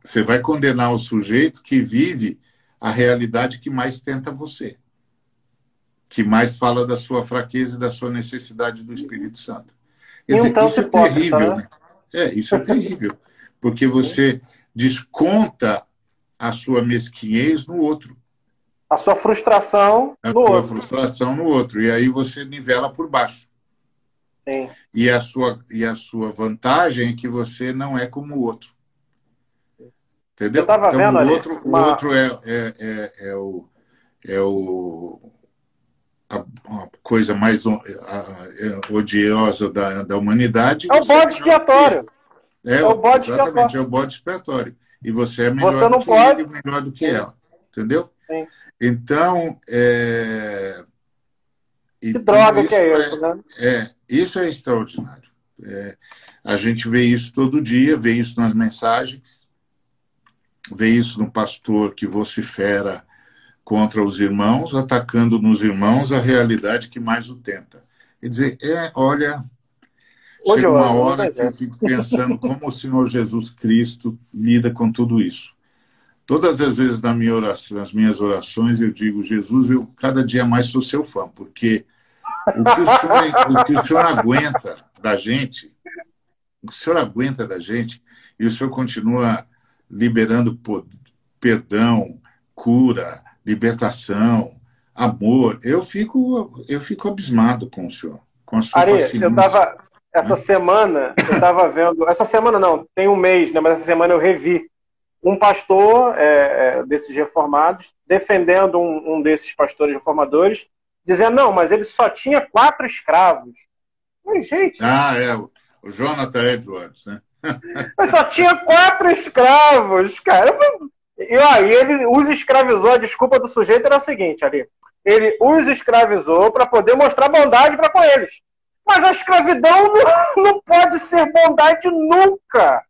Você vai condenar o sujeito que vive a realidade que mais tenta você, que mais fala da sua fraqueza e da sua necessidade do Espírito Santo. Dizer, então, isso é terrível, né? É, isso é terrível, porque você desconta a sua mesquinhez no outro. A sua frustração a no sua outro. frustração no outro. E aí você nivela por baixo. Sim. E a sua, e a sua vantagem é que você não é como o outro. Entendeu? Eu então, vendo o outro, uma... o outro é, é, é, é, o, é o a, a coisa mais a, a, odiosa da, da humanidade. É o bode expiatório. É, é, o bode exatamente, expiatório. é o bode expiatório. E você é melhor você não do que pode... ele, melhor do que Sim. ela. Entendeu? Sim. Então, é... Que então, droga que é isso, né? É, isso é extraordinário. É, a gente vê isso todo dia, vê isso nas mensagens, vê isso no pastor que vocifera contra os irmãos, atacando nos irmãos a realidade que mais o tenta. Quer dizer, é, olha, Hoje chega uma hora que eu fico pensando como o Senhor Jesus Cristo lida com tudo isso. Todas as vezes na minha oração, nas minhas orações eu digo, Jesus, eu cada dia mais sou seu fã, porque o que o senhor, o que o senhor aguenta da gente, o que o senhor aguenta da gente, e o senhor continua liberando perdão, cura, libertação, amor. Eu fico, eu fico abismado com o senhor, com a sua Ari, paciência. Eu tava, essa né? semana, eu estava vendo, essa semana não, tem um mês, né, mas essa semana eu revi um pastor é, é, desses reformados defendendo um, um, desses pastores reformadores, dizendo, não, mas ele só tinha quatro escravos. Mas, gente... Ah, é, o Jonathan Edwards, né? Mas só tinha quatro escravos, cara. E aí ele os escravizou, a desculpa do sujeito era a seguinte, ali. Ele os escravizou para poder mostrar bondade para com eles. Mas a escravidão não, não pode ser bondade nunca.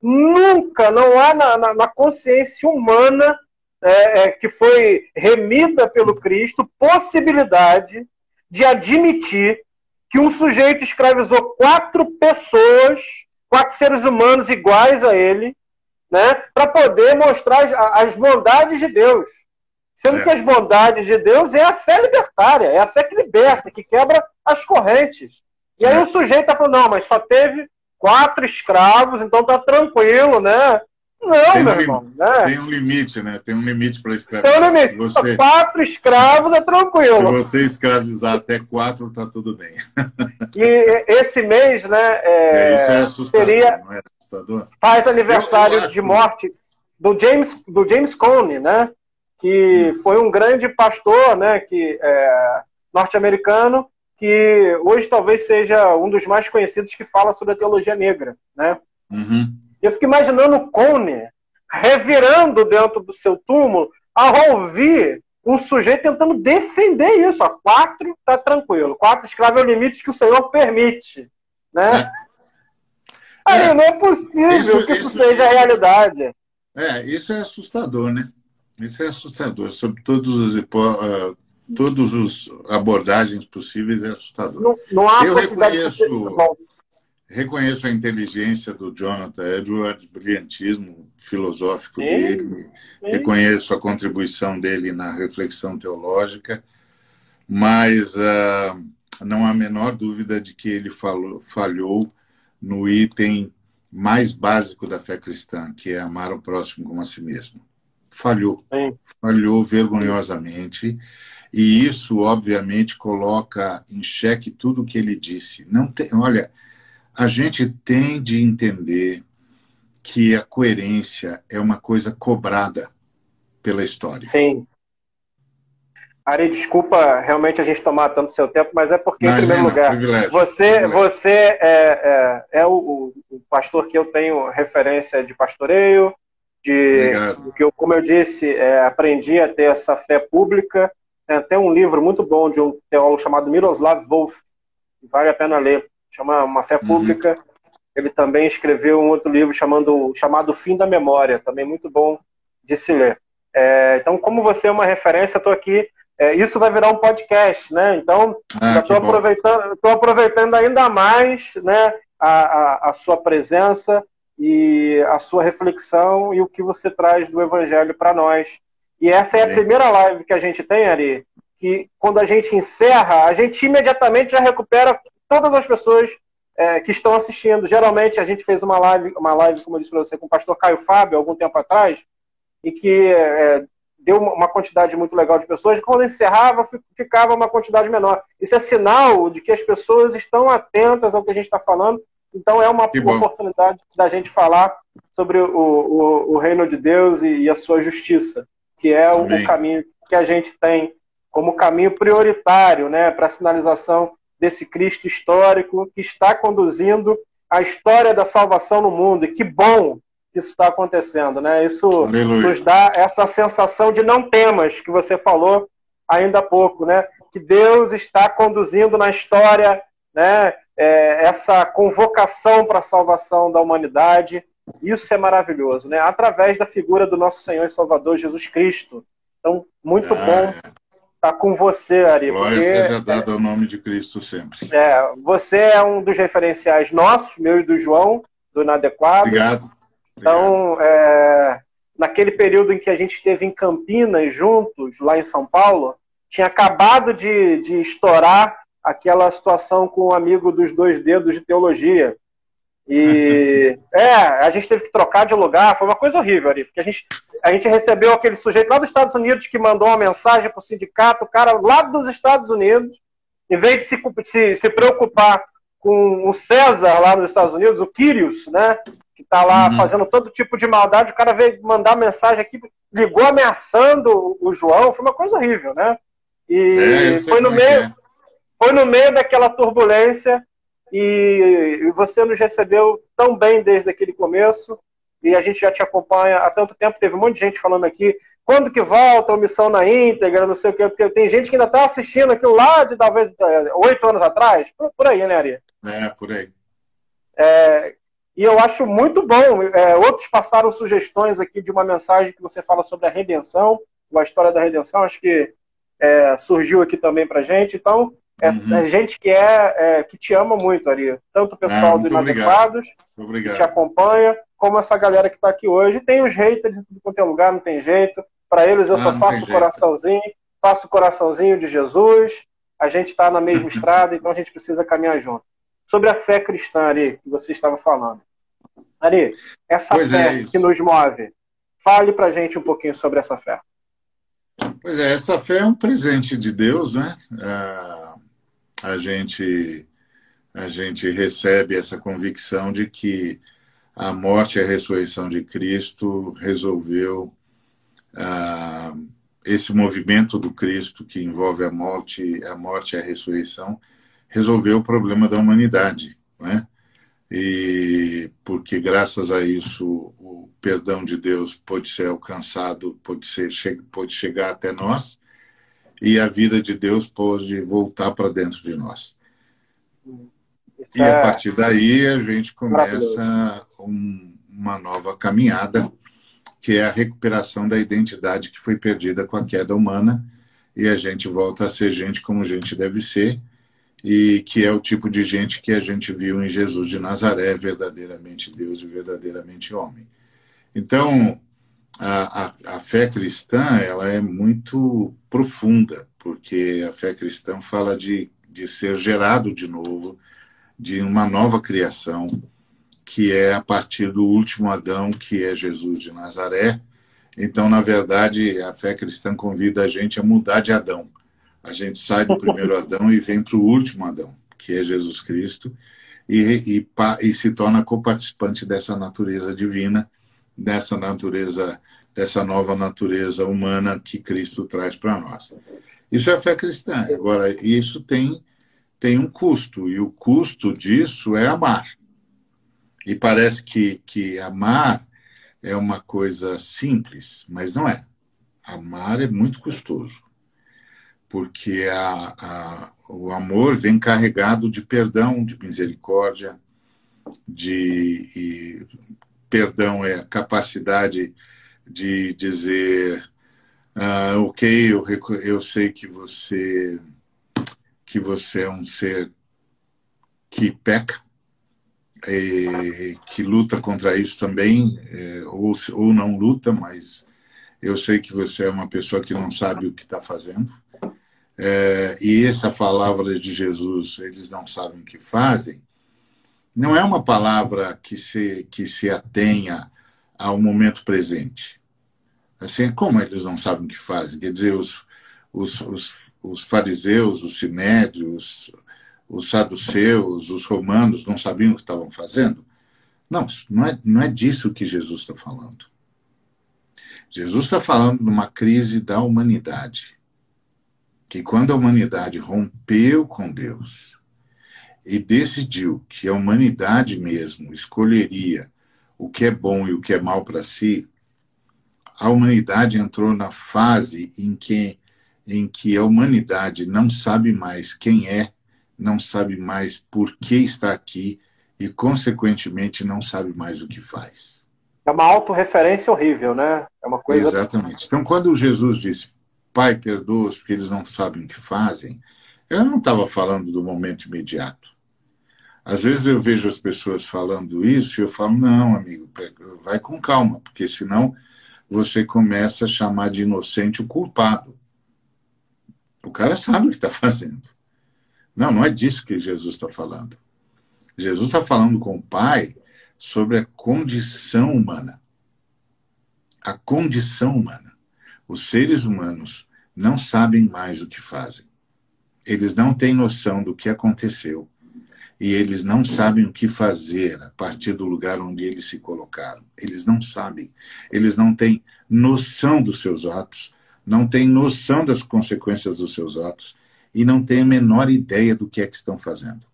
Nunca, não há na, na, na consciência humana é, é, que foi remida pelo Cristo possibilidade de admitir que um sujeito escravizou quatro pessoas, quatro seres humanos iguais a ele, né, para poder mostrar as, as, bondades de Deus. Sendo é. que as bondades de Deus é a fé libertária, é a fé que liberta, que quebra as correntes. E aí é. o sujeito está falando, não, mas só teve quatro escravos, então tá tranquilo, né? Não, tem meu um irmão. Né? Tem um limite, né? Tem um limite para escravizar. Tem um limite. Você... Quatro escravos é tranquilo. Se você escravizar até quatro, tá tudo bem. e esse mês, né? É... É, isso é assustador, seria... não é assustador? Faz aniversário de morte do James, do James Cone, né? Que hum. foi um grande pastor, né? Que é, norte-americano que hoje talvez seja um dos mais conhecidos que fala sobre a teologia negra, né? Uhum. Eu fico imaginando o Cone revirando dentro do seu túmulo ao ouvir um sujeito tentando defender isso. Ó, quatro tá tranquilo, quatro escravos é o limite que o Senhor permite, né? É. Aí é. não é possível isso, que isso, isso seja isso, realidade. É, isso é assustador, né? Isso é assustador, sobre todos os uh, todas as abordagens possíveis é assustador. Não, não há Eu reconheço, reconheço a inteligência do Jonathan Edwards, brilhantismo filosófico dele, reconheço a contribuição dele na reflexão teológica, mas uh, não há a menor dúvida de que ele falou, falhou no item mais básico da fé cristã, que é amar o próximo como a si mesmo. Falhou. Falhou vergonhosamente. E isso, obviamente, coloca em xeque tudo o que ele disse. Não tem, olha, a gente tem de entender que a coerência é uma coisa cobrada pela história. Sim. Ari, desculpa realmente a gente tomar tanto seu tempo, mas é porque, Imagina, em primeiro lugar, privilégio, você, privilégio. você é, é, é o, o, pastor que eu tenho referência de pastoreio, de que eu, como eu disse, é, aprendi a ter essa fé pública tem até um livro muito bom de um teólogo chamado Miroslav Volf, vale a pena ler, chama Uma Fé uhum. Pública. Uhum. Ele também escreveu um outro livro chamado, chamado Fim da Memória, também muito bom de se ler. É, então, como você é uma referência, estou aqui. É, isso vai virar um podcast, né? Então, ah, estou aproveitando, aproveitando ainda mais né, a, a, a sua presença e a sua reflexão e o que você traz do Evangelho para nós. E essa é a primeira live que a gente tem, Ari, que quando a gente encerra, a gente imediatamente já recupera todas as pessoas é, que estão assistindo. Geralmente a gente fez uma live, uma live, como eu disse para você, com o pastor Caio Fábio, algum tempo atrás, e que é, deu uma quantidade muito legal de pessoas. Quando encerrava, ficava uma quantidade menor. Isso é sinal de que as pessoas estão atentas ao que a gente está falando, Então é uma oportunidade da gente falar sobre o, o, o reino de Deus e, e, a sua justiça, que é o, o, caminho que a gente tem como caminho prioritário né, para a sinalização desse Cristo histórico que está conduzindo a história da salvação no mundo. E que bom que isso está acontecendo. Né? Isso Aleluia. nos dá essa sensação de não temas que você falou ainda há pouco, né? que Deus está conduzindo na história né, é, essa convocação para a salvação da humanidade. Isso é maravilhoso, né? Através da figura do nosso Senhor e Salvador Jesus Cristo. Então, muito é. bom tá com você, Ari. Glória seja dado ao nome de Cristo sempre. É, você é um dos referenciais nossos, meu e do João, do Inadequado. Obrigado. Então, é, naquele período em que a gente esteve em Campinas juntos, lá em São Paulo, tinha acabado de, de estourar aquela situação com o um amigo dos dois dedos de teologia. E é, a gente teve que trocar de lugar, foi uma coisa horrível ali, porque a gente, a gente recebeu aquele sujeito lá dos Estados Unidos que mandou uma mensagem para o sindicato, o cara lá dos Estados Unidos, em vez de se, se, se preocupar com o César lá nos Estados Unidos, o Kyrios, né? Que está lá uhum. fazendo todo tipo de maldade, o cara veio mandar mensagem aqui, ligou ameaçando o João, foi uma coisa horrível, né? E é, foi no é meio. É foi no meio daquela turbulência e você nos recebeu tão bem desde aquele começo e a gente já te acompanha há tanto tempo. Teve um monte de gente falando aqui quando que volta a missão na íntegra, não sei o que, porque tem gente que ainda está assistindo aquilo lá de talvez é, oito anos atrás, por, por, aí, né, Ari? É, por aí. É, e eu acho muito bom. É, outros passaram sugestões aqui de uma mensagem que você fala sobre a redenção, a história da redenção, acho que é, surgiu aqui também para gente. Então, é, uhum. é gente que é, é, que te ama muito, Ari. Tanto o pessoal ah, do Inadequados, que te acompanha, como essa galera que está aqui hoje. Tem os haters em tudo quanto é lugar, não tem jeito. Para eles eu ah, só faço o coraçãozinho, faço o coraçãozinho de Jesus. A gente está na mesma estrada, então a gente precisa caminhar junto. Sobre a fé cristã, Ari, que você estava falando. Ari, essa pois fé é que nos move, fale para gente um pouquinho sobre essa fé. Pois é, essa fé é um presente de Deus, né? Ah a gente a gente recebe essa convicção de que a morte e a ressurreição de Cristo resolveu ah, esse movimento do Cristo que envolve a morte, a morte e a ressurreição, resolveu o problema da humanidade, né? E porque graças a isso o perdão de Deus pode ser alcançado, pode ser pode chegar até nós e a vida de Deus pode voltar para dentro de nós. e a é partir daí a gente começa um, uma nova caminhada, que é a recuperação da identidade que foi perdida com a queda humana, e a gente volta a ser gente como gente deve ser, e que é o tipo de gente que a gente viu em Jesus de Nazaré, verdadeiramente Deus e verdadeiramente homem. Então, a, a, a, fé cristã ela é muito profunda, porque a fé cristã fala de, de ser gerado de novo, de uma nova criação, que é a partir do último Adão, que é Jesus de Nazaré. Então, na verdade, a fé cristã convida a gente a mudar de Adão. A gente sai do primeiro Adão e vem para o último Adão, que é Jesus Cristo, e, e, e se torna coparticipante dessa natureza divina dessa natureza, dessa nova natureza humana que Cristo traz para nós. Isso é fé cristã. Agora, isso tem, tem um custo, e o custo disso é amar. E parece que, que amar é uma coisa simples, mas não é. Amar é muito custoso, porque a, a, o amor vem carregado de perdão, de misericórdia, de perdão é a capacidade de dizer ah, ok eu, eu sei que você que você é um ser que peca e, que luta contra isso também é, ou, ou não luta mas eu sei que você é uma pessoa que não sabe o que está fazendo. É, e essa palavra de Jesus eles não sabem o que fazem não é uma palavra que se, que se atenha ao momento presente. Assim, como eles não sabem o que fazem? Quer dizer, os, os, os, os fariseus, os sinédrios, os saduceus, os romanos não sabiam o que estavam fazendo? Não, não é, não é disso que Jesus está falando. Jesus está falando de uma crise da humanidade. Que quando a humanidade rompeu com Deus e decidiu que a humanidade mesmo escolheria o que é bom e o que é mal para si, a humanidade entrou na fase em que, em que a humanidade não sabe mais quem é, não sabe mais por que está aqui e, consequentemente, não sabe mais o que faz. É uma autorreferência horrível, né? É uma coisa. Exatamente. Então, quando Jesus disse, Pai, perdoa-os porque eles não sabem o que fazem, eu não estava falando do momento imediato. Às vezes eu vejo as pessoas falando isso e eu falo, não, amigo, vai com calma, porque senão você começa a chamar de inocente o culpado. O cara sabe o que está fazendo. Não, não é disso que Jesus está falando. Jesus está falando com o Pai sobre a condição humana. A condição humana. Os seres humanos não sabem mais o que fazem. Eles não têm noção do que aconteceu. E eles não sabem o que fazer a partir do lugar onde eles se colocaram. Eles não sabem. Eles não têm noção dos seus atos, não têm noção das consequências dos seus atos e não têm a menor ideia do que é que estão fazendo.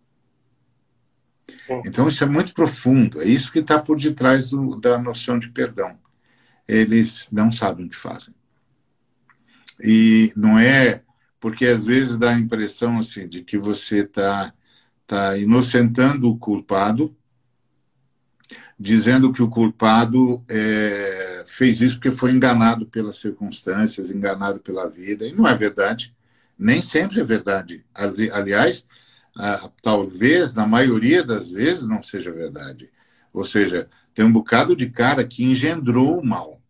Então, isso é muito profundo, é isso que está por detrás do, da noção de perdão. Eles não sabem o que fazem. E não é porque às vezes dá a impressão assim, de que você está tá inocentando o culpado, dizendo que o culpado é, fez isso porque foi enganado pelas circunstâncias, enganado pela vida, e não é verdade. Nem sempre é verdade. Aliás, talvez, na maioria das vezes, não seja verdade. Ou seja, tem um bocado de cara que engendrou o mal,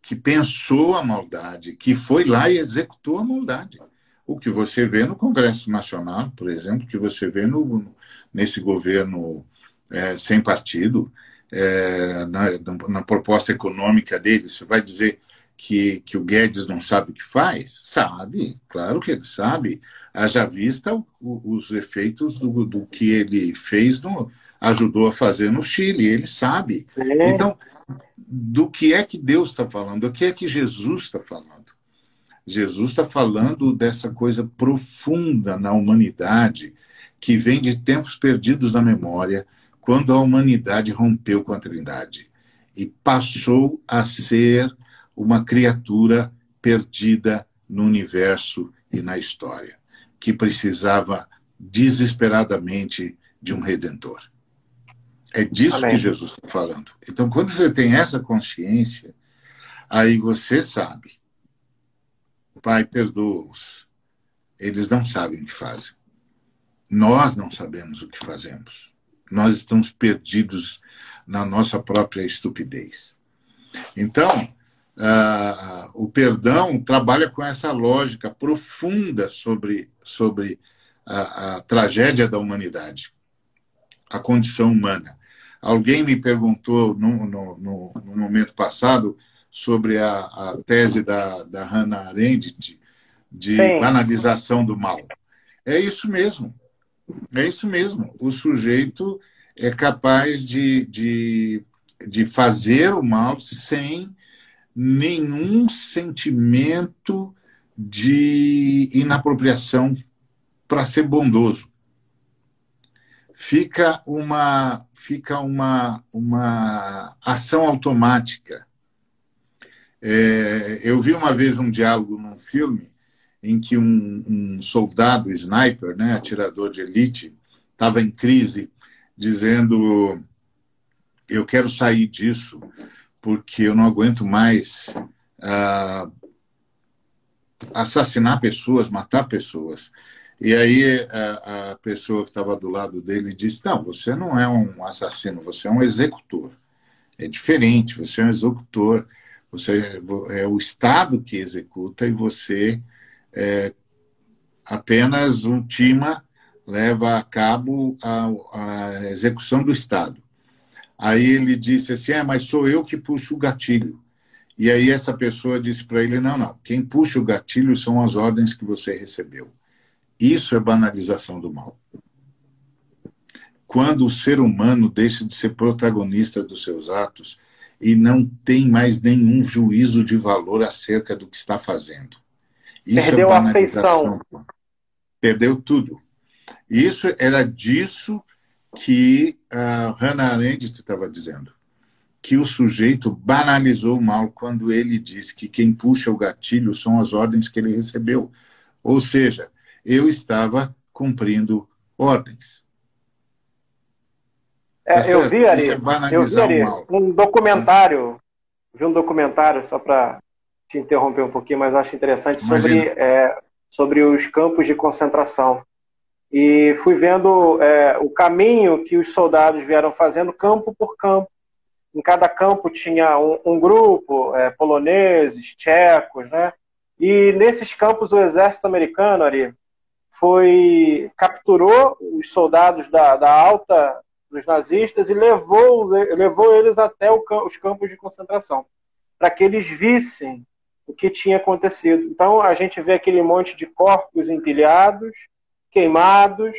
que pensou a maldade, que foi lá e executou a maldade. O que você vê no Congresso Nacional, por exemplo, que você vê no, nesse governo é, sem partido, é, na, na, proposta econômica dele, você vai dizer que, que o Guedes não sabe o que faz? Sabe, claro que ele sabe haja vista os efeitos do, do que ele fez, no, ajudou a fazer no Chile, ele sabe. É. Então, do que é que Deus está falando? Do que é que Jesus está falando? Jesus está falando dessa coisa profunda na humanidade que vem de tempos perdidos na memória, quando a humanidade rompeu com a Trindade e passou a ser uma criatura perdida no universo e na história que precisava desesperadamente de um redentor. É disso Amém. que Jesus está falando. Então, quando você tem essa consciência, aí você sabe. Pai, perdoa-os. Eles não sabem o que fazem. Nós não sabemos o que fazemos. Nós estamos perdidos na nossa própria estupidez. Então, Uh, o perdão trabalha com essa lógica profunda sobre, sobre a, a, tragédia da humanidade, a condição humana. Alguém me perguntou no, no, no, no momento passado sobre a, a, tese da, da Hannah Arendt de Sim. banalização do mal. É isso mesmo. É isso mesmo. O sujeito é capaz de, de, de fazer o mal sem nenhum sentimento de inapropriação para ser bondoso. Fica uma fica uma, uma ação automática. É, eu vi uma vez um diálogo num filme em que um, um soldado sniper, né, atirador de elite, estava em crise, dizendo: eu quero sair disso porque eu não aguento mais ah, assassinar pessoas, matar pessoas. E aí a, a pessoa que estava do lado dele disse: Não, você não é um assassino, você é um executor. É diferente, você é um executor, você é, é o Estado que executa e você é, apenas ultima, leva a cabo a, a execução do Estado. Aí ele disse assim: é, mas sou eu que puxo o gatilho. E aí essa pessoa disse para ele: não, não, quem puxa o gatilho são as ordens que você recebeu. Isso é banalização do mal. quando o ser humano deixa de ser protagonista dos seus atos e não tem mais nenhum juízo de valor acerca do que está fazendo. Isso é Perdeu é a afeição. Perdeu tudo. Isso era disso que a Hannah Arendt estava dizendo. Que o sujeito banalizou o mal quando ele disse que quem puxa o gatilho são as ordens que ele recebeu. Ou seja, eu estava cumprindo ordens. É, tá eu vi, Ari, é eu vi, Ari um documentário, vi um documentário, só para te interromper um pouquinho, mas acho interessante, sobre, é, sobre os campos de concentração. E fui vendo é, o caminho que os soldados vieram fazendo campo por campo. Em cada campo tinha um, um grupo, é, poloneses, tchecos, né? E nesses campos o exército americano, Ari, foi capturou os soldados da, da alta dos nazistas e levou, levou eles até os campos de concentração, para que eles vissem o que tinha acontecido. Então a gente vê aquele monte de corpos empilhados, queimados.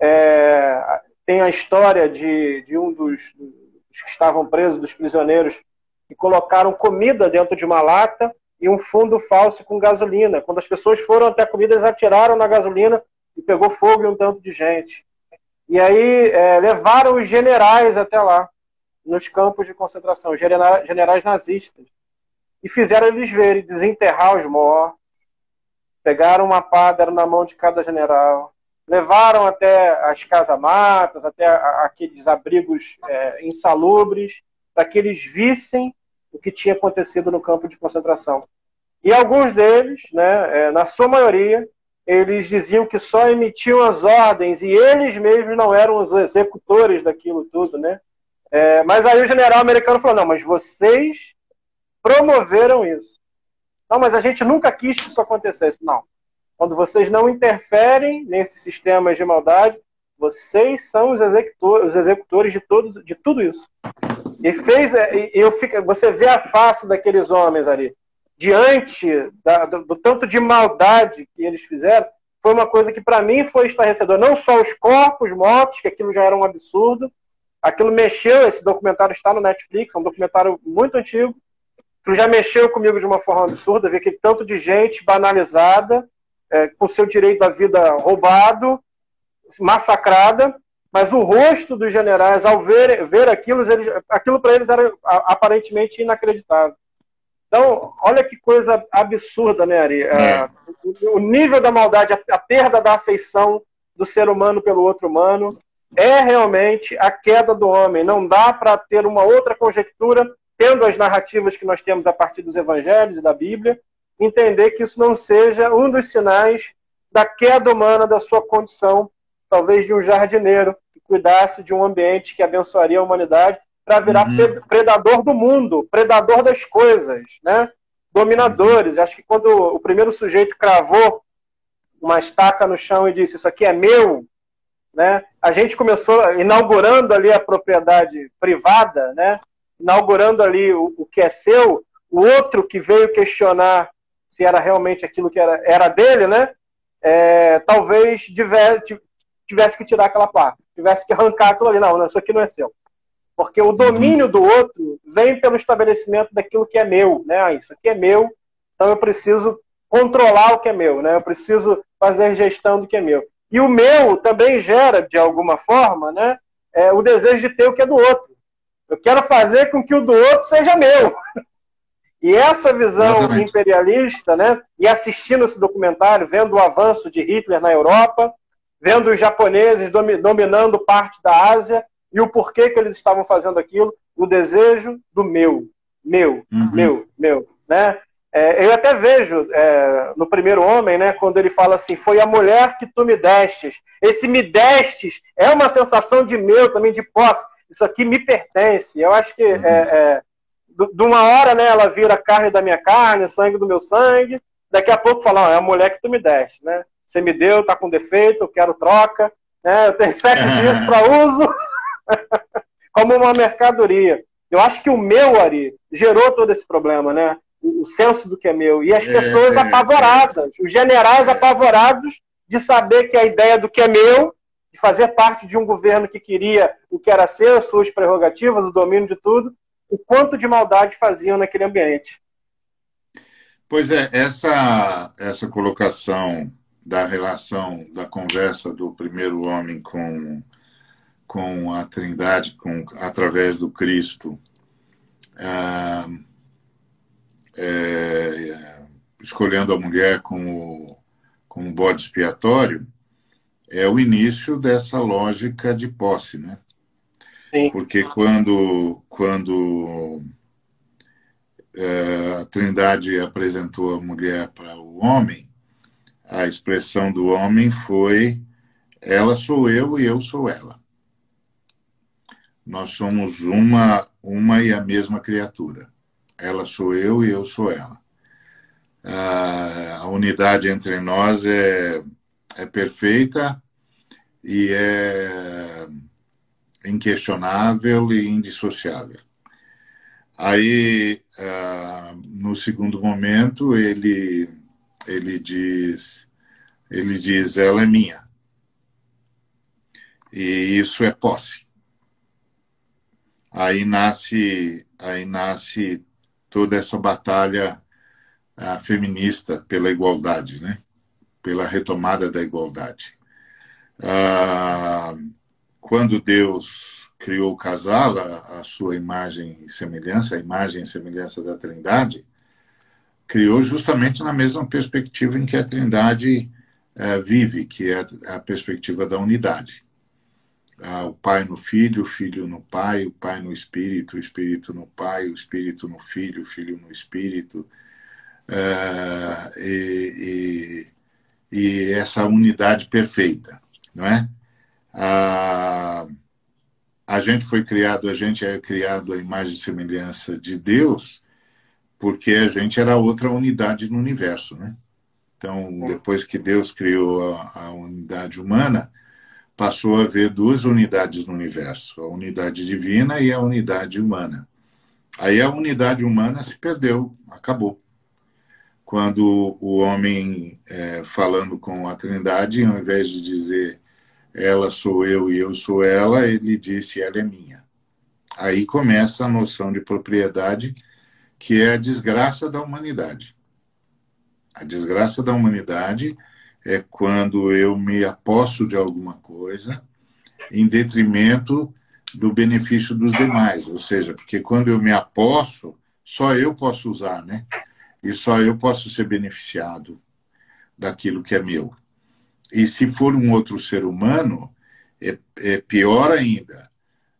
É, tem a história de, de um dos, dos que estavam presos, dos prisioneiros, que colocaram comida dentro de uma lata e um fundo falso com gasolina. Quando as pessoas foram até a comida, eles atiraram na gasolina e pegou fogo em um tanto de gente. E aí é, levaram os generais até lá, nos campos de concentração, generais, nazistas, e fizeram eles verem, desenterrar os mortos, pegaram uma pá, deram na mão de cada general, levaram até as casamatas, até aqueles abrigos é, insalubres, para que eles vissem o que tinha acontecido no campo de concentração. E alguns deles, né, é, na sua maioria, eles diziam que só emitiam as ordens e eles mesmos não eram os executores daquilo tudo, né? É, mas aí o general americano falou: não, mas vocês promoveram isso. Não, mas a gente nunca quis que isso acontecesse. Não. Quando vocês não interferem nesses sistemas de maldade, vocês são os executores, os executores de, todos, de tudo isso. E fez, eu fico, você vê a face daqueles homens ali diante da, do, do, tanto de maldade que eles fizeram, foi uma coisa que para mim foi estarrecedor. Não só os corpos mortos, que aquilo já era um absurdo, aquilo mexeu, esse documentário está no Netflix, é um documentário muito antigo, aquilo já mexeu comigo de uma forma absurda, ver aquele tanto de gente banalizada, é, com seu direito à vida roubado, massacrada, mas o rosto dos generais, ao ver, ver aquilo, eles, aquilo para eles era aparentemente inacreditável. Então, olha que coisa absurda, né, Ari? É. é. O, nível da maldade, a, a perda da afeição do ser humano pelo outro humano, é realmente a queda do homem. Não dá para ter uma outra conjectura, tendo as narrativas que nós temos a partir dos evangelhos e da Bíblia, entender que isso não seja um dos sinais da queda humana, da sua condição, talvez de um jardineiro que cuidasse de um ambiente que abençoaria a humanidade para virar uhum. predador do mundo, predador das coisas, né? Dominadores. Uhum. Acho que quando o primeiro sujeito cravou uma estaca no chão e disse isso aqui é meu, né? A gente começou inaugurando ali a propriedade privada, né? Inaugurando ali o, o que é seu. O outro que veio questionar se era realmente aquilo que era, era dele, né? É, talvez tivesse, tivesse que tirar aquela placa, tivesse que arrancar aquilo ali. Não, não, isso aqui não é seu. Porque o domínio do outro vem pelo estabelecimento daquilo que é meu, né? Ah, isso aqui é meu, então eu preciso controlar o que é meu, né? Eu preciso fazer gestão do que é meu. E o meu também gera, de alguma forma, né? É, o desejo de ter o que é do outro. Eu quero fazer com que o do outro seja meu. E essa visão Exatamente. imperialista, né? E assistindo esse documentário, vendo o avanço de Hitler na Europa, vendo os japoneses dominando parte da Ásia, e o porquê que eles estavam fazendo aquilo, o desejo do meu, meu, uhum. meu, meu, né? É, eu até vejo é, no primeiro homem, né, quando ele fala assim, foi a mulher que tu me destes. Esse me destes é uma sensação de meu também, de posse. Isso aqui me pertence. Eu acho que uhum. é, é de uma hora, né, ela vira carne da minha carne, sangue do meu sangue. Daqui a pouco fala, é a mulher que tu me deste, né? Você me deu, tá com defeito, eu quero troca. Né? Eu tenho sete dias para uso. como uma mercadoria. Eu acho que o meu, Ari, gerou todo esse problema, né? O, o senso do que é meu. E as é, pessoas é, apavoradas, é. os generais apavorados de saber que a ideia do que é meu de fazer parte de um governo que queria o que era as suas prerrogativas, o domínio de tudo, o quanto de maldade faziam naquele ambiente. Pois é, essa, essa colocação da relação da conversa do primeiro homem com, com a Trindade, com, através do Cristo, ah, é, escolhendo a mulher como, como bode expiatório, é o início dessa lógica de posse, né? Sim. Porque quando, quando é, a Trindade apresentou a mulher para o homem, a expressão do homem foi: ela sou eu e eu sou ela. Nós somos uma, uma e a mesma criatura. Ela sou eu e eu sou ela. A unidade entre nós é, é perfeita e é inquestionável e indissociável. Aí, no segundo momento, ele ele diz ele diz ela é minha e isso é posse. Aí nasce aí nasce toda essa batalha uh, feminista pela igualdade, né? Pela retomada da igualdade. Uh, quando Deus criou o casal, a, a, sua imagem e semelhança, a imagem e semelhança da Trindade, criou justamente na mesma perspectiva em que a Trindade uh, vive, que é a perspectiva da unidade ah, o Pai no Filho, o Filho no Pai, o Pai no Espírito, o Espírito no Pai, o Espírito no Filho, o Filho no Espírito. Ah, e, e, e, essa unidade perfeita, não é? Ah, a gente foi criado, a gente é criado à imagem e semelhança de Deus, porque a gente era outra unidade no universo, né? Então, depois que Deus criou a, a unidade humana, passou a haver duas unidades no universo, a unidade divina e a unidade humana. Aí a unidade humana se perdeu, acabou. Quando o homem, é, falando com a Trindade, ao invés de dizer ela sou eu e eu sou ela, ele disse ela é minha. Aí começa a noção de propriedade, que é a desgraça da humanidade. A desgraça da humanidade é quando eu me aposto de alguma coisa em detrimento do benefício dos demais, ou seja, porque quando eu me aposto, só eu posso usar, né? E só eu posso ser beneficiado daquilo que é meu. E se for um outro ser humano, é, é pior ainda.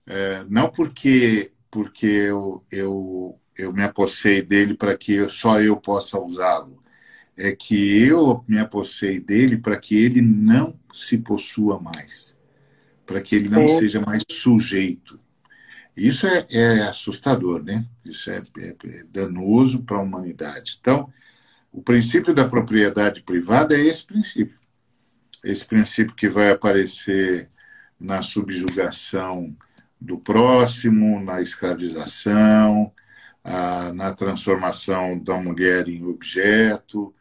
É, não porque porque eu, eu, eu me apossei dele para que só eu possa usá-lo, é que eu me apossei dele para que ele não se possua mais, para que ele não Sim. seja mais sujeito. Isso é, é assustador, né? Isso é, é, é danoso para a humanidade. Então, o princípio da propriedade privada é esse princípio. Esse princípio que vai aparecer na subjugação do próximo, na escravização, na transformação da mulher em objeto,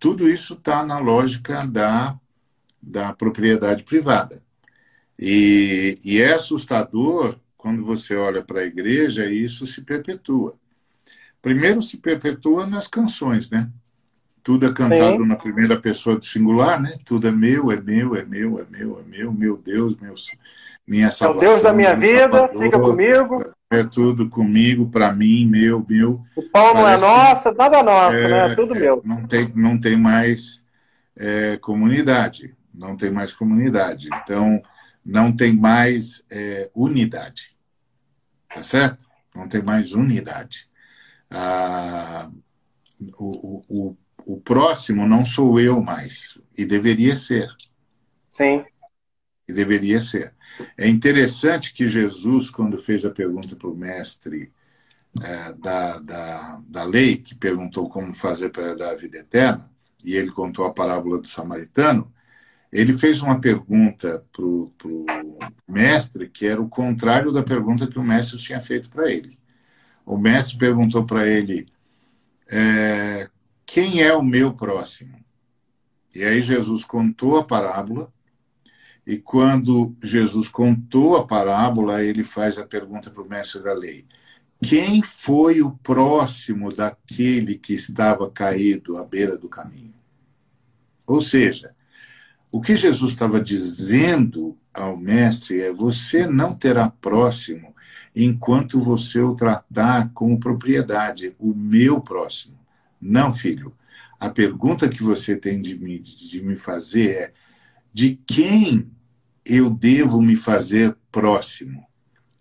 tudo isso está na lógica da, da propriedade privada. E, e é assustador quando você olha para a igreja e isso se perpetua. Primeiro se perpetua nas canções, né? Tudo é cantado Sim. na primeira pessoa do singular, né? Tudo é meu, é meu, é meu, é meu, é meu, meu Deus, meu, minha salvação. É o Deus da minha vida, Salvador, fica comigo. É tudo comigo, para mim, meu, meu. O pão não é nosso, nada nosso, é, né? É tudo é, meu. Não tem, não tem mais é, comunidade, não tem mais comunidade. Então, não tem mais é, unidade. Tá certo? Não tem mais unidade. Ah, o, o, o próximo não sou eu mais, e deveria ser. Sim. E deveria ser. É interessante que Jesus, quando fez a pergunta para o mestre é, da, da, da lei, que perguntou como fazer para dar a vida eterna, e ele contou a parábola do samaritano, ele fez uma pergunta para o mestre que era o contrário da pergunta que o mestre tinha feito para ele. O mestre perguntou para ele: é, quem é o meu próximo? E aí Jesus contou a parábola E quando Jesus contou a parábola, ele faz a pergunta para o mestre da lei: Quem foi o próximo daquele que estava caído à beira do caminho? Ou seja, o que Jesus estava dizendo ao mestre é: você não terá próximo enquanto você o tratar como propriedade, o meu próximo. Não, filho. A pergunta que você tem de me, de me fazer é: de quem eu devo me fazer próximo?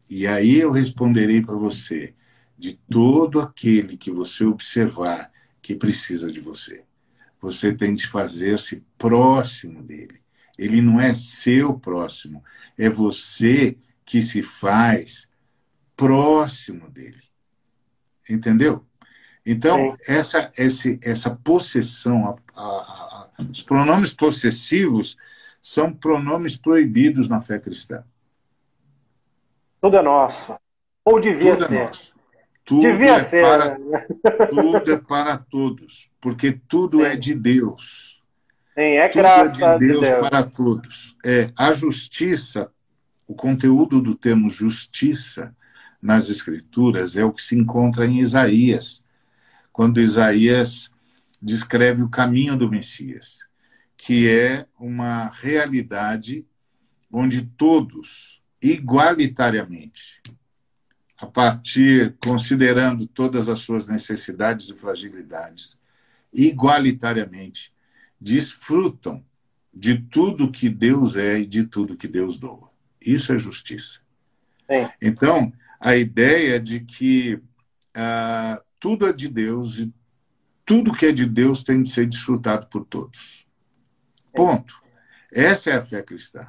E aí eu responderei para você: de todo aquele que você observar que precisa de você. Você tem de fazer-se próximo dele. Ele não é seu próximo, é você que se faz próximo dele. Entendeu? Então, essa, esse, essa possessão, a, a, a, os pronomes possessivos são pronomes proibidos na fé cristã. Tudo é nosso. Ou devia Tudo ser. É nosso. Tudo devia é ser. Para, né? tudo é para todos, porque tudo é de Deus. Sim, é Tudo graça é de de Deus, Deus. para todos. É a justiça, o conteúdo do termo justiça nas escrituras é o que se encontra em Isaías, quando Isaías descreve o caminho do Messias, que é uma realidade onde todos, igualitariamente, a partir, considerando todas as suas necessidades e fragilidades, igualitariamente, desfrutam de tudo que Deus é e de tudo que Deus doa. Isso é justiça. Sim. Então, a ideia de que ah, tudo é de Deus e tudo que é de Deus tem de ser desfrutado por todos. Ponto. Essa é a fé cristã.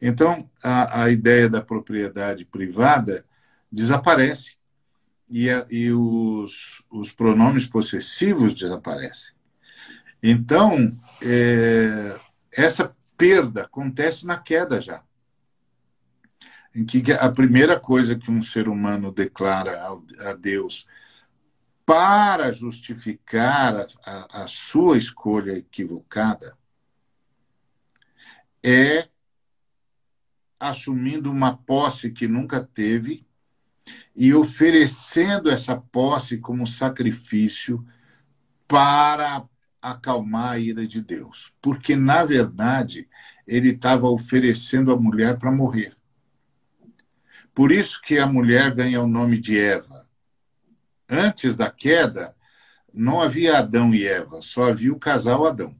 Então, a, a ideia da propriedade privada desaparece e, a, e os, os pronomes possessivos desaparecem. Então, é, essa perda acontece na queda já. Em que a primeira coisa que um ser humano declara a Deus para justificar a, a, a sua escolha equivocada é assumindo uma posse que nunca teve e oferecendo essa posse como sacrifício para acalmar a ira de Deus. Porque, na verdade, ele estava oferecendo a mulher para morrer. Por isso que a mulher ganha o nome de Eva. Antes da queda, não havia Adão e Eva, só havia o casal Adão.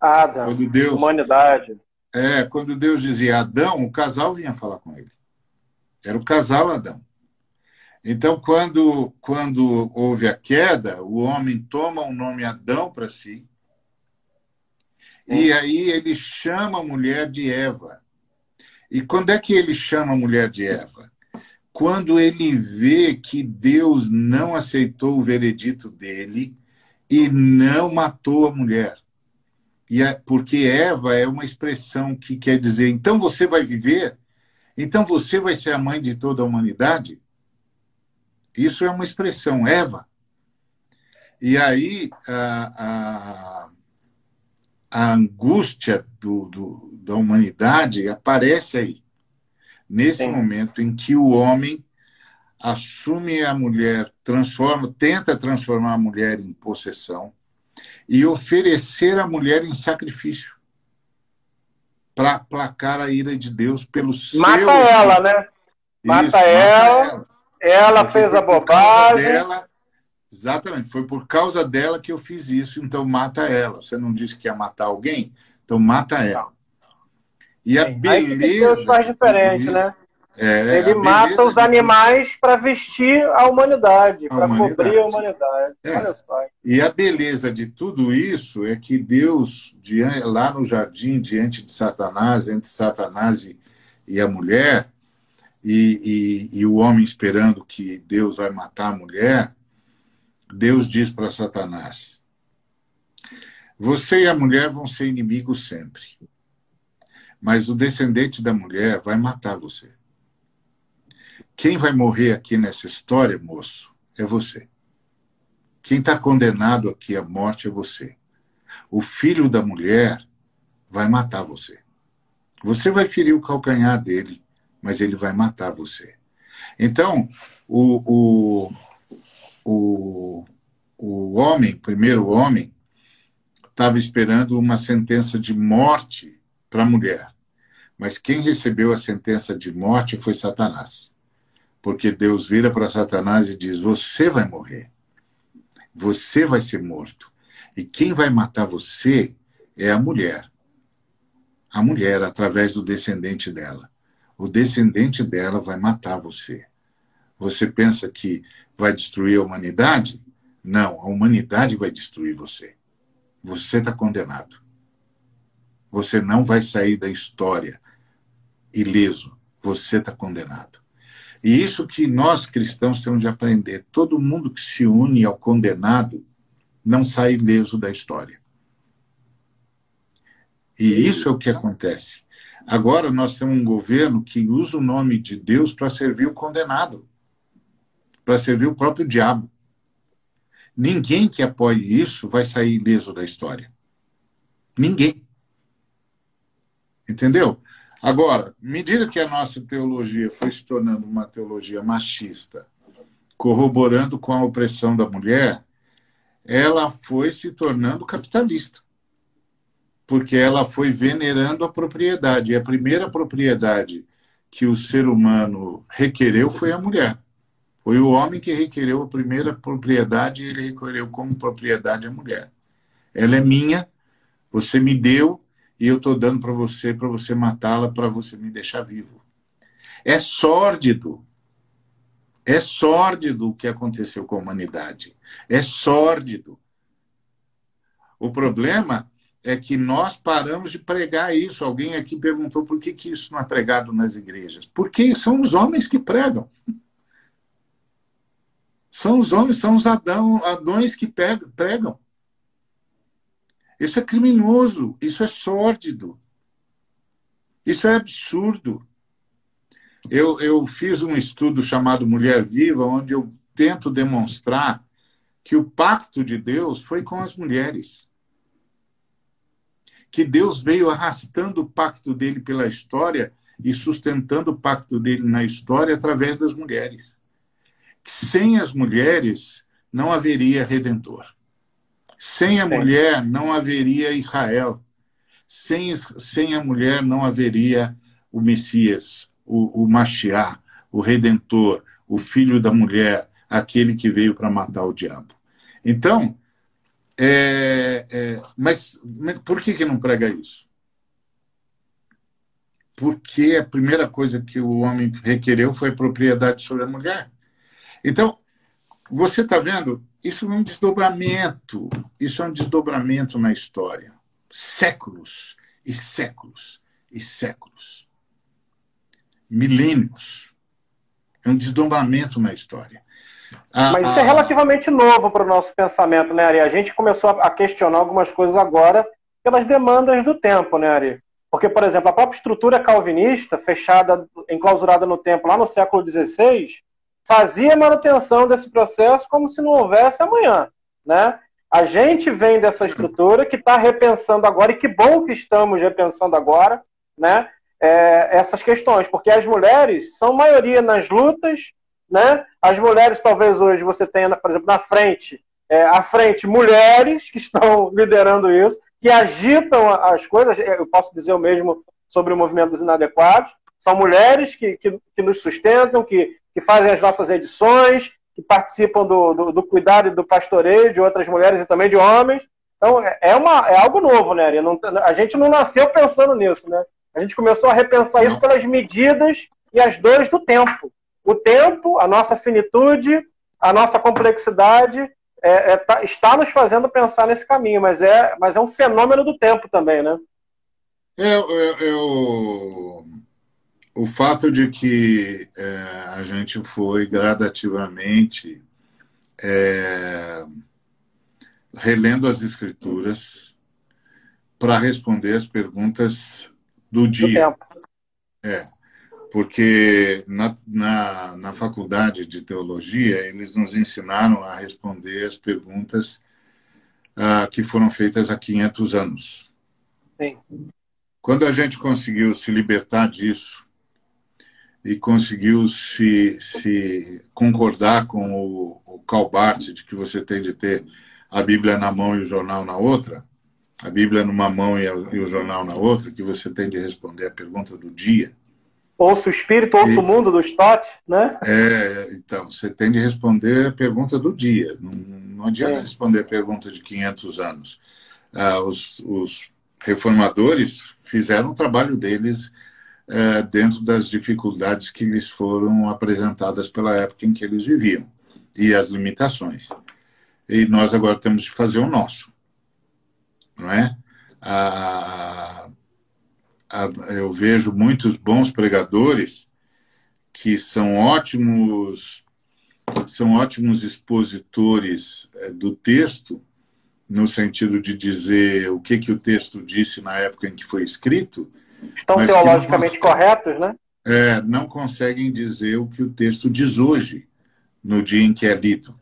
Adam, Quando Deus, humanidade. É, quando Deus dizia Adão, o casal vinha falar com ele. Era o casal Adão. Então, quando, quando houve a queda, o homem toma o nome Adão para si, e aí ele chama a mulher de Eva. E quando é que ele chama a mulher de Eva? Quando ele vê que Deus não aceitou o veredito dele e não matou a mulher. E é, porque Eva é uma expressão que quer dizer, então você vai viver? Então você vai ser a mãe de toda a humanidade? Isso é uma expressão, Eva. E aí a, a, a angústia do, do, da humanidade aparece aí. Nesse Sim. momento em que o homem assume a mulher, transforma, tenta transformar a mulher em possessão e oferecer a mulher em sacrifício para aplacar a ira de Deus pelo Mata seu ela, né? Mata, Isso, ela, mata ela. ela fez foi a por causa bobagem. Dela, exatamente, foi por causa dela que eu fiz isso, então mata ela. Você não disse que ia matar alguém? Então mata ela. E a Sim. Aí que beleza. Deus faz diferente, né? Isso- é, Ele mata os animais para vestir a humanidade, para cobrir a humanidade. É. Olha só. E a beleza de tudo isso é que Deus, lá no jardim, diante de Satanás, entre Satanás e, e a mulher, e, e- e o homem esperando que Deus vai matar a mulher, Deus diz para Satanás: Você e a mulher vão ser inimigos sempre, mas o descendente da mulher vai matar você. Quem vai morrer aqui nessa história, moço, é você. Quem está condenado aqui à morte é você. O filho da mulher vai matar você. Você vai ferir o calcanhar dele, mas ele vai matar você. Então, o, o, o, o homem, primeiro homem, estava esperando uma sentença de morte para a mulher. Mas quem recebeu a sentença de morte foi Satanás. Porque Deus vira para Satanás e diz: Você vai morrer. Você vai ser morto. E quem vai matar você é a mulher. A mulher, através do descendente dela. O descendente dela vai matar você. Você pensa que vai destruir a humanidade? Não, a humanidade vai destruir você. Você está condenado. Você não vai sair da história ileso. Você está condenado. E isso que nós cristãos temos de aprender. Todo mundo que se une ao condenado não sai ileso da história. E isso é o que acontece. Agora nós temos um governo que usa o nome de Deus para servir o condenado para servir o próprio diabo. Ninguém que apoie isso vai sair ileso da história. Ninguém. Entendeu? Agora, medida que a nossa teologia foi se tornando uma teologia machista, corroborando com a opressão da mulher, ela foi se tornando capitalista. Porque ela foi venerando a propriedade. E a primeira propriedade que o ser humano requereu foi a mulher. Foi o homem que requereu a primeira propriedade e ele requereu como propriedade a mulher. Ela é minha, você me deu e eu estou dando para você, para você matá-la, para você me deixar vivo. É sórdido. É sórdido o que aconteceu com a humanidade. É sórdido. O problema é que nós paramos de pregar isso. Alguém aqui perguntou por que, que isso não é pregado nas igrejas. Porque são os homens que pregam. São os homens, são os Adão, Adões que pregam. Isso é criminoso, isso é sórdido, isso é absurdo. Eu, eu fiz um estudo chamado Mulher Viva, onde eu tento demonstrar que o pacto de Deus foi com as mulheres. Que Deus veio arrastando o pacto dele pela história e sustentando o pacto dele na história através das mulheres sem as mulheres não haveria redentor. Sem a mulher não haveria Israel. Sem, sem a mulher não haveria o Messias, o, o Mashiach, o Redentor, o filho da mulher, aquele que veio para matar o diabo. Então, é, é, mas, mas por que, que não prega isso? Porque a primeira coisa que o homem requereu foi propriedade sobre a mulher. Então, você está vendo? Isso é um desdobramento. Isso é um desdobramento na história. Séculos e séculos e séculos. Milênios. É um desdobramento na história. Mas isso é relativamente novo para o nosso pensamento, né, Ari? A gente começou a questionar algumas coisas agora pelas demandas do tempo, né, Ari? Porque, por exemplo, a própria estrutura calvinista, fechada, enclausurada no tempo lá no século XVI, fazia manutenção desse processo como se não houvesse amanhã, né? A gente vem dessa estrutura que está repensando agora, e que bom que estamos repensando agora, né? É, essas questões, porque as mulheres são maioria nas lutas, né? As mulheres, talvez hoje você tenha, por exemplo, na frente, é, à frente, mulheres que estão liderando isso, que agitam as coisas, eu posso dizer o mesmo sobre o movimento dos inadequados, são mulheres que, que, que nos sustentam, que, que fazem as nossas edições, que participam do, do, do, cuidado e do pastoreio de outras mulheres e também de homens. Então, é, é uma, é algo novo, né? Não, a gente não nasceu pensando nisso, né? A gente começou a repensar isso pelas medidas e as dores do tempo. O tempo, a nossa finitude, a nossa complexidade é, é, tá, está nos fazendo pensar nesse caminho, mas é, mas é um fenômeno do tempo também, né? Eu, eu, eu o fato de que é, a gente foi gradativamente é, relendo as escrituras para responder as perguntas do dia. é, porque na, na, na, faculdade de teologia eles nos ensinaram a responder as perguntas ah, que foram feitas há 500 anos. Sim. Quando a gente conseguiu se libertar disso e conseguiu se, se concordar com o, o Karl Barth de que você tem de ter a Bíblia na mão e o jornal na outra, a Bíblia numa mão e, a, e o jornal na outra, que você tem de responder a pergunta do dia. Ouça o espírito, ouça e, o mundo do Stott, né? É, então, você tem de responder a pergunta do dia. Não, não adianta é. responder a pergunta de 500 anos. Ah, os, os reformadores fizeram o trabalho deles é, dentro das dificuldades que lhes foram apresentadas pela época em que eles viviam e as limitações. E nós agora temos de fazer o nosso, não é? A, a, eu vejo muitos bons pregadores que são ótimos são ótimos expositores é, do texto no sentido de dizer o que que o texto disse na época em que foi escrito Estão teologicamente corretos, né? É, não conseguem dizer o que o texto diz hoje, no dia em que é lido.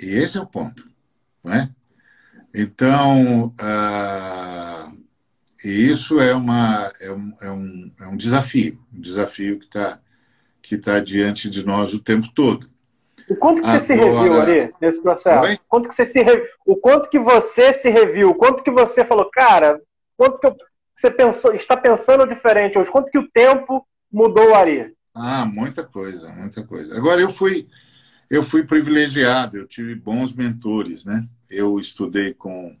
E esse é o ponto, não é? Então, ah, isso é, uma, é, um, é, um, é um desafio, um desafio que está que tá diante de nós o tempo todo. O quanto que Agora... você se reviu, Ari, nesse processo? Quanto que você se re... O quanto que você se reviu? O quanto que você falou, cara, quanto que eu você pensou, está pensando diferente hoje? Quanto que o tempo mudou o Ari? Ah, muita coisa, muita coisa. Agora eu fui eu fui privilegiado, eu tive bons mentores, né? Eu estudei com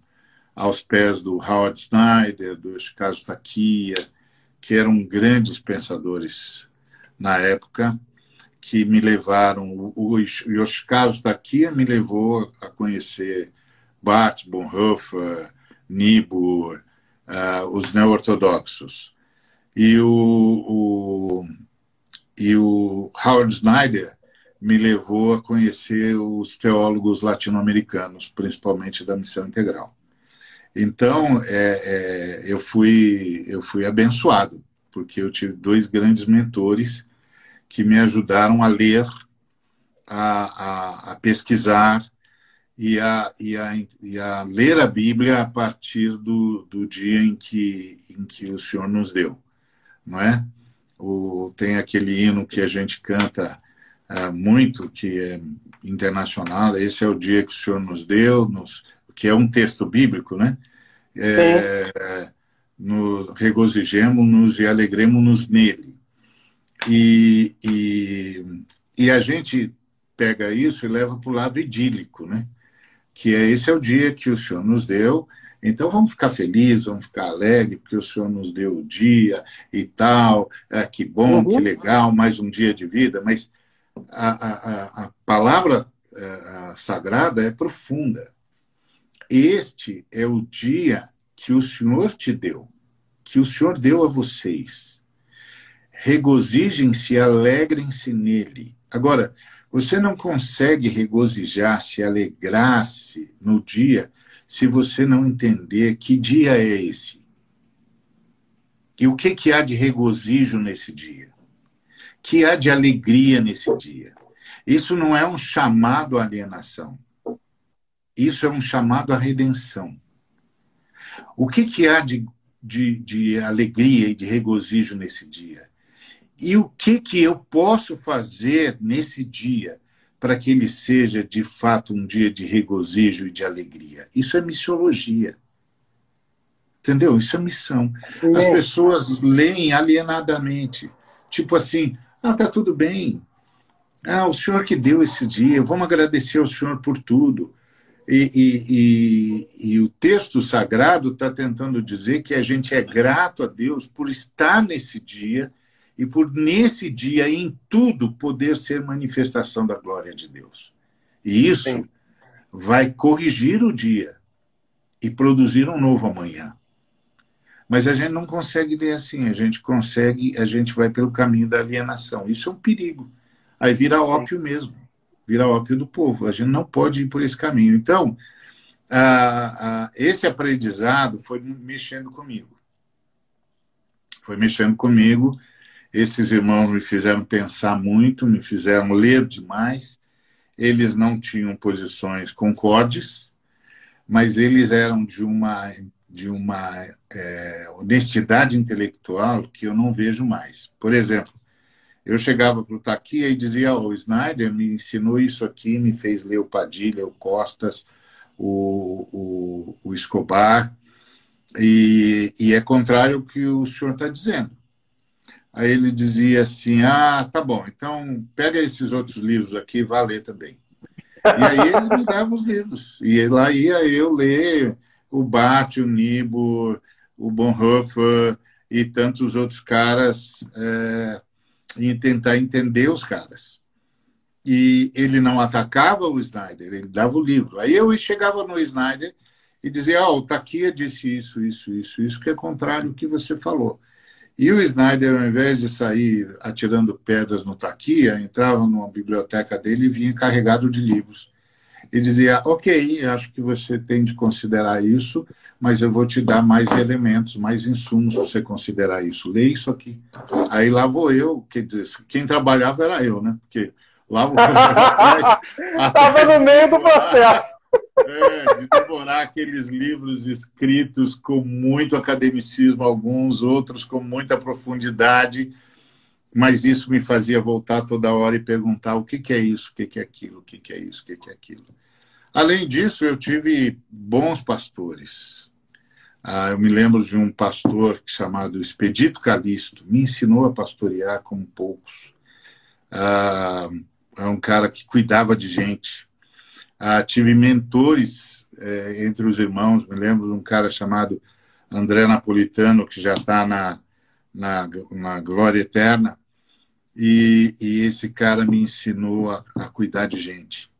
aos pés do Howard Snyder, do Yoshikazu Takiya, que eram grandes pensadores na época, que me levaram, o Yoshikazu Takiya me levou a conhecer Bart Bonhoeffer, Niebuhr, uh, os neo-ortodoxos. E o, o, e o Howard Snyder me levou a conhecer os teólogos latino-americanos, principalmente da missão integral. Então, é, é, eu, fui, eu fui abençoado, porque eu tive dois grandes mentores que me ajudaram a ler, a, a, a pesquisar, e a, e a, e a ler a Bíblia a partir do, do dia em que, em que o Senhor nos deu, não é? O, tem aquele hino que a gente canta é, muito, que é internacional, esse é o dia que o Senhor nos deu, nos, que é um texto bíblico, né? É, no, regozijemos-nos e alegremos-nos nele. E, e, e a gente pega isso e leva para o lado idílico, né? Que é, esse é o dia que o Senhor nos deu. Então vamos ficar felizes, vamos ficar alegres, porque o Senhor nos deu o dia e tal. É, que bom, uhum. que legal, mais um dia de vida. Mas a, a, a palavra a, é, sagrada é profunda. Este é o dia que o Senhor te deu, que o Senhor deu a vocês. Regozijem-se, alegrem-se nele. Agora, você não consegue regozijar-se, alegrar-se no dia se você não entender que dia é esse. E o que, que há de regozijo nesse dia? Que há de alegria nesse dia? Isso não é um chamado à alienação. Isso é um chamado à redenção. O que, que há de, de, de alegria e de regozijo nesse dia? E o que, que eu posso fazer nesse dia para que ele seja de fato um dia de regozijo e de alegria? Isso é missiologia. Entendeu? Isso é missão. As pessoas leem alienadamente. Tipo assim, ah, tá tudo bem. Ah, o senhor que deu esse dia, vamos agradecer ao senhor por tudo. E, e, e, e o texto sagrado está tentando dizer que a gente é grato a Deus por estar nesse dia e por nesse dia em tudo poder ser manifestação da glória de Deus. E isso Sim. vai corrigir o dia e produzir um novo amanhã. Mas a gente não consegue ler assim, a gente consegue, a gente vai pelo caminho da alienação. Isso é um perigo. Aí vira ópio mesmo, vira ópio do povo. A gente não pode ir por esse caminho. Então, esse aprendizado foi mexendo comigo. Foi mexendo comigo esses irmãos me fizeram pensar muito, me fizeram ler demais. Eles não tinham posições concordes, mas eles eram de uma de uma é, honestidade intelectual que eu não vejo mais. Por exemplo, eu chegava para o Taquia e dizia: oh, o Snyder me ensinou isso aqui, me fez ler o Padilha, o Costas, o, o, o Escobar, e, e é contrário ao que o senhor está dizendo. Aí ele dizia assim: Ah, tá bom, então pega esses outros livros aqui e vá ler também. E aí ele me dava os livros. E lá ia eu ler o Bart, o Niebuhr, o Bonhoeffer e tantos outros caras é, e tentar entender os caras. E ele não atacava o Snyder, ele dava o livro. Aí eu chegava no Snyder e dizia: oh, o Taquia disse isso, isso, isso, isso, que é contrário ao que você falou. E o Snyder, ao invés de sair atirando pedras no Taquia, entrava numa biblioteca dele e vinha carregado de livros. E dizia: Ok, acho que você tem de considerar isso, mas eu vou te dar mais elementos, mais insumos para você considerar isso. Lê isso aqui. Aí lá vou eu, quer dizer, quem trabalhava era eu, né? Porque lá vou eu. Estava no meio do processo. É, de devorar aqueles livros escritos com muito academicismo, alguns, outros com muita profundidade, mas isso me fazia voltar toda hora e perguntar o que, que é isso, o que, que é aquilo, o que, que é isso, o que, que é aquilo. Além disso, eu tive bons pastores. Ah, eu me lembro de um pastor chamado Expedito Calixto, me ensinou a pastorear como poucos. Ah, é um cara que cuidava de gente, ah, tive mentores é, entre os irmãos, me lembro de um cara chamado André Napolitano, que já está na, na, na glória eterna, e, e, esse cara me ensinou a, a cuidar de gente,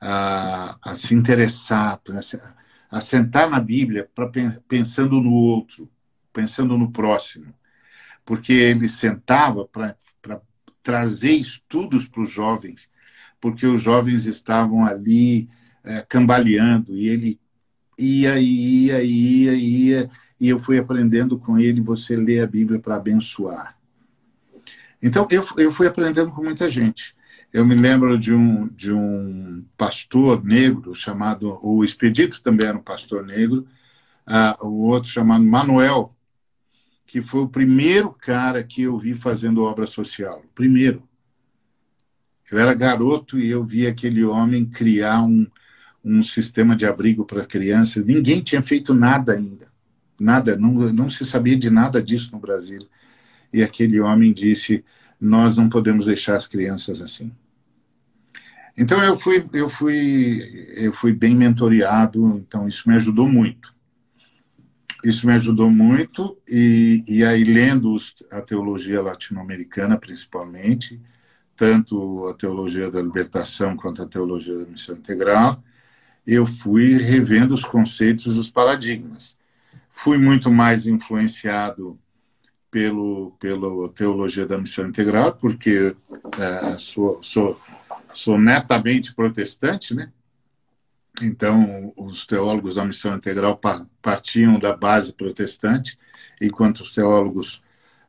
a, a se interessar, a, sentar na Bíblia pra, pensando no outro, pensando no próximo, porque ele sentava para trazer estudos para os jovens porque os jovens estavam ali é, cambaleando e ele ia, ia, ia, ia, e eu fui aprendendo com ele você lê a Bíblia para abençoar. Então, eu, eu fui aprendendo com muita gente. Eu me lembro de um, de um pastor negro chamado, o Expedito também era um pastor negro, uh, o outro chamado Manuel, que foi o primeiro cara que eu vi fazendo obra social. Primeiro. Eu era garoto e eu vi aquele homem criar um, um sistema de abrigo para crianças. Ninguém tinha feito nada ainda. Nada, não, não se sabia de nada disso no Brasil. E aquele homem disse: Nós não podemos deixar as crianças assim. Então eu fui, eu fui, eu fui bem mentoreado, então isso me ajudou muito. Isso me ajudou muito, e, e aí, lendo a teologia latino-americana, principalmente, tanto a teologia da libertação quanto a teologia da missão integral, eu fui revendo os conceitos, os paradigmas. Fui muito mais influenciado pelo pela teologia da missão integral, porque é, sou, sou, sou netamente protestante, né? Então, os teólogos da missão integral partiam da base protestante, enquanto os teólogos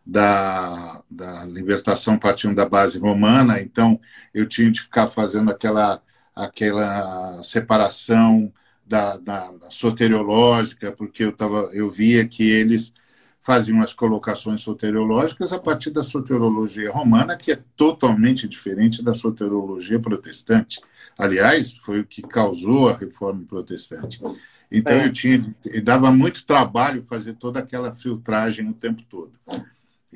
da, da libertação partindo da base romana, então eu tinha de ficar fazendo aquela, aquela separação da, da, da soteriológica, porque eu, tava, eu via que eles faziam as colocações soteriológicas a partir da soteriologia romana, que é totalmente diferente da soteriologia protestante. Aliás, foi o que causou a reforma protestante. Então é. eu tinha, dava muito trabalho fazer toda aquela filtragem o tempo todo.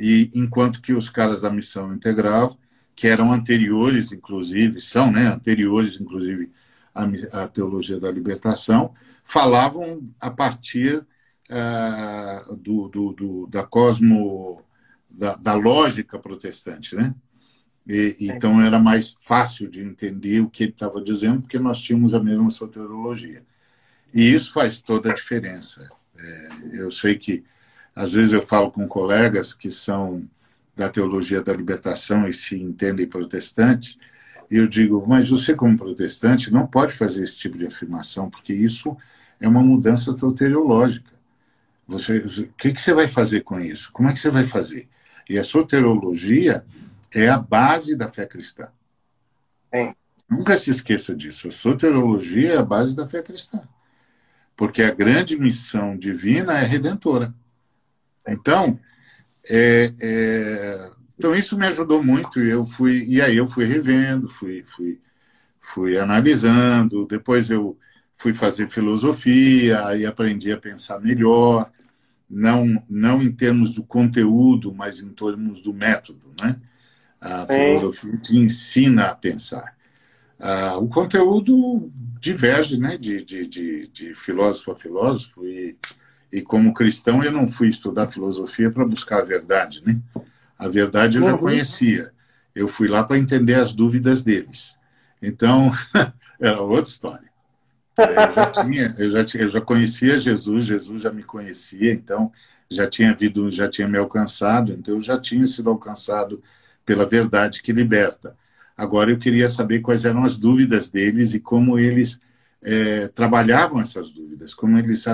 E enquanto que os caras da missão integral, que eram anteriores, inclusive, são né, anteriores, inclusive, à, à teologia da libertação, falavam a partir uh, do, do, do, da cosmo, da, da, lógica protestante, né? E, então era mais fácil de entender o que ele estava dizendo, porque nós tínhamos a mesma soteriologia. E isso faz toda a diferença. É, eu sei que às vezes eu falo com colegas que são da teologia da libertação e se entendem protestantes, e eu digo, mas você, como protestante, não pode fazer esse tipo de afirmação, porque isso é uma mudança soteriológica. Você, o que, que você vai fazer com isso? Como é que você vai fazer? E a soteriologia é a base da fé cristã. Sim. Nunca se esqueça disso. A soteriologia é a base da fé cristã. porque a grande missão divina é redentora. Então, é, é, então isso me ajudou muito. Eu fui e aí eu fui revendo, fui, fui, fui analisando. Depois eu fui fazer filosofia, aí aprendi a pensar melhor, não não em termos do conteúdo, mas em termos do método, né? A filosofia te ensina a pensar. Ah, o conteúdo diverge, né, de, de, de, de filósofo a filósofo e e como cristão eu não fui estudar filosofia para buscar a verdade, né? A verdade eu já uhum. conhecia. Eu fui lá para entender as dúvidas deles. Então, era outra história. É, eu já tinha, eu já tinha, eu já conhecia Jesus, Jesus já me conhecia, então já tinha vindo, já tinha me alcançado, então eu já tinha sido alcançado pela verdade que liberta. Agora eu queria saber quais eram as dúvidas deles e como eles é, trabalhavam essas dúvidas, como eles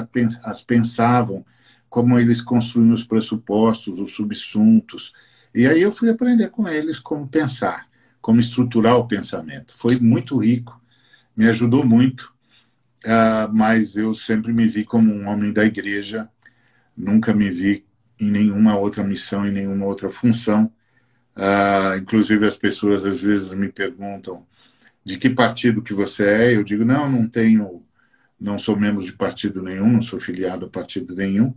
as pensavam, como eles construíam os pressupostos, os subsuntos. E aí eu fui aprender com eles como pensar, como estruturar o pensamento. Foi muito rico, me ajudou muito, uh, mas eu sempre me vi como um homem da igreja, nunca me vi em nenhuma outra missão, em nenhuma outra função. Uh, inclusive as pessoas às vezes me perguntam de que partido que você é, eu digo, não, não tenho, não sou membro de partido nenhum, não sou filiado a partido nenhum.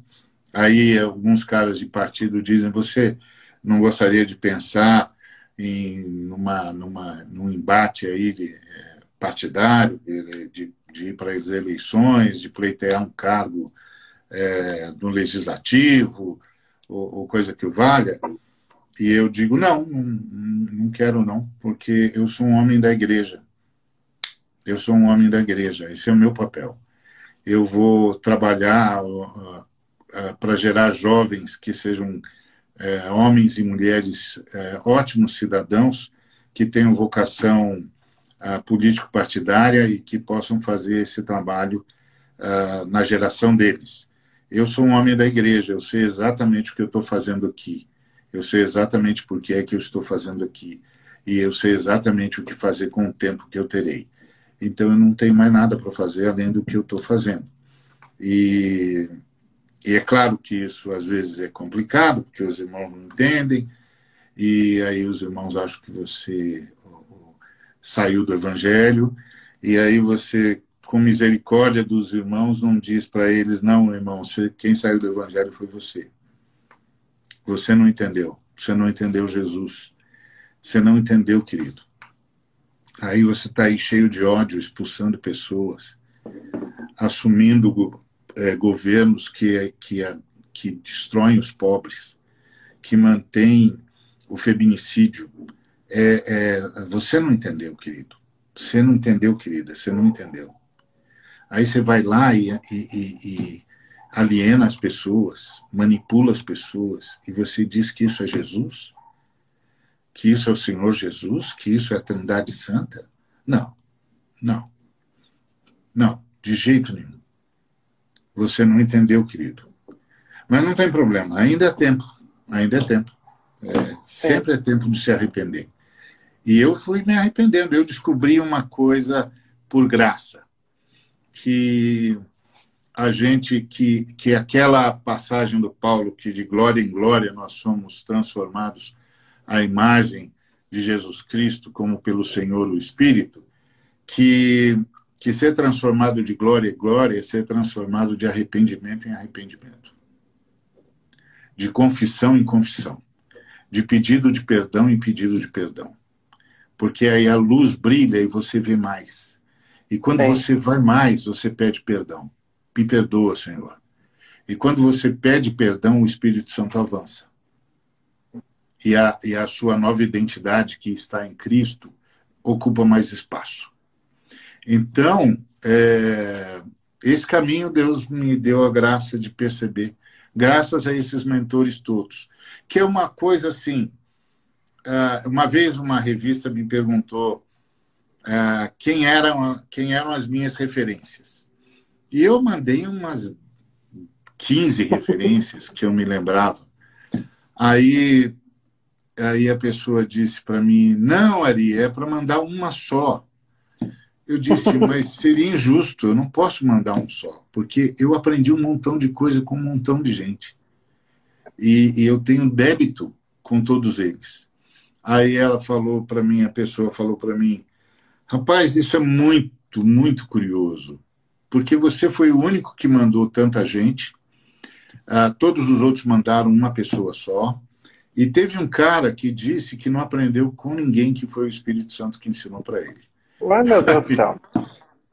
Aí alguns caras de partido dizem, você não gostaria de pensar em numa, numa, num embate aí de, é, partidário, de, de, de ir para as eleições, de pleitear um cargo é, legislativo, ou, ou coisa que o valha. E eu digo, não, não, não quero não, porque eu sou um homem da igreja. Eu sou um homem da igreja, esse é o meu papel. Eu vou trabalhar uh, uh, para gerar jovens que sejam uh, homens e mulheres é, ótimos cidadãos, que tenham vocação político-partidária e que possam fazer esse trabalho na geração deles. Eu sou um homem da igreja, eu sei exatamente o que eu estou fazendo aqui. Eu sei exatamente por que é que eu estou fazendo aqui. E eu sei exatamente o que fazer com o tempo que eu terei. Então eu não tenho mais nada para fazer além do que eu estou fazendo. E, e, é claro que isso às vezes é complicado, porque os irmãos não entendem, e aí os irmãos acham que você saiu do evangelho, e aí você, com misericórdia dos irmãos, não diz para eles: não, irmão, quem saiu do evangelho foi você. Você não entendeu. Você não entendeu Jesus. Você não entendeu, querido. Aí você está aí cheio de ódio, expulsando pessoas, assumindo é, governos que, que, que destroem os pobres, que mantêm o feminicídio. É, é, você não entendeu, querido. Você não entendeu, querida. Você não entendeu. Aí você vai lá e, e, e aliena as pessoas, manipula as pessoas, e você diz que isso é Jesus? Que isso é o Senhor Jesus? Que isso é a Trindade Santa? Não, não, não, de jeito nenhum. Você não entendeu, querido. Mas não tem problema, ainda é tempo, ainda é tempo. É, sempre é tempo de se arrepender. E eu fui me arrependendo. Eu descobri uma coisa por graça, que a gente que, que aquela passagem do Paulo que de glória em glória nós somos transformados à imagem de Jesus Cristo como pelo Senhor o Espírito, que que ser transformado de glória em glória é ser transformado de arrependimento em arrependimento. De confissão em confissão. De pedido de perdão em pedido de perdão. Porque aí a luz brilha e você vê mais. E quando Bem. você vai mais, você pede perdão me perdoa, Senhor. E quando você pede perdão, o Espírito Santo avança. E a, e a sua nova identidade, que está em Cristo, ocupa mais espaço. Então, é, esse caminho Deus me deu a graça de perceber, graças a esses mentores todos. Que é uma coisa assim. É, uma vez uma revista me perguntou é, quem eram, quem eram as minhas referências. E eu mandei umas 15 referências que eu me lembrava. Aí, aí a pessoa disse para mim: Não, Ari, é para mandar uma só. Eu disse, mas seria injusto, eu não posso mandar um só, porque eu aprendi um montão de coisa com um montão de gente. E, e eu tenho débito com todos eles. Aí ela falou para mim, a pessoa falou para mim, rapaz, isso é muito, muito curioso, porque você foi o único que mandou tanta gente, ah, todos os outros mandaram uma pessoa só, e teve um cara que disse que não aprendeu com ninguém, que foi o Espírito Santo que ensinou para ele. Ai, meu Deus do céu.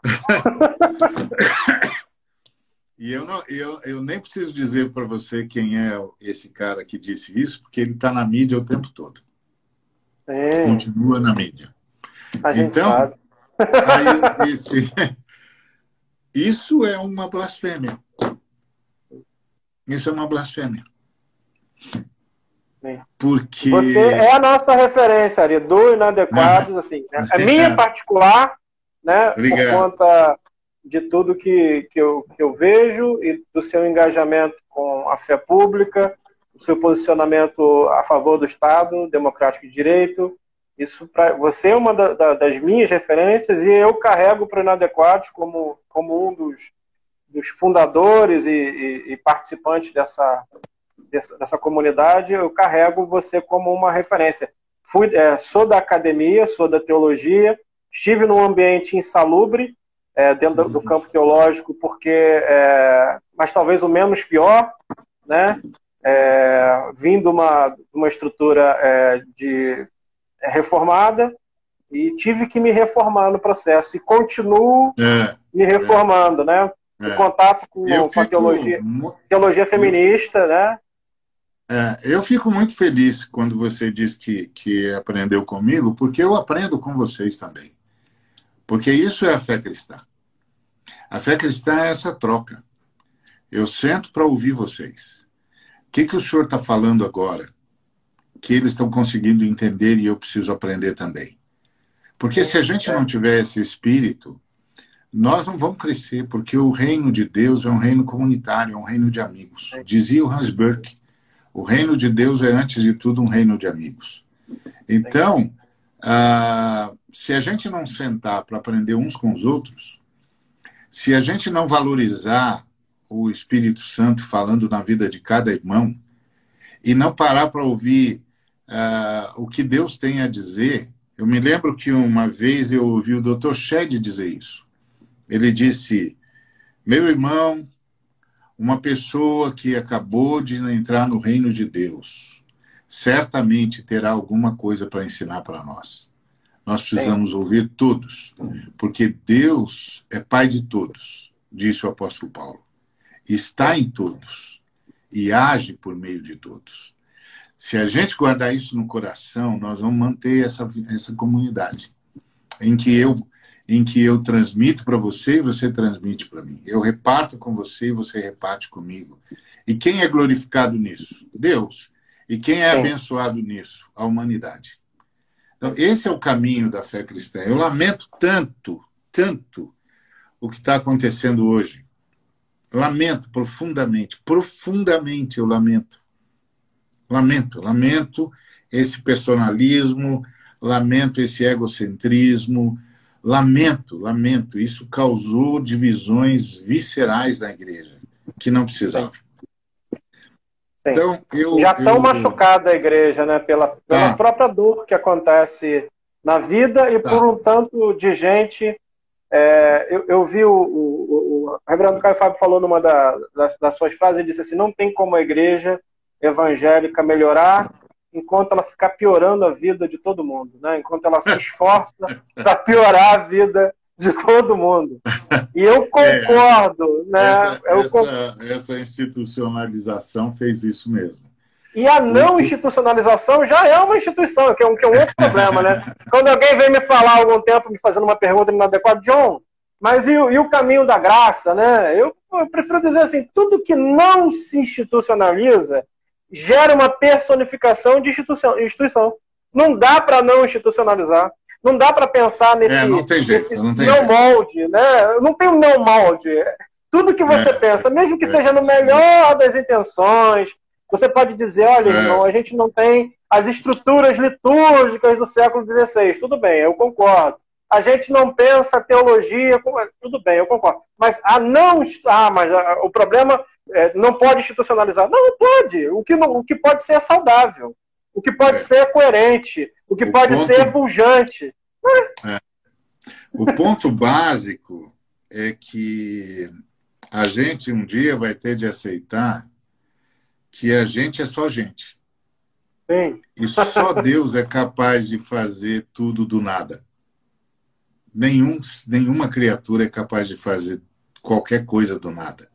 e eu, não, eu, eu nem preciso dizer para você quem é esse cara que disse isso, porque ele está na mídia o tempo todo. Sim. Continua na mídia. A então, aí eu disse, isso é uma blasfêmia. Isso é uma blasfêmia. Porque... Você é a nossa referência, Ari, do Inadequados, ah, assim. Né? A minha particular, né? Obrigado. Por conta de tudo que, que, eu, que eu vejo e do seu engajamento com a fé pública, o seu posicionamento a favor do Estado democrático de direito. Isso para você é uma da, da, das minhas referências e eu carrego para o Inadequados como, como um dos, dos fundadores e, e, e participantes dessa, dessa, dessa, comunidade, eu carrego você como uma referência. Fui, é, sou da academia, sou da teologia, estive num ambiente insalubre, é, dentro do, do, campo teológico, porque, é, mas talvez o menos pior, né? É, vindo uma, uma estrutura é, de reformada e tive que me reformar no processo e continuo é, me reformando, né? Em contato com, com a teologia, teologia feminista, né? É, eu fico muito feliz quando você diz que, que aprendeu comigo, porque eu aprendo com vocês também. Porque isso é a fé cristã. A fé cristã é essa troca. Eu sento para ouvir vocês. O que, que o senhor está falando agora? Que eles estão conseguindo entender e eu preciso aprender também. Porque se a gente não tiver esse espírito, nós não vamos crescer, porque o reino de Deus é um reino comunitário, é um reino de amigos. Dizia o Hans Burke. O reino de Deus é, antes de tudo, um reino de amigos. Então, ah, se a gente não sentar para aprender uns com os outros, se a gente não valorizar o Espírito Santo falando na vida de cada irmão, e não parar para ouvir ah, o que Deus tem a dizer, eu me lembro que uma vez eu ouvi o Dr. Shed dizer isso. Ele disse: Meu irmão, uma pessoa que acabou de entrar no reino de Deus certamente terá alguma coisa para ensinar para nós. Nós precisamos Sim. ouvir todos, porque Deus é Pai de todos, disse o apóstolo Paulo. Está em todos e age por meio de todos. Se a gente guardar isso no coração, nós vamos manter essa, essa comunidade em que eu em que eu transmito para você e você transmite para mim. Eu reparto com você e você reparte comigo. E quem é glorificado nisso? Deus. E quem é abençoado nisso? A humanidade. Então, esse é o caminho da fé cristã. Eu lamento tanto, tanto o que está acontecendo hoje. Lamento profundamente, profundamente eu lamento. Lamento, lamento esse personalismo, lamento esse egocentrismo, Lamento, lamento, isso causou divisões viscerais na igreja, que não precisava. Então, eu, Já tão eu... machucada a igreja, né? Pela, pela tá. própria dor que acontece na vida e tá. por um tanto de gente. É, eu, eu, vi o, o, o, Reverendo Caio Fábio falou numa da, das, das suas frases, ele disse assim: não tem como a igreja evangélica melhorar enquanto ela ficar piorando a vida de todo mundo, né? enquanto ela se esforça para piorar a vida de todo mundo. E eu é, concordo. É, né? Essa, eu essa, essa, institucionalização fez isso mesmo. E a não institucionalização já é uma instituição, que é um, que é um outro problema. Né? Quando alguém vem me falar há algum tempo, me fazendo uma pergunta inadequada, John, mas e o, e o caminho da graça? Né? Eu, eu prefiro dizer assim, tudo que não se institucionaliza gera uma personificação de instituição. instituição. Não dá para não institucionalizar. Não dá para pensar nesse, é, não tem jeito, nesse não, tem não molde, né? Não tem um não molde. Tudo que você é, pensa, mesmo que é, seja no melhor das intenções, você pode dizer, olha, é. irmão, a gente não tem as estruturas litúrgicas do século XVI. Tudo bem, eu concordo. a gente não pensa teologia, tudo bem, eu concordo. Mas a não. Ah, mas o problema é, não pode institucionalizar. Não, não pode. O que, não, o que pode ser é saudável. O que pode é. ser é coerente. O que o pode ponto... ser é pujante. É. O ponto básico é que a gente um dia vai ter de aceitar que a gente é só gente. Sim. E só Deus é capaz de fazer tudo do nada. Nenhum, nenhuma criatura é capaz de fazer qualquer coisa do nada.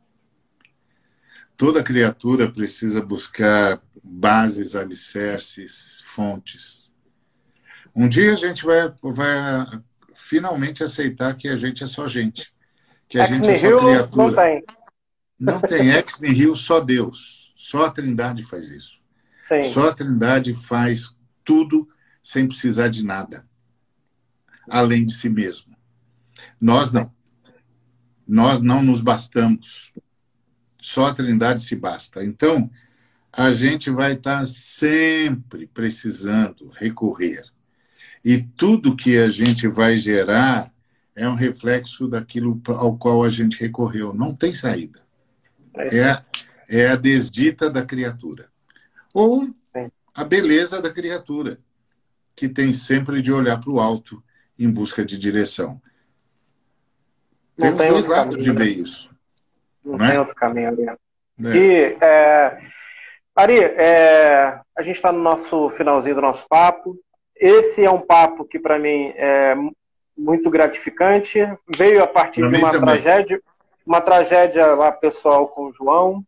Toda criatura precisa buscar bases, alicerces, fontes. Um dia a gente vai, vai finalmente aceitar que a gente é só gente. Que a gente é só criatura. Não tem. Não tem ex nihil, só Deus. Só a Trindade faz isso. Sim. Só a Trindade faz tudo sem precisar de nada, além de si mesmo. Nós não. Nós não nos bastamos. Só a Trindade se basta. Então, a gente vai estar sempre precisando recorrer. E tudo que a gente vai gerar é um reflexo daquilo ao qual a gente recorreu. Não tem saída. É, é a desdita da criatura ou a beleza da criatura, que tem sempre de olhar para o alto em busca de direção. Não Temos dois lados caminho, de ver isso. Não, não tem outro caminho ali. É. E, é, Ari, é, a gente está no nosso finalzinho do nosso papo. Esse é um papo que, para mim, é muito gratificante. Veio a partir pra de uma tragédia, uma tragédia lá pessoal com o João,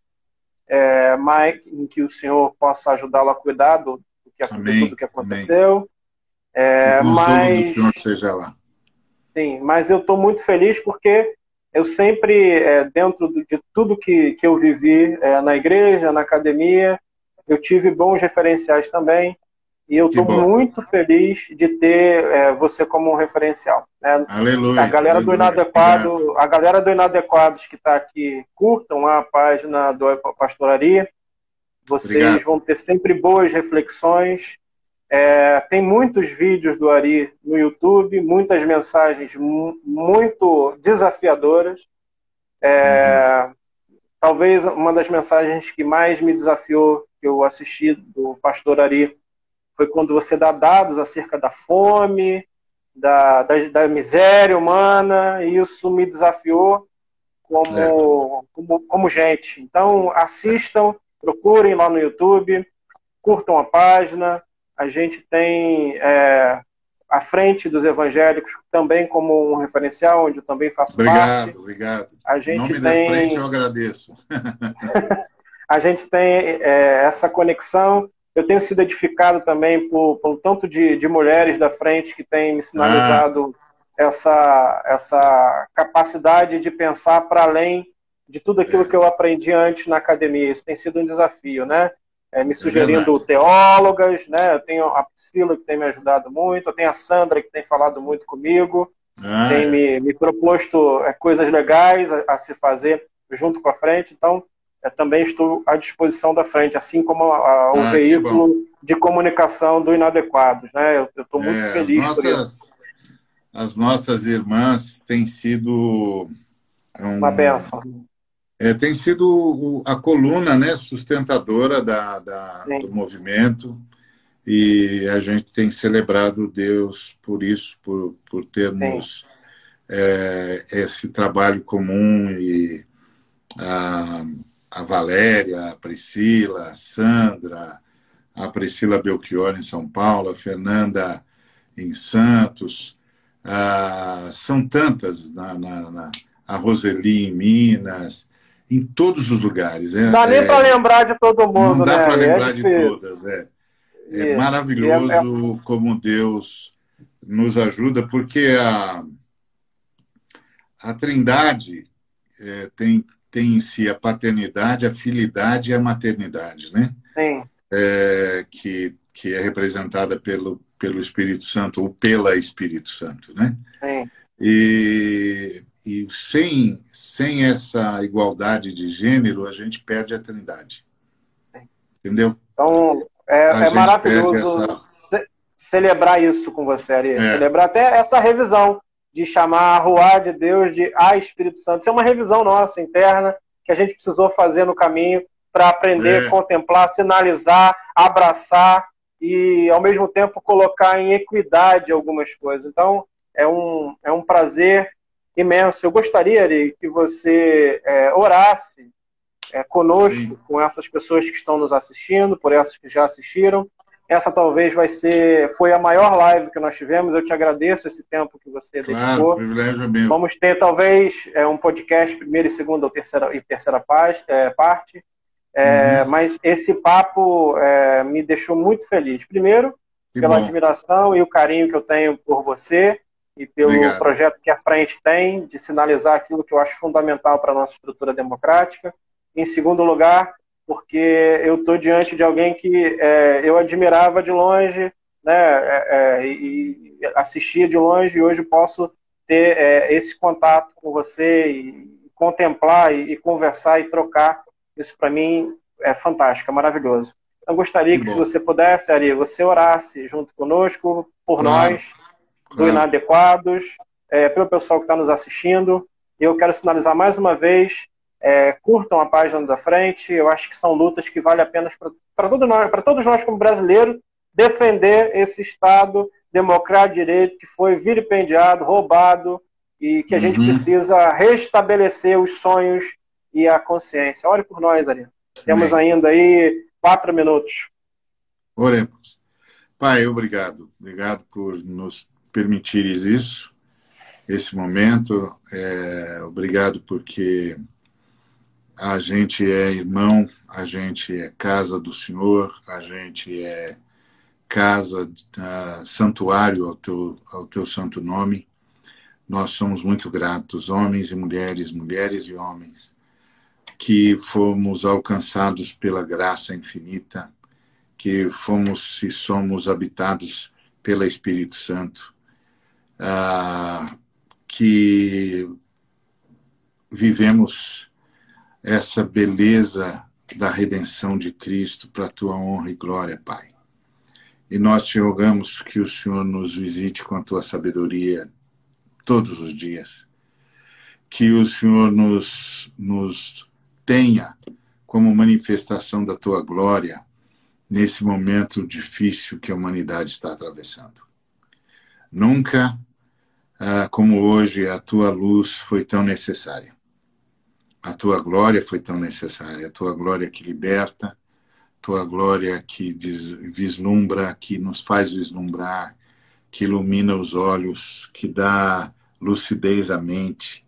é, Mike, em que o Senhor possa ajudá-lo a cuidar do, do que, amém, tudo que aconteceu. É, mas, do Senhor seja lá. Sim, mas eu estou muito feliz porque eu sempre, é, dentro de tudo que, que eu vivi é, na igreja, na academia, eu tive bons referenciais também. E eu estou muito feliz de ter é, você como um referencial. Né? Aleluia. A galera aleluia, do Inadequado, a galera do Inadequados que está aqui, curtam a página do Pastoraria. Vocês obrigado. vão ter sempre boas reflexões. É, tem muitos vídeos do Ari no YouTube, muitas mensagens muito desafiadoras. É, uhum. Talvez uma das mensagens que mais me desafiou, que eu assisti do Pastor Ari, foi quando você dá dados acerca da fome, da, da, da miséria humana, e isso me desafiou como, é. como, como, gente. Então, assistam, procurem lá no YouTube, curtam a página. A gente tem é, a frente dos evangélicos também como um referencial, onde eu também faço obrigado, parte. Obrigado, obrigado. A gente nome tem... da frente eu agradeço. a gente tem é, essa conexão eu tenho sido edificado também por, por um tanto de, de mulheres da frente que têm me sinalizado ah. essa, essa capacidade de pensar para além de tudo aquilo é. que eu aprendi antes na academia. Isso tem sido um desafio, né? É, me é sugerindo é teólogas, né? Eu tenho a Priscila que tem me ajudado muito, eu tenho a Sandra que tem falado muito comigo, ah, tem é. me, me proposto é, coisas legais a, a se fazer junto com a frente. Então, também estou à disposição da frente, assim como a, a, o ah, veículo de comunicação do Inadequados. Né? Eu estou muito feliz nossas, por isso. As nossas irmãs têm sido. Um, Uma benção. É, tem sido a coluna né, sustentadora da, da do movimento. E a gente tem celebrado Deus por isso, por, por termos é, esse trabalho comum e a, a Valéria, a Priscila, a Sandra, a Priscila Belchior em São Paulo, a Fernanda em Santos, ah, são tantas, na, na, na, a Roseli em Minas, em todos os lugares. É, dá nem é, para lembrar de todo mundo, Não dá né? para lembrar é de todas. É, é maravilhoso é, como Deus nos ajuda, porque a, a Trindade é, tem tem em si a paternidade, a filidade e a maternidade, né? Sim. É, que, que é representada pelo, pelo Espírito Santo ou pela Espírito Santo, né? Sim. E, e sem, sem essa igualdade de gênero, a gente perde a trindade. Sim. Entendeu? Então, é, é maravilhoso essa... celebrar isso com você, Ari. É. Celebrar até essa revisão de chamar a Rua de Deus de A Espírito Santo. Isso é uma revisão nossa interna que a gente precisou fazer no caminho para aprender, é. contemplar, sinalizar, abraçar e, ao mesmo tempo, colocar em equidade algumas coisas. Então, é um, é um prazer imenso. Eu gostaria, Ari, que você é, orasse é, conosco, com essas pessoas que estão nos assistindo, por essas que já assistiram. Essa talvez vai ser, foi a maior live que nós tivemos. Eu te agradeço esse tempo que você claro, dedicou. Privilégio é meu. Vamos ter talvez é, um podcast primeira e segunda ou terceira e terceira parte. É, parte. É, uhum. Mas esse papo me deixou muito feliz. Primeiro, que pela bom. admiração e o carinho que eu tenho por você e pelo Obrigado. projeto que a frente tem de sinalizar aquilo que eu acho fundamental para a nossa estrutura democrática. Em segundo lugar, porque eu estou diante de alguém que é, eu admirava de longe, né, é, é, e assistia de longe, e hoje posso ter é, esse contato com você e contemplar e, e conversar e trocar. Isso para mim é fantástico, é maravilhoso. Eu gostaria que, que se você pudesse, Ari, você orasse junto conosco, por claro. nós, do Inadequados, é, pelo pessoal que está nos assistindo. Eu quero sinalizar mais uma vez é, curtam a página da frente. Eu acho que são lutas que vale a pena para todos nós, para todos nós como brasileiros, defender esse Estado democrático de direito que foi vilipendiado, roubado e que a uhum. gente precisa restabelecer os sonhos e a consciência. Ore por nós, Ari. Temos ainda aí quatro minutos. Oremos. Pai, obrigado. Obrigado por nos permitires isso, esse momento. É, obrigado porque a gente é irmão, a gente é casa do Senhor, a gente é casa, uh, santuário ao teu, ao teu santo nome. Nós somos muito gratos, homens e mulheres, mulheres e homens, que fomos alcançados pela graça infinita, que fomos e somos habitados pelo Espírito Santo, uh, que vivemos essa beleza da redenção de Cristo para a tua honra e glória, Pai. E nós te rogamos que o Senhor nos visite com a tua sabedoria todos os dias. Que o Senhor nos, nos tenha como manifestação da tua glória nesse momento difícil que a humanidade está atravessando. Nunca, ah, como hoje, a tua luz foi tão necessária. A tua glória foi tão necessária, a tua glória que liberta, tua glória que vislumbra, que nos faz vislumbrar, que ilumina os olhos, que dá lucidez à mente,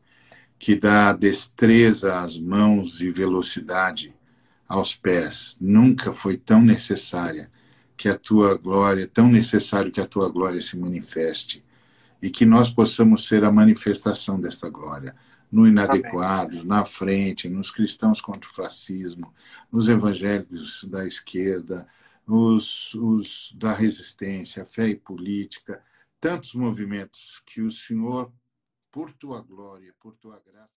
que dá destreza às mãos e velocidade aos pés. Nunca foi tão necessária que a tua glória, tão necessário que a tua glória se manifeste e que nós possamos ser a manifestação desta glória no inadequados, Amém. na frente, nos cristãos contra o fascismo, nos evangélicos da esquerda, os, os da resistência, fé e política, tantos movimentos que o Senhor, por tua glória, por tua graça.